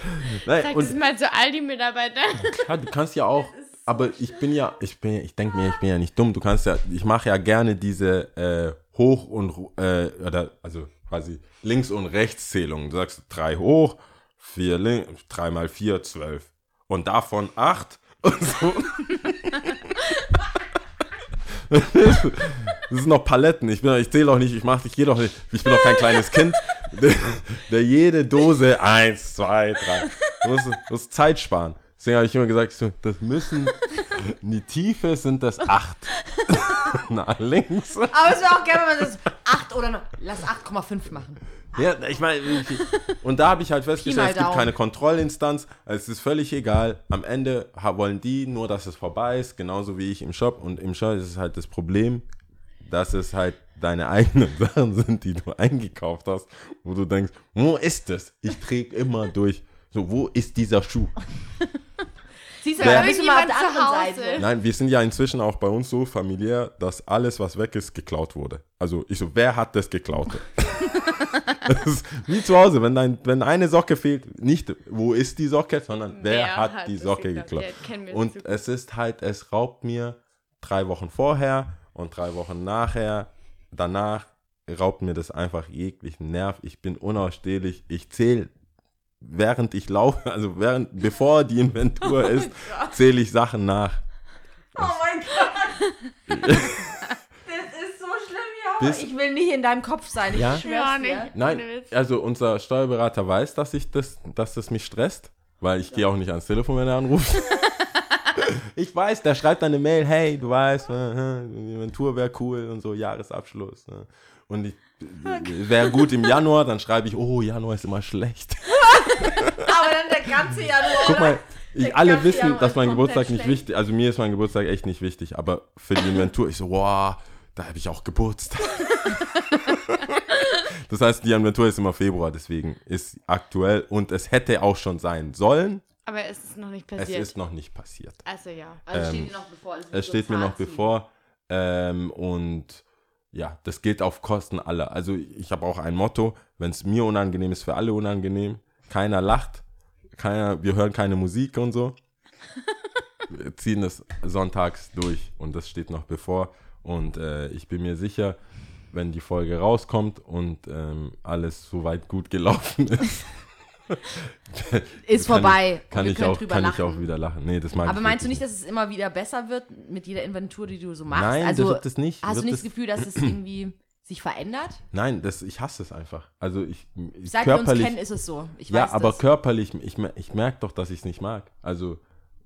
Nein, Sag das mal zu Aldi-Mitarbeitern. ja, du kannst ja auch, aber ich bin ja, ich bin, ich denke mir, ich bin ja nicht dumm. Du kannst ja, ich mache ja gerne diese äh, Hoch- und, äh, oder, also quasi Links- und Rechtszählungen. Du sagst drei hoch, vier links, drei mal vier, zwölf. Und davon acht und so. Das sind noch Paletten. Ich, bin- ich zähle doch nicht, ich mache ich gehe doch nicht, ich bin doch kein kleines Kind, der, der jede Dose eins, zwei, drei. Du musst, du musst Zeit sparen. Deswegen habe ich immer gesagt, so, das müssen, in die Tiefe sind das acht. [laughs] Nach links. Aber es wäre auch gerne, wenn man das 8 oder noch, lass 8,5 machen. Ja, ich meine, und da habe ich halt festgestellt, es gibt keine Kontrollinstanz, es ist völlig egal. Am Ende wollen die nur, dass es vorbei ist, genauso wie ich im Shop. Und im Shop ist es halt das Problem, dass es halt deine eigenen [laughs] Sachen sind, die du eingekauft hast, wo du denkst, wo ist es? Ich träge immer durch. So, wo ist dieser Schuh? [laughs] Siehst du, Wer- da bist du mal auf der anderen Hause. Seite. Nein, wir sind ja inzwischen auch bei uns so familiär, dass alles, was weg ist, geklaut wurde. Also ich so, wer hat das geklaut? [laughs] das ist wie zu Hause, wenn, dein, wenn eine Socke fehlt, nicht wo ist die Socke, sondern wer, hat, die das Socke geklaut? geklaut. Ja, Und es ist halt, es raubt mir drei Wochen vorher und drei Wochen nachher, danach raubt mir das einfach jeglichen Nerv. Ich bin unausstehlich. Ich zähle, während ich laufe, also während, bevor die Inventur ist, zähle ich Sachen nach. Oh mein Gott. Das ist so schlimm, ja. Bis- Ich will nicht in deinem Kopf sein, ich Ja? schwör's Ja, dir. nicht. Nein, also unser Steuerberater weiß, dass ich das, dass das mich stresst, weil ich gehe auch nicht ans Telefon, wenn er anruft. [laughs] ich weiß, der schreibt dann eine Mail, hey, du weißt, äh, äh, die Inventur wäre cool und so, Jahresabschluss. äh. Und ich wäre gut im Januar, dann schreibe ich, oh, Januar ist immer schlecht. [laughs] Aber dann der ganze Januar. Guck mal, ich, alle wissen, Januar dass mein Geburtstag nicht schlecht. wichtig Also mir ist mein Geburtstag echt nicht wichtig, aber für die Inventur, ich so, wow, da habe ich auch Geburtstag. [laughs] das heißt, die Inventur ist immer Februar, deswegen ist aktuell und es hätte auch schon sein sollen. Aber es ist noch nicht Es passiert. ist noch nicht passiert. also ja. Also steht Ähm, dir noch bevor. Also Es so steht mir noch bevor. Ähm, und ja, das geht auf Kosten aller. Also ich habe auch ein Motto, wenn es mir unangenehm ist, für alle unangenehm. Keiner lacht, keiner, wir hören keine Musik und so. [laughs] Wir ziehen das sonntags durch und das steht noch bevor. Und äh, ich bin mir sicher, wenn die Folge rauskommt und ähm, alles soweit gut gelaufen ist, [laughs] [laughs] Ist kann vorbei. Ich, kann ich auch, kann ich auch wieder lachen. Nee, das mag Aber meinst du nicht, dass es immer wieder besser wird mit jeder Inventur, die du so machst? Nein, also, das wird es nicht. Hast du nicht das Gefühl, dass es [clears throat] irgendwie sich verändert? Nein, das, ich hasse es einfach. Also ich, ich Seit wir uns körperlich, kennen, ist es so. Ich ja, aber das. körperlich, ich, ich merke doch, dass ich es nicht mag. Also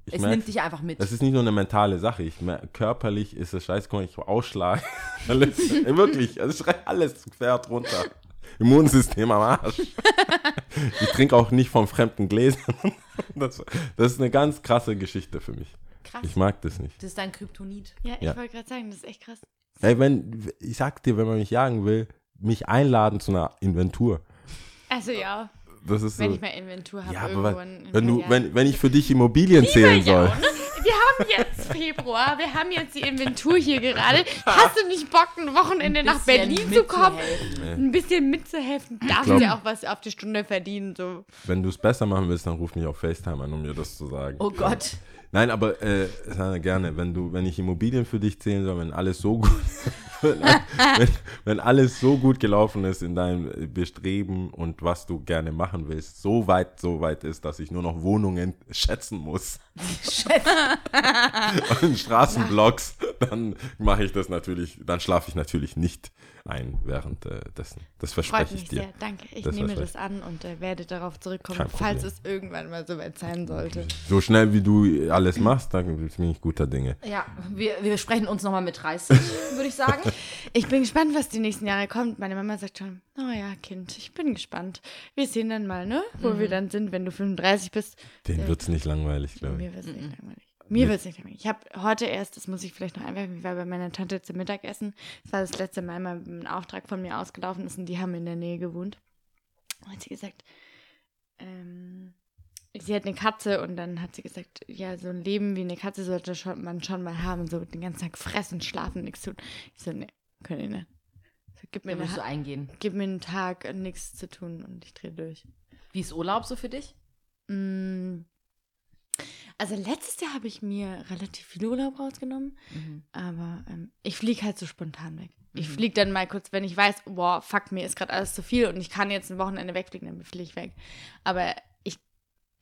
ich es merk- nimmt dich einfach mit. Das ist nicht nur eine mentale Sache. Ich merk, körperlich ist es scheiße, ich ausschlag. [laughs] Alles, wirklich, also ich schrei alles fährt runter. Immunsystem am Arsch. [laughs] Ich trinke auch nicht von fremden Gläsern. [laughs] Das, das ist eine ganz krasse Geschichte für mich. Krass. Ich mag das nicht. das ist dein Kryptonit. Ja, ich Ja. wollte gerade sagen, das ist echt krass. Ey, wenn, ich sag dir, wenn man mich jagen will, mich einladen zu einer Inventur. Also ja, Das ist wenn so. ich mal Inventur habe. Ja, aber irgendwo wenn, wenn, du, wenn, wenn ich für dich Immobilien zählen soll. Wir haben jetzt Februar, wir haben jetzt die Inventur hier gerade. Hast du nicht Bock, ein Wochenende nach Bisschen Berlin zu kommen? mitzuhelfen. Ein bisschen mitzuhelfen. Darfst glaub- ja auch was auf die Stunde verdienen. So. Wenn du es besser machen willst, dann ruf mich auf FaceTime an, um mir das zu sagen. Oh Gott. Nein, aber äh, gerne, wenn du, wenn ich Immobilien für dich zählen soll, wenn alles so gut, [laughs] [laughs] wenn, wenn, wenn alles so gut gelaufen ist in deinem Bestreben und was du gerne machen willst, so weit, so weit ist, dass ich nur noch Wohnungen schätzen muss [laughs] und Straßenblocks, dann mache ich das natürlich, dann schlafe ich natürlich nicht ein während äh, dessen. Das verspreche ich dir. sehr. Danke. Ich Das nehme das an und äh, werde darauf zurückkommen, falls es irgendwann mal so weit sein sollte. So schnell wie du alles machst, dann bin ich guter Dinge. Ja, wir, wir sprechen uns nochmal mit 30, [laughs] würde ich sagen. Ich bin gespannt, was die nächsten Jahre kommt. Meine Mama sagt schon, oh ja, Kind, ich bin gespannt. Wir sehen dann mal, ne, wo Mhm. wir dann sind, wenn du 35 bist. Den wird es nicht langweilig, glaube ich. Mir wird es nicht langweilig. Mir wird es nicht langweilig. Ich habe heute erst, das muss ich vielleicht noch einwerfen, ich war bei meiner Tante zum Mittagessen. Das war das letzte Mal, mal ein Auftrag von mir ausgelaufen ist und die haben in der Nähe gewohnt. Und hat sie gesagt, ähm, sie hat eine Katze und dann hat sie gesagt, ja, so ein Leben wie eine Katze sollte schon, man schon mal haben, so den ganzen Tag fressen, schlafen, nichts tun. Ich so, ne, können ich nicht. So, gib, mir Da musst du eingehen. gib mir einen Tag und nichts zu tun und ich drehe durch. Wie ist Urlaub so für dich? Mm. Also letztes Jahr habe ich mir relativ viel Urlaub rausgenommen, aber ähm, ich fliege halt so spontan weg. Ich fliege dann mal kurz, wenn ich weiß, boah, fuck, mir ist gerade alles zu viel und ich kann jetzt ein Wochenende wegfliegen, dann fliege ich weg. Aber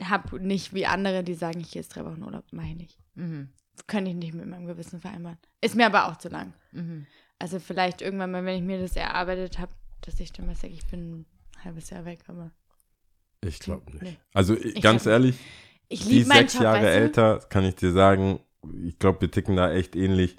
habe nicht wie andere, die sagen, ich gehe jetzt drei Wochen Urlaub, mache ich nicht. Mhm. Das könnte ich nicht mit meinem Gewissen vereinbaren. Ist mir aber auch zu lang. Mhm. Also vielleicht irgendwann mal, wenn ich mir das erarbeitet habe, dass ich dann mal sage, ich bin ein halbes Jahr weg, aber Ich glaube nicht. Nee. Also ich, Ich ganz glaub- ehrlich, ich die sechs Job, Jahre weißt du? älter, kann ich dir sagen, ich glaube, wir ticken da echt ähnlich.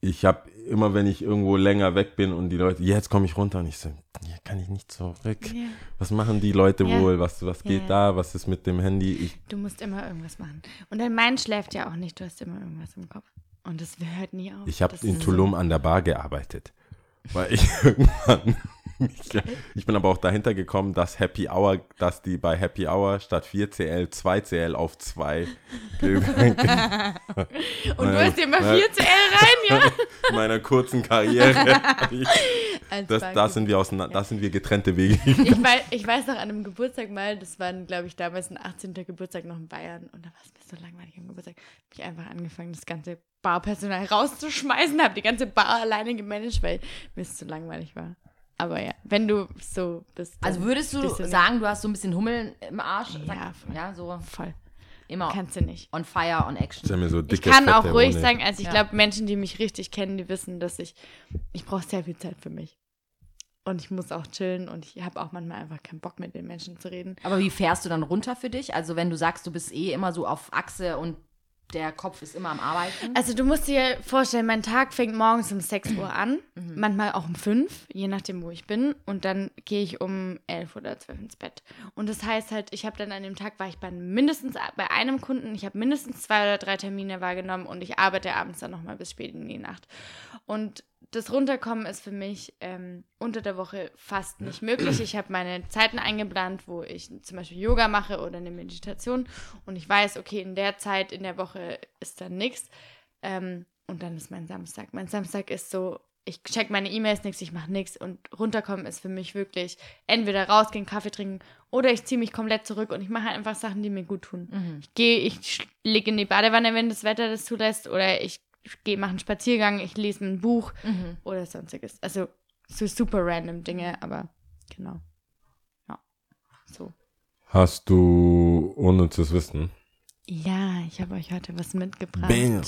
Ich habe immer, wenn ich irgendwo länger weg bin und die Leute, jetzt komme ich runter und ich so, hier kann ich nicht zurück. Ja. Was machen die Leute Ja. wohl? Was, was geht Ja. da? Was ist mit dem Handy? Ich, Du musst immer irgendwas machen. Und dein Mind schläft ja auch nicht. Du hast immer irgendwas im Kopf. Und das hört nie auf. ich habe in Tulum an der Bar gearbeitet. Weil ich [laughs] irgendwann, ich, bin aber auch dahinter gekommen, dass Happy Hour, dass die bei Happy Hour statt 4CL 2CL auf 2 So. [laughs] Und du hast dir immer Ja. 4 CL rein, ja? in [laughs] meiner kurzen Karriere. [laughs] hab Das, da, sind wir auseinander, da sind wir getrennte Wege. ich, weiß, ich weiß noch an einem Geburtstag mal, das war, glaube ich, damals ein 18. Geburtstag noch in Bayern. Und da war es mir so langweilig am Geburtstag. Habe ich einfach angefangen, das ganze Barpersonal rauszuschmeißen. Habe die ganze Bar alleine gemanagt, weil mir es zu langweilig war. Aber ja, wenn du so bist. Also würdest du sagen, du hast so ein bisschen Hummeln im Arsch? Ja, voll. Ja, so Voll. immer Kannst du nicht. on fire, on action. Stell mir so Ich dicke, kann auch ruhig ohne- sagen, also ich Ja. glaube, Menschen, die mich richtig kennen, die wissen, dass ich, ich brauche sehr viel Zeit für mich. Und ich muss auch chillen und ich habe auch manchmal einfach keinen Bock mit den Menschen zu reden. Aber wie fährst du dann runter für dich? Also wenn du sagst, du bist eh immer so auf Achse und der Kopf ist immer am Arbeiten. Also du musst dir vorstellen, mein Tag fängt morgens um 6 Uhr an, manchmal auch um 5, je nachdem, wo ich bin. Und dann gehe ich um 11 oder 12 ins Bett. Und das heißt halt, ich habe dann an dem Tag, war ich bei mindestens bei einem Kunden, ich habe mindestens zwei oder drei Termine wahrgenommen und ich arbeite abends dann nochmal bis spät in die Nacht. Und das Runterkommen ist für mich ähm, unter der Woche fast nicht möglich. Ich habe meine Zeiten eingeplant, wo ich zum Beispiel Yoga mache oder eine Meditation und ich weiß, okay, in der Zeit in der Woche ist dann nichts. Ähm, und dann ist mein Samstag. Mein Samstag ist so, ich check meine E-Mails nichts, ich mache nichts und runterkommen ist für mich wirklich entweder rausgehen, Kaffee trinken oder ich ziehe mich komplett zurück und ich mache einfach Sachen, die mir gut tun. Ich gehe, ich lege in die Badewanne, wenn das Wetter das zulässt oder ich gehe, mache einen Spaziergang, ich lese ein Buch oder sonstiges. Also so super random Dinge, aber genau. Ja, so. Hast du unnützes Wissen? Ja, ich habe euch heute was mitgebracht. Bam.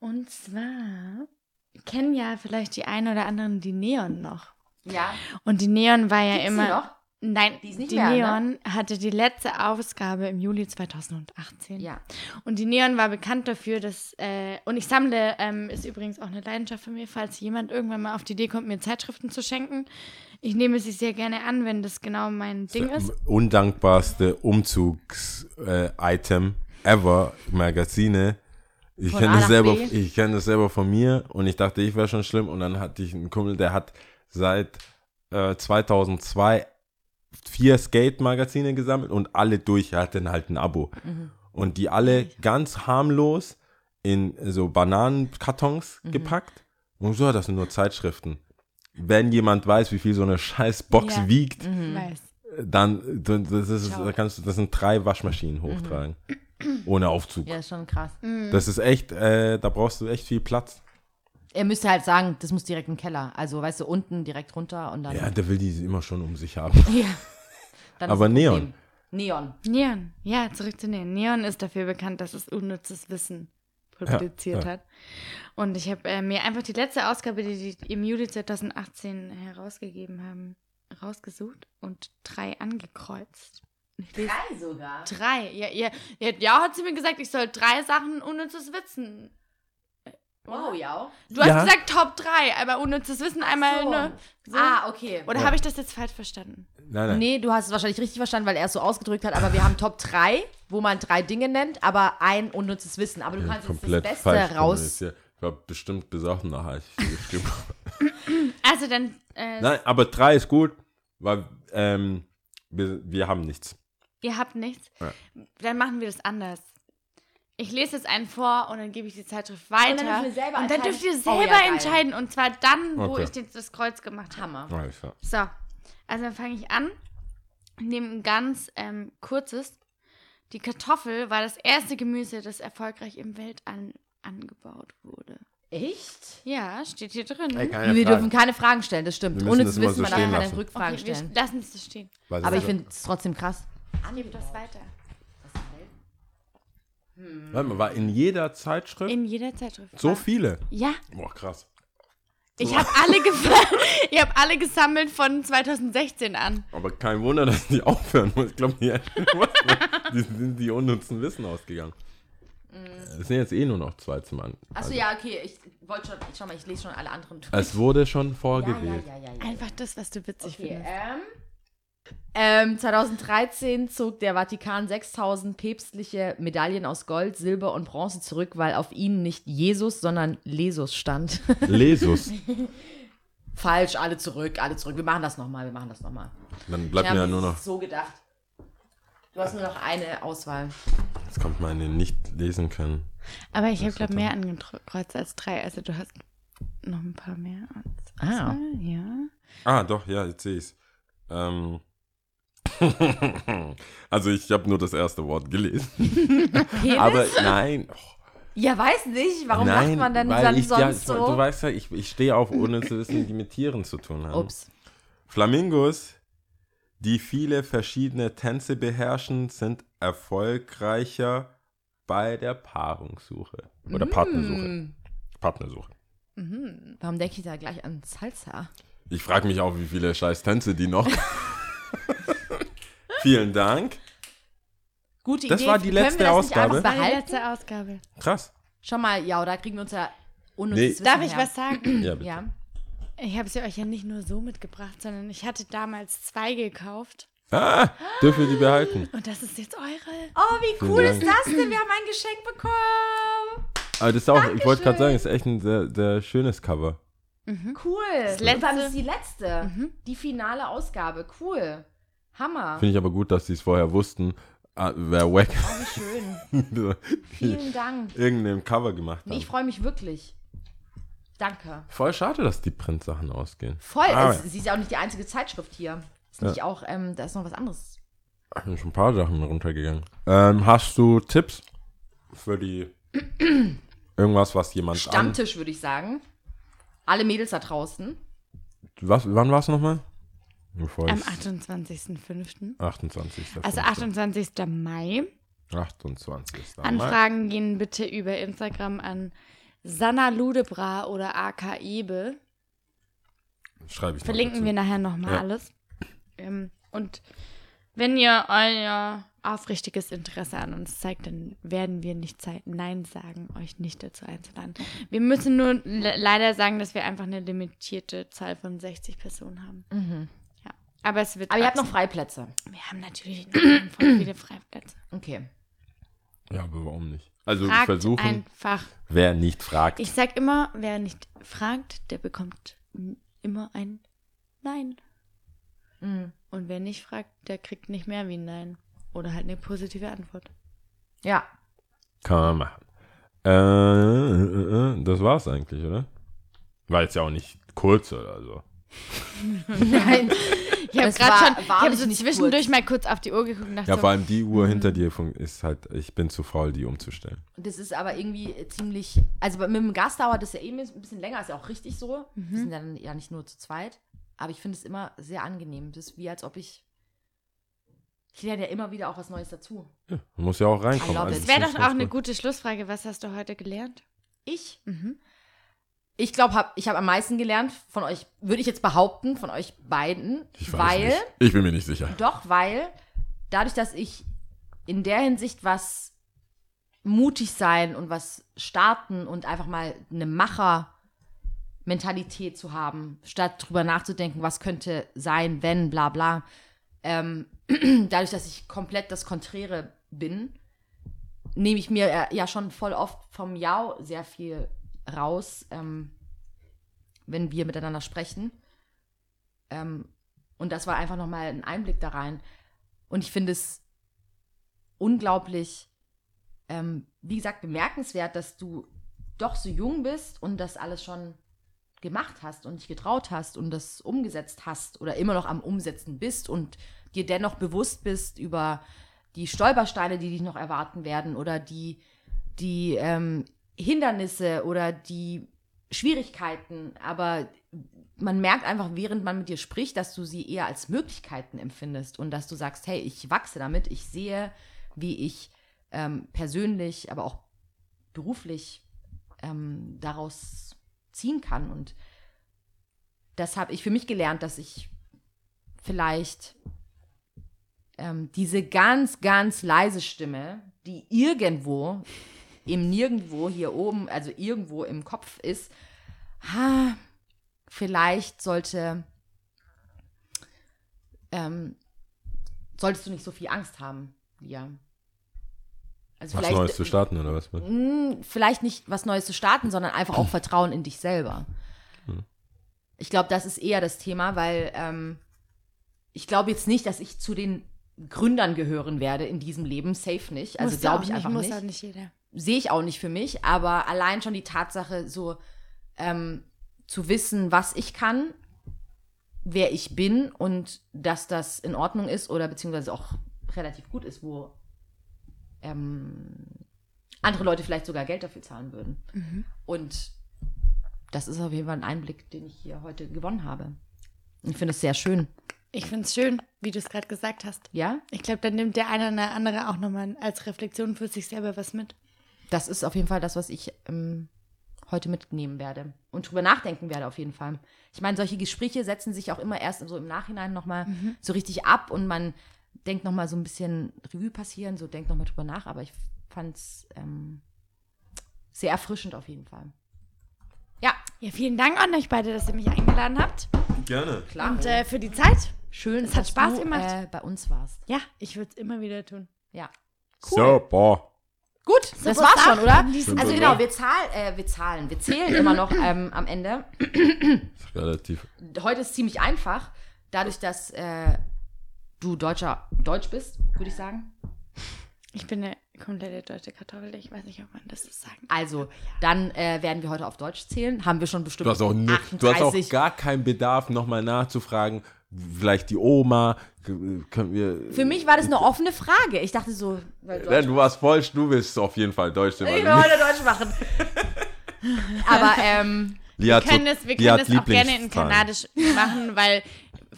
Und zwar kennen ja vielleicht die einen oder anderen die Neon noch. ja. Und die Neon war ja Gibt's immer. Nein, Die ist nicht die mehr, ne? Neon hatte die letzte Ausgabe im Juli 2018. Ja. Und die Neon war bekannt dafür, dass, äh, und ich sammle, ähm, ist übrigens auch eine Leidenschaft von mir, falls jemand irgendwann mal auf die Idee kommt, mir Zeitschriften zu schenken. Ich nehme sie sehr gerne an, wenn das genau mein Ding ist. Undankbarste Umzugs-Item ever, Magazine. Ich kenne das selber, ich kenne das selber von mir und ich dachte, ich wäre schon schlimm und dann hatte ich einen Kumpel, der hat seit äh, 2002 vier Skate-Magazine gesammelt und alle durch, er hatte halt ein Abo. Mhm. Und die alle ganz harmlos in so Bananenkartons Mhm. gepackt. Und so, das sind nur Zeitschriften. Wenn jemand weiß, wie viel so eine scheiß Box Ja. wiegt, Mhm. Dann dann- das ist, da kannst du, das sind drei Waschmaschinen hochtragen. Ohne Aufzug. Mhm. Ja, ist schon krass. Das ist echt, äh, da brauchst du echt viel Platz. Er müsste halt sagen, das muss direkt im Keller. Also, weißt du, unten direkt runter und dann. Ja, der will die immer schon um sich haben. [laughs] Ja. Dann Aber Neon. Neon. Neon, ja, zurück zu Neon. Neon ist dafür bekannt, dass es unnützes Wissen publiziert ja. hat. Und ich habe äh, mir einfach die letzte Ausgabe, die die im Juli 2018 herausgegeben haben, rausgesucht und drei angekreuzt. Drei sogar. drei. Ja, ja, ja, ja, hat sie mir gesagt, ich soll drei Sachen unnützes Wissen. Wow, ja. Du hast Ja. gesagt Top 3, aber unnützes Wissen einmal, so. ne? So. Ah, okay. Oder Ja. habe ich das jetzt falsch verstanden? Nein, nein. Nee, du hast es wahrscheinlich richtig verstanden, weil er es so ausgedrückt hat. Aber wir haben Top 3, wo man drei Dinge nennt, aber ein unnützes Wissen. Aber du kannst jetzt das Beste raus. kommuniziert. Ich war bestimmt besoffen nachher, ich habe. [laughs] Also dann, äh, Nein, aber drei ist gut, weil ähm, wir, wir haben nichts. ihr habt nichts. Ja. Dann machen wir das anders. Ich lese jetzt einen vor und dann gebe ich die Zeitschrift weiter. dürfen wir selber Und dann entscheiden. dürft ihr Oh, selber ja, geil. entscheiden. Und zwar dann, wo Okay. ich den, das Kreuz gemacht habe. Hammer. Klar. So, also dann fange ich an. Nehme ein ganz ähm, kurzes. Die Kartoffel war das erste Gemüse, das erfolgreich im Weltall angebaut wurde. Echt? Ja, steht hier drin. Ey, wir Frage. dürfen keine Fragen stellen, das stimmt. Wir müssen Ohne zu immer wissen, so man darf stehen keine lassen. Rückfragen okay, stellen. lassen es so stehen. Weil Aber ich finde es trotzdem krass. Gib das weiter. Warte mal, war in jeder Zeitschrift In jeder Zeitschrift. so War- viele? Ja, Boah, krass. ich habe alle, [laughs] ich hab alle gesammelt von 2016 an. Aber kein Wunder, dass die [laughs] aufhören muss. Ich glaube, die, [laughs] die sind die unnützen Wissen ausgegangen. Es sind jetzt eh nur noch zwei zum An. Achso, also, ja, okay. Ich wollte schon, schau mal, ich lese schon alle anderen durch. Es wurde schon ja, vorgewählt. ja, ja, ja, ja. Einfach das, was du witzig Okay, findest. ähm, ähm, 2013 zog der Vatikan 6000 päpstliche Medaillen aus Gold, Silber und Bronze zurück, weil auf ihnen nicht Jesus, sondern Lesus stand. [laughs] Lesus. Falsch, alle zurück, alle zurück. Wir machen das nochmal, wir machen das nochmal. Dann bleibt mir ja nur noch. So gedacht. Du hast nur noch eine Auswahl. Jetzt kommt meine nicht lesen können. Aber ich habe, glaube ich, mehr angekreuzt als drei. Also du hast noch ein paar mehr als Ah. zwei, ja. Ah, doch, ja, jetzt sehe ich es. Ähm. [laughs] also ich habe nur das erste Wort gelesen. Penis? Aber nein. Oh, ja, weiß nicht. Warum nein, lacht man denn dann ich, ja, sonst ich, so? Du weißt ja, ich, ich stehe auf, ohne zu wissen, die mit Tieren zu tun haben. Ups. Flamingos, die viele verschiedene Tänze beherrschen, sind erfolgreicher bei der Paarungssuche. Oder Partnersuche. Mm. Partnersuche. Warum denke ich da gleich an Salsa? Ich frage mich auch, wie viele scheiß Tänze die noch. [laughs] Vielen Dank. Gute Das Idee. war die Können wir letzte das nicht Ausgabe. einfach Das war die behalten? letzte Ausgabe. Krass. Schau mal, ja, da kriegen wir uns ja unnützes Wissen Darf ich her. was sagen? [clears throat] Ja, bitte. Ja. Ich habe sie euch ja nicht nur so mitgebracht, sondern ich hatte damals zwei gekauft. Ah, dürfen wir die behalten. Und das ist jetzt eure. Oh, wie Vielen cool Dank. ist das denn? Wir haben ein Geschenk bekommen. Aber das ist auch, ich wollte gerade sagen, es ist echt ein sehr, sehr schönes Cover. Cool. Das letzte. Das ist die letzte. Die finale Ausgabe. Cool. Hammer. Finde ich aber gut, dass sie es vorher wussten, ah, wer wack Oh, wie schön. [laughs] Vielen Dank. irgendein Cover gemacht Nee, ich freue mich wirklich. Danke. Voll schade, dass die Printsachen ausgehen. Voll. Ah, es, sie ist ja auch nicht die einzige Zeitschrift hier. Ist nicht auch, ähm, da ist noch was anderes. Ich bin schon ein paar Sachen runtergegangen. Ähm, hast du Tipps für die [clears throat] irgendwas, was jemand an, Stammtisch, würde ich sagen. Alle Mädels da draußen. was, Wann war es nochmal? Bevor Am ich's- 28.05. 28. Also 28. Mai. 28. Mai. Anfragen gehen bitte über Instagram an Sanna Ludebra oder AK Ebe. Schreibe ich Verlinken wir nachher nochmal Ja. alles. Ähm, Und wenn ihr euer aufrichtiges Interesse an uns zeigt, dann werden wir nicht Zeit Nein sagen, euch nicht dazu einzuladen. Wir müssen nur le leider sagen, dass wir einfach eine limitierte Zahl von 60 Personen haben. Ja. Aber es wird. Aber ihr habt noch. Freiplätze. Wir haben natürlich noch viele Freiplätze. Okay. Ja, aber warum nicht? Also Fragt versuchen, einfach. wer nicht fragt. Ich sag immer, wer nicht fragt, der bekommt immer ein Nein. Mhm. Und wer nicht fragt, der kriegt nicht mehr wie ein Nein. Oder halt eine positive Antwort. Ja. Kann man machen. Äh, äh, äh, das war's eigentlich, oder? War jetzt ja auch nicht kurz oder so. [laughs] [laughs] Nein. Ich habe Es gerade schon, ich habe so nicht zwischendurch kurz. mal kurz auf die Uhr geguckt und dachte Ja, so, vor allem die Uhr Mhm. hinter dir ist halt, ich bin zu faul, die umzustellen. Das ist aber irgendwie ziemlich. Also mit dem Gast dauert das ja eben ein bisschen länger, ist ja auch richtig so. Wir sind dann ja nicht nur zu zweit. Aber ich finde es immer sehr angenehm. Das ist wie, als ob ich. Ich lerne ja immer wieder auch was Neues dazu. Ja, man muss ja auch reinkommen. love Also. Das wäre doch auch eine gut. gute Schlussfrage. Was hast du heute gelernt? Ich? Mhm. Ich glaube, hab, ich habe am meisten gelernt von euch, würde ich jetzt behaupten, von euch beiden. Ich weiß weil. nicht. Ich bin mir nicht sicher. Doch, weil dadurch, dass ich in der Hinsicht was mutig sein und was starten und einfach mal eine Macher-Mentalität zu haben, statt drüber nachzudenken, was könnte sein, wenn, bla bla. Ähm, [clears throat] dadurch, dass ich komplett das Konträre bin, nehme ich mir ja- ja schon voll oft vom Jau sehr viel raus, ähm, wenn wir miteinander sprechen. Ähm, und das war einfach nochmal ein Einblick da rein. Und ich finde es unglaublich, ähm, wie gesagt, bemerkenswert, dass du doch so jung bist und das alles schon gemacht hast und dich getraut hast und das umgesetzt hast oder immer noch am Umsetzen bist und dir dennoch bewusst bist über die Stolpersteine, die dich noch erwarten werden oder die, die ähm, Hindernisse oder die Schwierigkeiten, aber man merkt einfach, während man mit dir spricht, dass du sie eher als Möglichkeiten empfindest und dass du sagst, hey, ich wachse damit, ich sehe, wie ich ähm, persönlich, aber auch beruflich ähm, daraus ziehen kann. Und das habe ich für mich gelernt, dass ich vielleicht ähm, diese ganz, ganz leise Stimme, die irgendwo im Nirgendwo hier oben, also irgendwo im Kopf ist, ha, vielleicht sollte, ähm, solltest du nicht so viel Angst haben, Lia. Also Was Neues zu starten oder was? mh, vielleicht nicht was Neues zu starten, sondern einfach auch Vertrauen in dich selber. Ich glaube, das ist eher das Thema, weil ähm, ich glaube jetzt nicht, dass ich zu den Gründern gehören werde in diesem Leben, safe nicht. Also Muss glaube ich einfach muss nicht auch nicht jeder. Sehe ich auch nicht für mich, aber allein schon die Tatsache, so ähm, zu wissen, was ich kann, wer ich bin und dass das in Ordnung ist oder beziehungsweise auch relativ gut ist, wo ähm, andere Leute vielleicht sogar Geld dafür zahlen würden. Und das ist auf jeden Fall ein Einblick, den ich hier heute gewonnen habe. Ich finde es sehr schön. Ich finde es schön, wie du es gerade gesagt hast. Ja, Ich glaube, dann nimmt der eine oder andere auch nochmal als Reflexion für sich selber was mit. Das ist auf jeden Fall das, was ich ähm, heute mitnehmen werde und drüber nachdenken werde auf jeden Fall. Ich meine, solche Gespräche setzen sich auch immer erst so im Nachhinein nochmal so richtig ab und man denkt nochmal so ein bisschen Revue passieren, so denkt nochmal drüber nach, aber ich fand es ähm, sehr erfrischend auf jeden Fall. Ja, Ja, vielen Dank an euch beide, dass ihr mich eingeladen habt. Gerne. klar. Und äh, für die Zeit. schön, es hat dass Spaß du, gemacht. Äh, bei uns warst. Ja, ich würde es immer wieder tun. Ja. So, boah. Gut, das Super war's schon, oder? Also genau, wir zahlen, äh, wir zahlen, wir zählen immer noch ähm, am Ende. Relativ. heute ist ziemlich einfach, dadurch, dass äh, du Deutscher Deutsch bist, würde ich sagen. Ich bin eine komplette deutsche Kartoffel. Ich weiß nicht, ob man das so sagen kann. Also, dann äh, werden wir heute auf Deutsch zählen. Haben wir schon bestimmt Du hast auch, nur, du hast auch 38. gar keinen Bedarf, nochmal nachzufragen. Vielleicht die Oma. Können wir. Für mich war das eine offene Frage. Ich dachte so, weil du warst falsch, du willst auf jeden Fall Deutsch sein. ich will heute Deutsch machen. Aber ähm, Wir können so- es, wir können es auch gerne in. Kanadisch machen, weil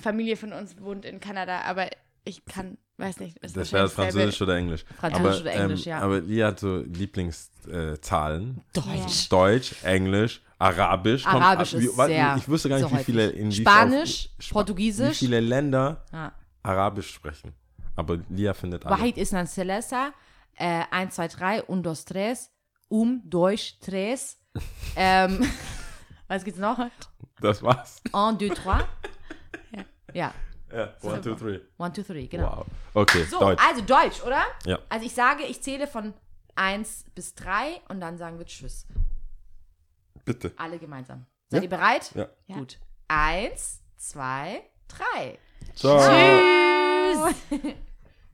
Familie von uns wohnt in Kanada, aber ich kann, weiß nicht. ist Das wäre Französisch oder Englisch. Französisch aber, oder Englisch, ähm, ja. Aber Lia hat so Lieblingszahlen. Deutsch. Deutsch, Englisch, Arabisch. kommt Arabisch ab- wie- ist warte, sehr- Ich wusste gar nicht, sehr wie viele in Spanisch, auf- Portugiesisch. Wie viele Länder ja. Arabisch sprechen. Aber Lia findet alle. Wahid isnan Celesa, äh, 1, 2, 3, un, dos, tres, um, Deutsch, tres. [laughs] ähm, [laughs] was gibt's noch? Das war's. Un, deux, trois. Ja. Ja, one, two, three. One, two, three, genau. Wow. Okay, So, Deutsch. also Deutsch, oder? Ja. Also ich sage, ich zähle von 1 bis 3 und dann sagen wir Tschüss. Bitte. Alle gemeinsam. Seid Ja. ihr bereit? Ja. Ja. Gut. Eins, zwei, drei. Ciao. Tschüss. [laughs]